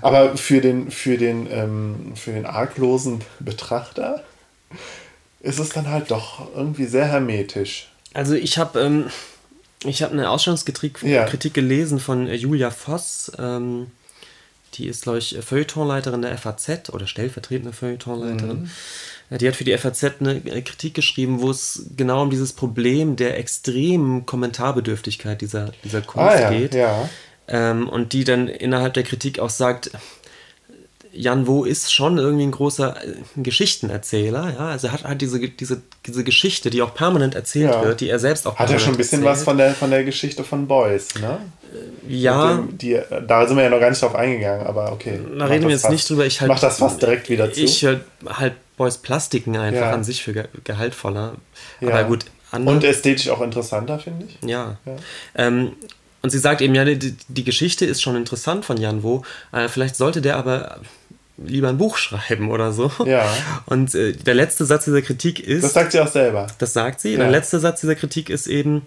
Aber für den, für den, ähm, für den arglosen Betrachter ist es dann halt doch irgendwie sehr hermetisch. Also ich habe ähm, ich eine Ausstellungskritik ja. Kritik gelesen von äh, Julia Voss. Ähm, die ist, glaube ich, Feuilletonleiterin der FAZ oder stellvertretende Feuilletonleiterin. Mhm. Die hat für die FAZ eine Kritik geschrieben, wo es genau um dieses Problem der extremen Kommentarbedürftigkeit dieser, dieser Kunst ah, ja, geht. Ja. Ähm, und die dann innerhalb der Kritik auch sagt, Jan Wo ist schon irgendwie ein großer äh, Geschichtenerzähler, ja. Also er hat halt diese, diese, diese Geschichte, die auch permanent erzählt ja. wird, die er selbst auch Hat er schon ein bisschen erzählt. was von der, von der Geschichte von Beuys, ne? Ja. Dem, die, da sind wir ja noch gar nicht drauf eingegangen, aber okay. Da reden wir jetzt fast, nicht drüber. Ich halt, mach das fast direkt wieder zu. Ich halt Beuys Plastiken einfach ja. an sich für gehaltvoller. Ja. Aber gut. Und ästhetisch auch interessanter, finde ich. Ja. ja. Ähm, und sie sagt eben, ja, die, die, Geschichte ist schon interessant von Jan Wo. Äh, vielleicht sollte der aber lieber ein Buch schreiben oder so. Ja. Und äh, der letzte Satz dieser Kritik ist. Das sagt sie auch selber. Das sagt sie. Ja. Der letzte Satz dieser Kritik ist eben,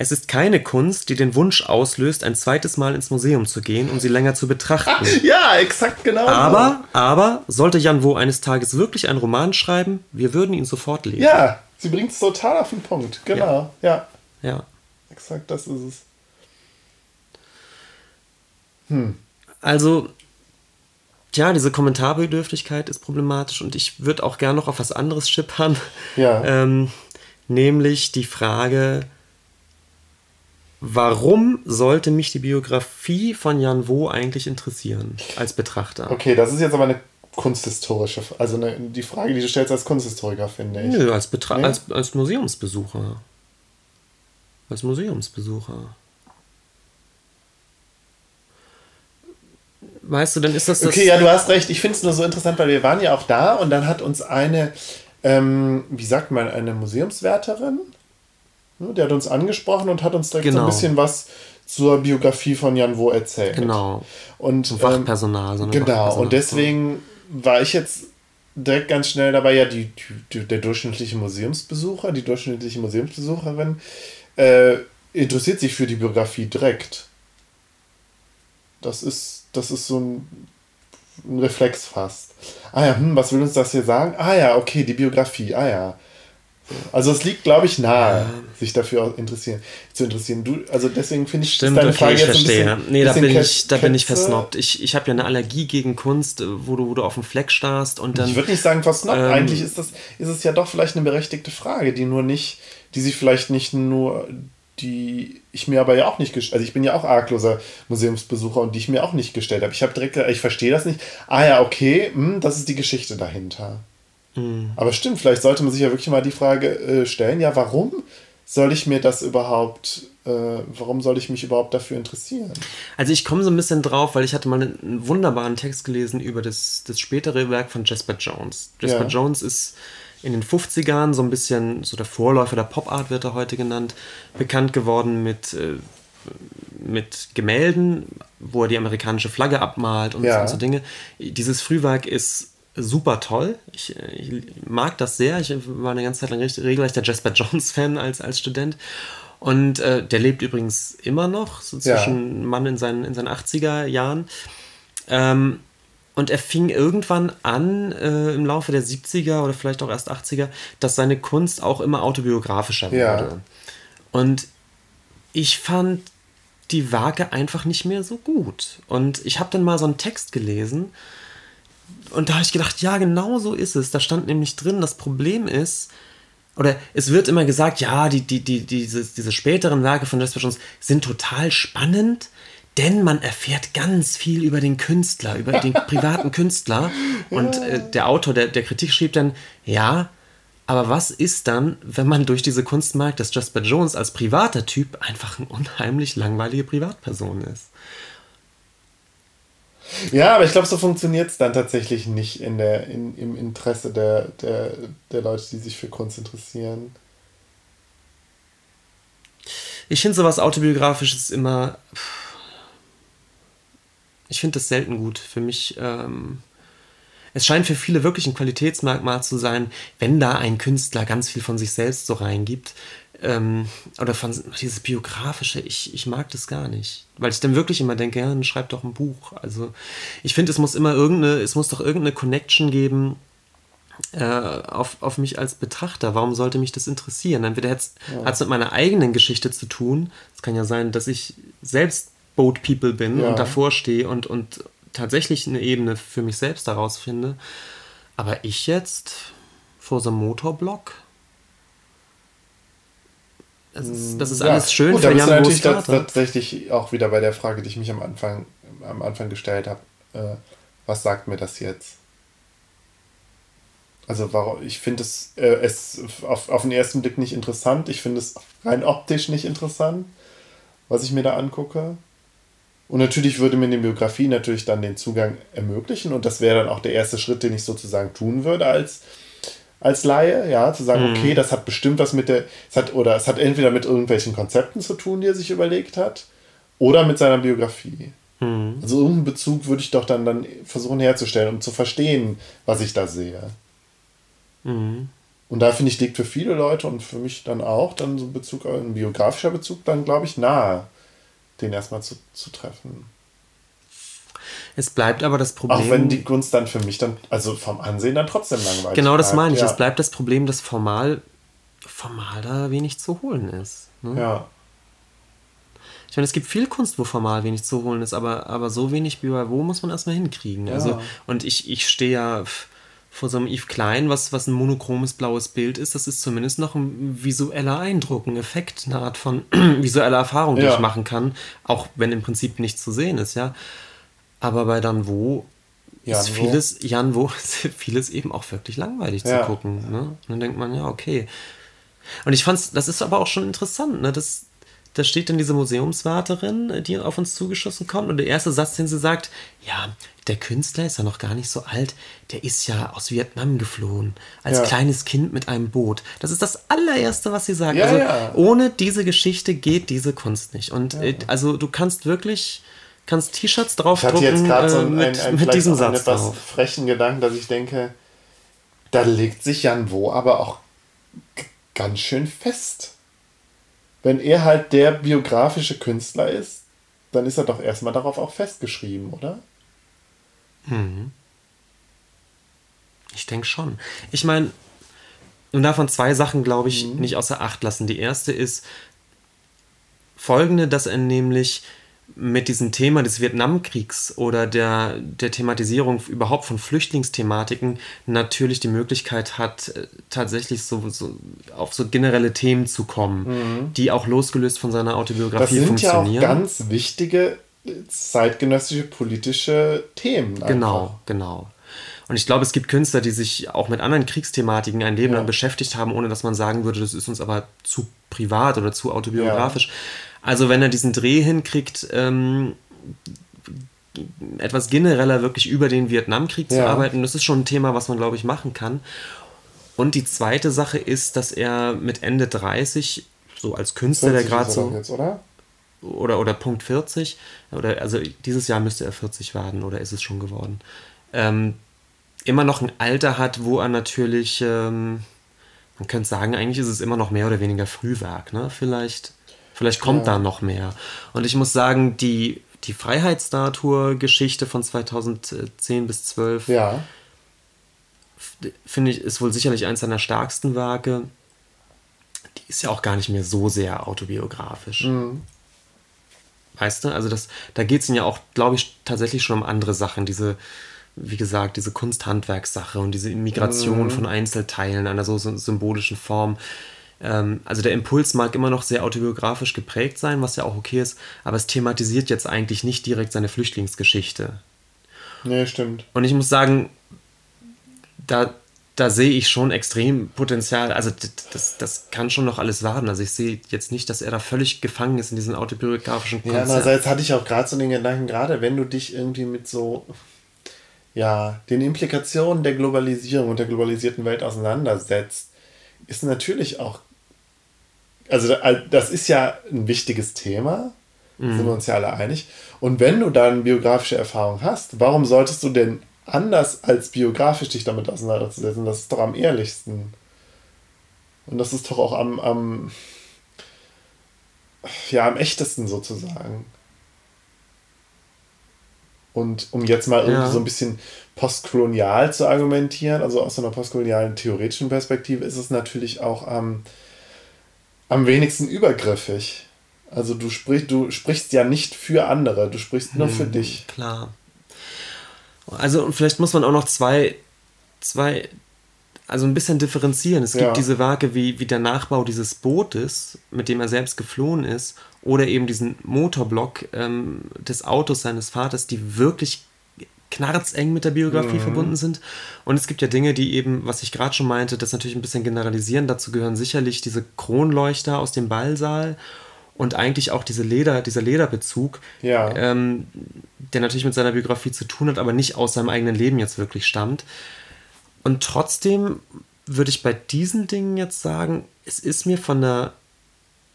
es ist keine Kunst, die den Wunsch auslöst, ein zweites Mal ins Museum zu gehen, um sie länger zu betrachten. ja, exakt genau. Aber, aber, sollte Jan Wo eines Tages wirklich einen Roman schreiben, wir würden ihn sofort lesen. Ja, sie bringt es total auf den Punkt. Genau, ja. Ja. ja. Exakt, das ist es. Hm. Also, ja, diese Kommentarbedürftigkeit ist problematisch und ich würde auch gerne noch auf was anderes schippern. Ja. Ähm, nämlich die Frage, warum sollte mich die Biografie von Jan Wo eigentlich interessieren als Betrachter? Okay, das ist jetzt aber eine kunsthistorische, also eine, die Frage, die du stellst als Kunsthistoriker, finde ich. Nö, als, Betra nee? als, als Museumsbesucher. Als Museumsbesucher. Weißt du, dann ist das, das Okay, ja, du hast recht. Ich finde es nur so interessant, weil wir waren ja auch da und dann hat uns eine, ähm, wie sagt man, eine Museumswärterin, der hat uns angesprochen und hat uns direkt genau. so ein genau. bisschen was zur Biografie von Jan Wo erzählt. Genau. Und so Fachpersonal. So genau. Fachpersonal. Und deswegen war ich jetzt direkt ganz schnell dabei, ja, die, die der durchschnittliche Museumsbesucher, die durchschnittliche Museumsbesucherin äh, interessiert sich für die Biografie direkt. Das ist das ist so ein, ein Reflex fast. Ah ja, hm, was will uns das hier sagen? Ah ja, okay, die Biografie, ah ja. Also es liegt, glaube ich, nahe, sich dafür interessieren, zu interessieren. Du, also deswegen finde ich Stimmt, deine okay, Frage ich jetzt verstehe. Ein bisschen, nee, da bin ich, da bin ich versnobbt. Ich, ich habe ja eine Allergie gegen Kunst, wo du, wo du auf den Fleck starrst und dann. Ich würde nicht sagen versnobbt. Ähm, Eigentlich ist das, ist es ja doch vielleicht eine berechtigte Frage, die nur nicht, die sich vielleicht nicht nur die ich mir aber ja auch nicht gestellt Also ich bin ja auch argloser Museumsbesucher und die ich mir auch nicht gestellt habe. Ich habe direkt gesagt, ich verstehe das nicht. Ah ja, okay, mh, hm, das ist die Geschichte dahinter. Mhm. Aber stimmt, vielleicht sollte man sich ja wirklich mal die Frage äh, stellen, ja, warum soll ich mir das überhaupt, äh, warum soll ich mich überhaupt dafür interessieren? Also ich komme so ein bisschen drauf, weil ich hatte mal einen wunderbaren Text gelesen über das, das spätere Werk von Jasper Jones. Jasper ja. Jones ist in den 50ern, so ein bisschen, so der Vorläufer der Pop Art wird er heute genannt, bekannt geworden mit, äh, mit Gemälden, wo er die amerikanische Flagge abmalt und, ja. so Dinge. Dieses Frühwerk ist super toll. Ich, ich, mag das sehr. Ich war eine ganze Zeit lang regelrecht der Jasper Jones-Fan als, als Student. Und äh, der lebt übrigens immer noch, so zwischen ja. Mann in seinen, in seinen 80er Jahren. Ähm, und er fing irgendwann an, äh, im Laufe der 70er oder vielleicht auch erst 80er, dass seine Kunst auch immer autobiografischer ja. wurde. Und ich fand die Werke einfach nicht mehr so gut. Und ich habe dann mal so einen Text gelesen und da habe ich gedacht, ja, genau so ist es. Da stand nämlich drin, das Problem ist, oder es wird immer gesagt, ja, die, die, die, diese, diese späteren Werke von Jasper Jones sind total spannend, denn man erfährt ganz viel über den Künstler, über den privaten Künstler. Und äh, der Autor der, der Kritik schrieb dann, ja, aber was ist dann, wenn man durch diese Kunst merkt, dass Jasper Jones als privater Typ einfach eine unheimlich langweilige Privatperson ist? Ja, aber ich glaube, so funktioniert es dann tatsächlich nicht in der, in, im Interesse der, der, der Leute, die sich für Kunst interessieren. Ich finde sowas Autobiografisches immer. Ich finde das selten gut. Für mich, ähm, es scheint für viele wirklich ein Qualitätsmerkmal zu sein, wenn da ein Künstler ganz viel von sich selbst so reingibt. Ähm, oder von dieses biografische, ich, ich mag das gar nicht. Weil ich dann wirklich immer denke, ja, dann schreib doch ein Buch. Also ich finde, es muss immer irgendeine, es muss doch irgendeine Connection geben, äh, auf, auf mich als Betrachter. Warum sollte mich das interessieren? Entweder hat es ja. mit meiner eigenen Geschichte zu tun. Es kann ja sein, dass ich selbst Boat People bin ja. und davor stehe und, und tatsächlich eine Ebene für mich selbst daraus finde. Aber ich jetzt vor so einem Motorblock, das ist, das ist ja. alles schön Gut, für Jan natürlich das, tatsächlich auch wieder bei der Frage, die ich mich am Anfang, am Anfang gestellt habe. Äh, was sagt mir das jetzt? Also warum, ich finde es, äh, es auf, auf den ersten Blick nicht interessant. Ich finde es rein optisch nicht interessant, was ich mir da angucke. Und natürlich würde mir eine Biografie natürlich dann den Zugang ermöglichen und das wäre dann auch der erste Schritt, den ich sozusagen tun würde als, als Laie, ja, zu sagen, mhm. okay, das hat bestimmt was mit der, es hat, oder es hat entweder mit irgendwelchen Konzepten zu tun, die er sich überlegt hat, oder mit seiner Biografie. Mhm. Also irgendeinen Bezug würde ich doch dann, dann versuchen herzustellen, um zu verstehen, was ich da sehe. Mhm. Und da finde ich, liegt für viele Leute und für mich dann auch dann so ein Bezug, ein biografischer Bezug dann, glaube ich, nahe, den erstmal zu, zu treffen. Es bleibt aber das Problem. Auch wenn die Kunst dann für mich dann, also vom Ansehen dann trotzdem langweilig Genau das meine ich. Ja. Es bleibt das Problem, dass formal, formal da wenig zu holen ist. Ne? Ja. Ich meine, es gibt viel Kunst, wo formal wenig zu holen ist, aber, aber so wenig wie bei wo muss man erstmal hinkriegen. Ja. Also, und ich, ich stehe ja vor so einem Yves Klein, was, was ein monochromes blaues Bild ist, das ist zumindest noch ein visueller Eindruck, ein Effekt, eine Art von visueller Erfahrung, die ja. ich machen kann, auch wenn im Prinzip nichts zu sehen ist, ja. Aber bei dann wo ist vieles, Jan wo ist vieles eben auch wirklich langweilig ja. zu gucken. Ne? Und dann denkt man, ja, okay. Und ich fand's, das ist aber auch schon interessant, ne? Das, da steht dann diese Museumswarterin, die auf uns zugeschossen kommt und der erste Satz, den sie sagt, ja, der Künstler ist ja noch gar nicht so alt, der ist ja aus Vietnam geflohen, als ja. kleines Kind mit einem Boot. Das ist das allererste, was sie sagt. Ja, also ja. ohne diese Geschichte geht diese Kunst nicht. Und äh, also du kannst wirklich kannst T-Shirts draufdrucken ich hatte jetzt gerade so äh, einen, mit, ein, ein, mit diesem Satz einen etwas drauf. frechen Gedanken, dass ich denke, da legt sich Jan Wo aber auch ganz schön fest wenn er halt der biografische Künstler ist, dann ist er doch erstmal darauf auch festgeschrieben, oder? Mhm. Ich denke schon. Ich meine, und davon zwei Sachen, glaube ich, mhm. nicht außer Acht lassen. Die erste ist folgende, dass er nämlich mit diesem Thema des Vietnamkriegs oder der, der Thematisierung überhaupt von Flüchtlingsthematiken natürlich die Möglichkeit hat, äh, tatsächlich so, so auf so generelle Themen zu kommen, mhm. die auch losgelöst von seiner Autobiografie das sind funktionieren. Ja auch ganz wichtige äh, zeitgenössische politische Themen. Einfach. Genau, genau. Und ich glaube, es gibt Künstler, die sich auch mit anderen Kriegsthematiken ein Leben ja. lang beschäftigt haben, ohne dass man sagen würde, das ist uns aber zu privat oder zu autobiografisch. Ja. Also wenn er diesen Dreh hinkriegt, ähm, etwas genereller wirklich über den Vietnamkrieg ja. zu arbeiten, das ist schon ein Thema, was man, glaube ich, machen kann. Und die zweite Sache ist, dass er mit Ende 30, so als Künstler, der gerade so. Jetzt, oder? oder? Oder Punkt 40, oder also dieses Jahr müsste er 40 werden, oder ist es schon geworden? Ähm, immer noch ein Alter hat, wo er natürlich, ähm, man könnte sagen, eigentlich ist es immer noch mehr oder weniger Frühwerk, ne? Vielleicht Vielleicht kommt ja. da noch mehr. Und ich muss sagen, die, die Freiheitsstatue-Geschichte von 2010 bis 12 ja. finde ich, ist wohl sicherlich eins seiner stärksten Werke. Die ist ja auch gar nicht mehr so sehr autobiografisch. Mhm. Weißt du, also das, da geht es ja auch, glaube ich, tatsächlich schon um andere Sachen. Diese, wie gesagt, diese Kunsthandwerkssache und diese Migration mhm. von Einzelteilen einer so symbolischen Form ähm, also der Impuls mag immer noch sehr autobiografisch geprägt sein, was ja auch okay ist, aber es thematisiert jetzt eigentlich nicht direkt seine Flüchtlingsgeschichte. Nee, stimmt. Und ich muss sagen, da, da sehe ich schon extrem Potenzial. Also das, das kann schon noch alles werden. Also ich sehe jetzt nicht, dass er da völlig gefangen ist in diesen autobiografischen Konzert. Ja, andererseits hatte ich auch gerade so den Gedanken, gerade wenn du dich irgendwie mit so ja, den Implikationen der Globalisierung und der globalisierten Welt auseinandersetzt, ist natürlich auch also das ist ja ein wichtiges Thema, mhm. sind wir uns ja alle einig. Und wenn du dann biografische Erfahrung hast, warum solltest du denn anders als biografisch dich damit auseinandersetzen? Das ist doch am ehrlichsten. Und das ist doch auch am, am ja, am echtesten sozusagen. Und um jetzt mal irgendwie ja. so ein bisschen postkolonial zu argumentieren, also aus einer postkolonialen theoretischen Perspektive, ist es natürlich auch am ähm, am wenigsten übergriffig. Also du, sprich, du sprichst ja nicht für andere, du sprichst nur hm, für dich. Klar. Also vielleicht muss man auch noch zwei, zwei, also ein bisschen differenzieren. Es gibt ja. diese Werke wie, wie der Nachbau dieses Bootes, mit dem er selbst geflohen ist, oder eben diesen Motorblock ähm, des Autos seines Vaters, die wirklich knarzeng mit der Biografie mhm. verbunden sind. Und es gibt ja Dinge, die eben, was ich gerade schon meinte, das natürlich ein bisschen generalisieren. Dazu gehören sicherlich diese Kronleuchter aus dem Ballsaal und eigentlich auch diese Leder, dieser Lederbezug, ja. ähm, der natürlich mit seiner Biografie zu tun hat, aber nicht aus seinem eigenen Leben jetzt wirklich stammt. Und trotzdem würde ich bei diesen Dingen jetzt sagen, es ist mir von der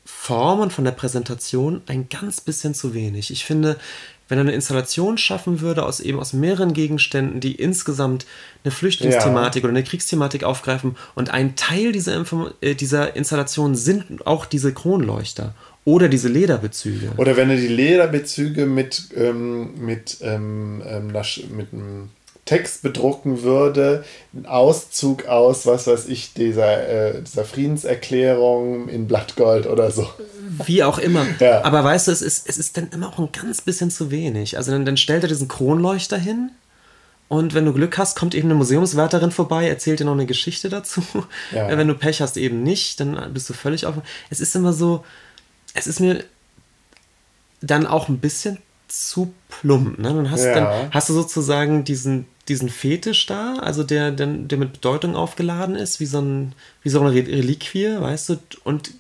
Form und von der Präsentation ein ganz bisschen zu wenig. Ich finde, wenn er eine Installation schaffen würde aus eben aus mehreren Gegenständen, die insgesamt eine Flüchtlingsthematik ja. oder eine Kriegsthematik aufgreifen und ein Teil dieser, Inform äh, dieser Installation sind auch diese Kronleuchter oder diese Lederbezüge. Oder wenn er die Lederbezüge mit, ähm, mit, ähm, ähm, mit einem Text bedrucken würde, ein Auszug aus, was weiß ich, dieser, äh, dieser Friedenserklärung in Blattgold oder so. Wie auch immer. Ja. Aber weißt du, es ist, es ist dann immer auch ein ganz bisschen zu wenig. Also dann, dann stellt er diesen Kronleuchter hin und wenn du Glück hast, kommt eben eine Museumswärterin vorbei, erzählt dir noch eine Geschichte dazu. Ja. Wenn du Pech hast, eben nicht, dann bist du völlig offen. Es ist immer so, es ist mir dann auch ein bisschen zu plump. Ne? Dann, hast, ja. dann hast du sozusagen diesen, diesen Fetisch da, also der, der, der mit Bedeutung aufgeladen ist, wie so, ein, wie so eine Reliquie, weißt du, und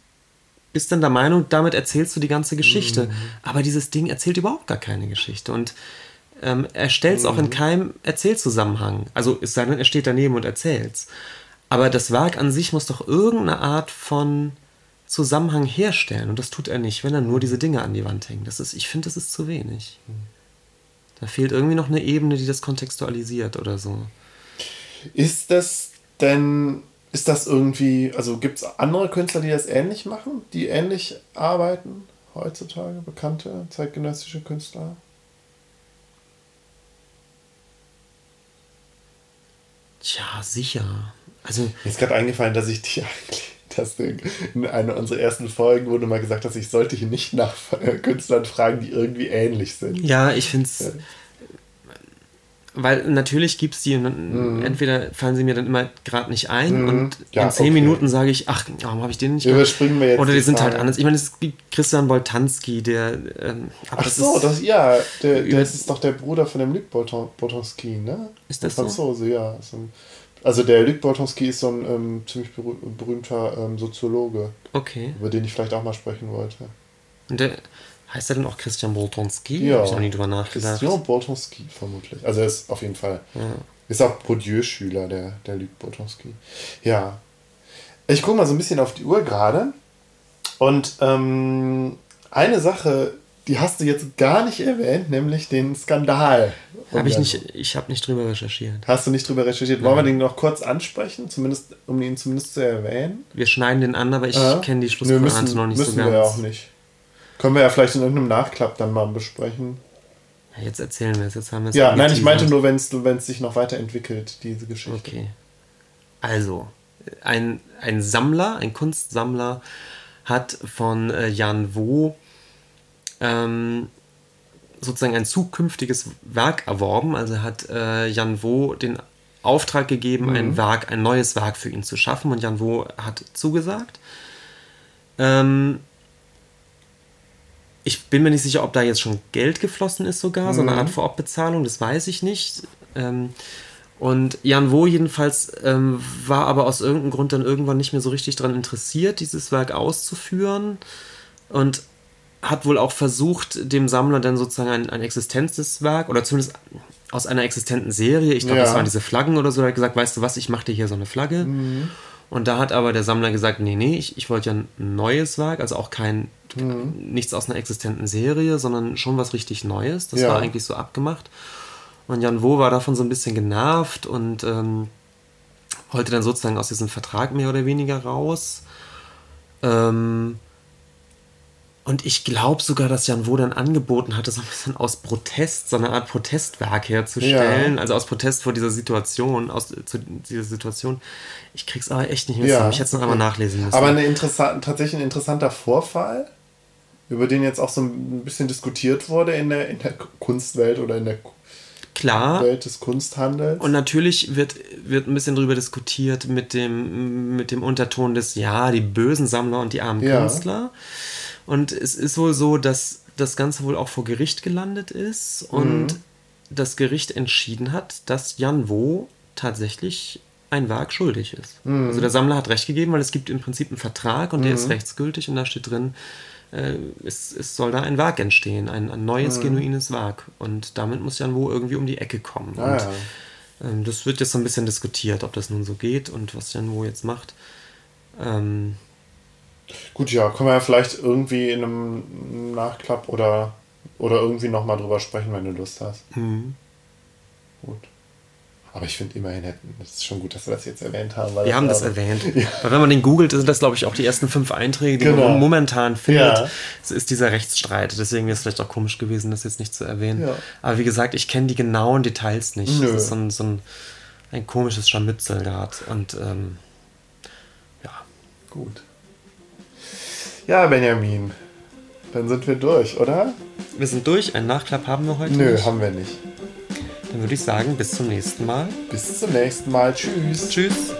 bist dann der Meinung, damit erzählst du die ganze Geschichte. Mhm. Aber dieses Ding erzählt überhaupt gar keine Geschichte. Und ähm, er stellt es mhm. auch in mhm. keinem Erzählzusammenhang. Also es sei denn, er steht daneben und erzählt's. Aber das Werk an sich muss doch irgendeine Art von Zusammenhang herstellen. Und das tut er nicht, wenn er nur diese Dinge an die Wand hängt. Das ist, ich finde, das ist zu wenig. Da fehlt irgendwie noch eine Ebene, die das kontextualisiert oder so. Ist das denn, ist das irgendwie, also gibt es andere Künstler, die das ähnlich machen, die ähnlich arbeiten heutzutage, bekannte zeitgenössische Künstler? Tja, sicher. Also, Mir ist gerade eingefallen, dass ich dich eigentlich dass in einer unserer ersten Folgen wurde mal gesagt, dass ich sollte hier nicht nach Künstlern fragen, die irgendwie ähnlich sind. Ja, ich finde es. Ja. Weil natürlich gibt es die, mhm. entweder fallen sie mir dann immer gerade nicht ein mhm. und ja, in zehn okay. Minuten sage ich, ach, warum habe ich den nicht? Überspringen wir jetzt. Oder die, sind halt anders. Ich meine, es gibt Christian Boltanski, der. Ähm, ach das so, ist, das, ja, der, der ist doch der Bruder von dem Luc Boltanski, ne? Ist das Franzose, so? ja. Ist ein, also der Luc Boltonski ist so ein ähm, ziemlich berüh berühmter ähm, Soziologe. Okay. Über den ich vielleicht auch mal sprechen wollte. Und der, heißt er denn auch Christian Boltonski? Ja. Hab ich noch nie drüber nachgedacht. Christian Boltonski vermutlich. Also er ist auf jeden Fall. Ja. Ist auch Bourdieu-Schüler, der, der Luc Boltonski. Ja. Ich gucke mal so ein bisschen auf die Uhr gerade. Und ähm, eine Sache, die hast du jetzt gar nicht erwähnt, nämlich den Skandal. Habe ich nicht, ich habe nicht drüber recherchiert. Hast du nicht drüber recherchiert? Nein. Wollen wir den noch kurz ansprechen, zumindest, um ihn zumindest zu erwähnen? Wir schneiden den an, aber ich äh? kenne die Schlusspointe noch nicht müssen so ganz. wir ja auch nicht. Können wir ja vielleicht in irgendeinem Nachklapp dann mal besprechen. Ja, jetzt erzählen wir es, jetzt haben wir es. Ja, nein, ich meinte nur, wenn es sich noch weiterentwickelt, diese Geschichte. Okay. Also, ein, ein Sammler, ein Kunstsammler hat von äh, Jan Wo ähm, sozusagen ein zukünftiges Werk erworben. Also hat äh, Jan Wo den Auftrag gegeben, mhm. ein Werk, ein neues Werk für ihn zu schaffen und Jan Wo hat zugesagt. Ähm, ich bin mir nicht sicher, ob da jetzt schon Geld geflossen ist sogar, mhm. so eine mhm. Art Vorabbezahlung, das weiß ich nicht. Ähm, und Jan Wo jedenfalls ähm, war aber aus irgendeinem Grund dann irgendwann nicht mehr so richtig daran interessiert, dieses Werk auszuführen. Und hat wohl auch versucht, dem Sammler dann sozusagen ein, ein existentes Werk oder zumindest aus einer existenten Serie, ich glaube, ja. das waren diese Flaggen oder so, er hat gesagt, weißt du was, ich mache dir hier so eine Flagge. Mhm. Und da hat aber der Sammler gesagt, nee, nee, ich, ich wollte ja ein neues Werk, also auch kein, mhm. nichts aus einer existenten Serie, sondern schon was richtig Neues. Das ja. war eigentlich so abgemacht. Und Jan Wo war davon so ein bisschen genervt und ähm, wollte dann sozusagen aus diesem Vertrag mehr oder weniger raus. Ähm, und ich glaube sogar, dass Jan Wo dann angeboten hatte, so ein bisschen aus Protest, so eine Art Protestwerk herzustellen. Ja. Also aus Protest vor dieser Situation, aus zu dieser Situation. Ich krieg's aber echt nicht mehr ja. Ich hätte es noch einmal nachlesen müssen. Aber eine tatsächlich ein interessanter Vorfall, über den jetzt auch so ein bisschen diskutiert wurde in der, in der Kunstwelt oder in der Klar. Welt des Kunsthandels. Und natürlich wird, wird ein bisschen darüber diskutiert mit dem, mit dem Unterton des, ja, die bösen Sammler und die armen ja. Künstler. Und es ist wohl so, dass das Ganze wohl auch vor Gericht gelandet ist und mhm. das Gericht entschieden hat, dass Jan Wo tatsächlich ein Werk schuldig ist. Mhm. Also der Sammler hat recht gegeben, weil es gibt im Prinzip einen Vertrag und mhm. der ist rechtsgültig und da steht drin, äh, es, es soll da ein Werk entstehen, ein, ein neues, mhm. genuines Werk. Und damit muss Jan Wo irgendwie um die Ecke kommen. Ah, und ja. ähm, das wird jetzt so ein bisschen diskutiert, ob das nun so geht und was Jan Wo jetzt macht. Ähm, Gut, ja, können wir ja vielleicht irgendwie in einem Nachklapp oder Oder irgendwie nochmal drüber sprechen, wenn du Lust hast. Mhm. Gut. Aber ich finde immerhin, es ist schon gut, dass wir das jetzt erwähnt haben. wir haben das erwähnt. Ja. Weil wenn man den googelt, sind das, glaube ich, auch die ersten fünf Einträge, die genau. man momentan findet. Ja. Es ist dieser Rechtsstreit. Deswegen wäre es vielleicht auch komisch gewesen, das jetzt nicht zu erwähnen. Ja. Aber wie gesagt, ich kenne die genauen Details nicht. Nö. Das ist so ein, so ein, ein komisches Scharmützel gerade. Und ähm, ja. Gut. Ja, Benjamin. Dann sind wir durch, oder? Wir sind durch. Einen Nachklapp haben wir heute Nö, nicht. haben wir nicht. Dann würde ich sagen, bis zum nächsten Mal. Bis zum nächsten Mal. Tschüss. Tschüss.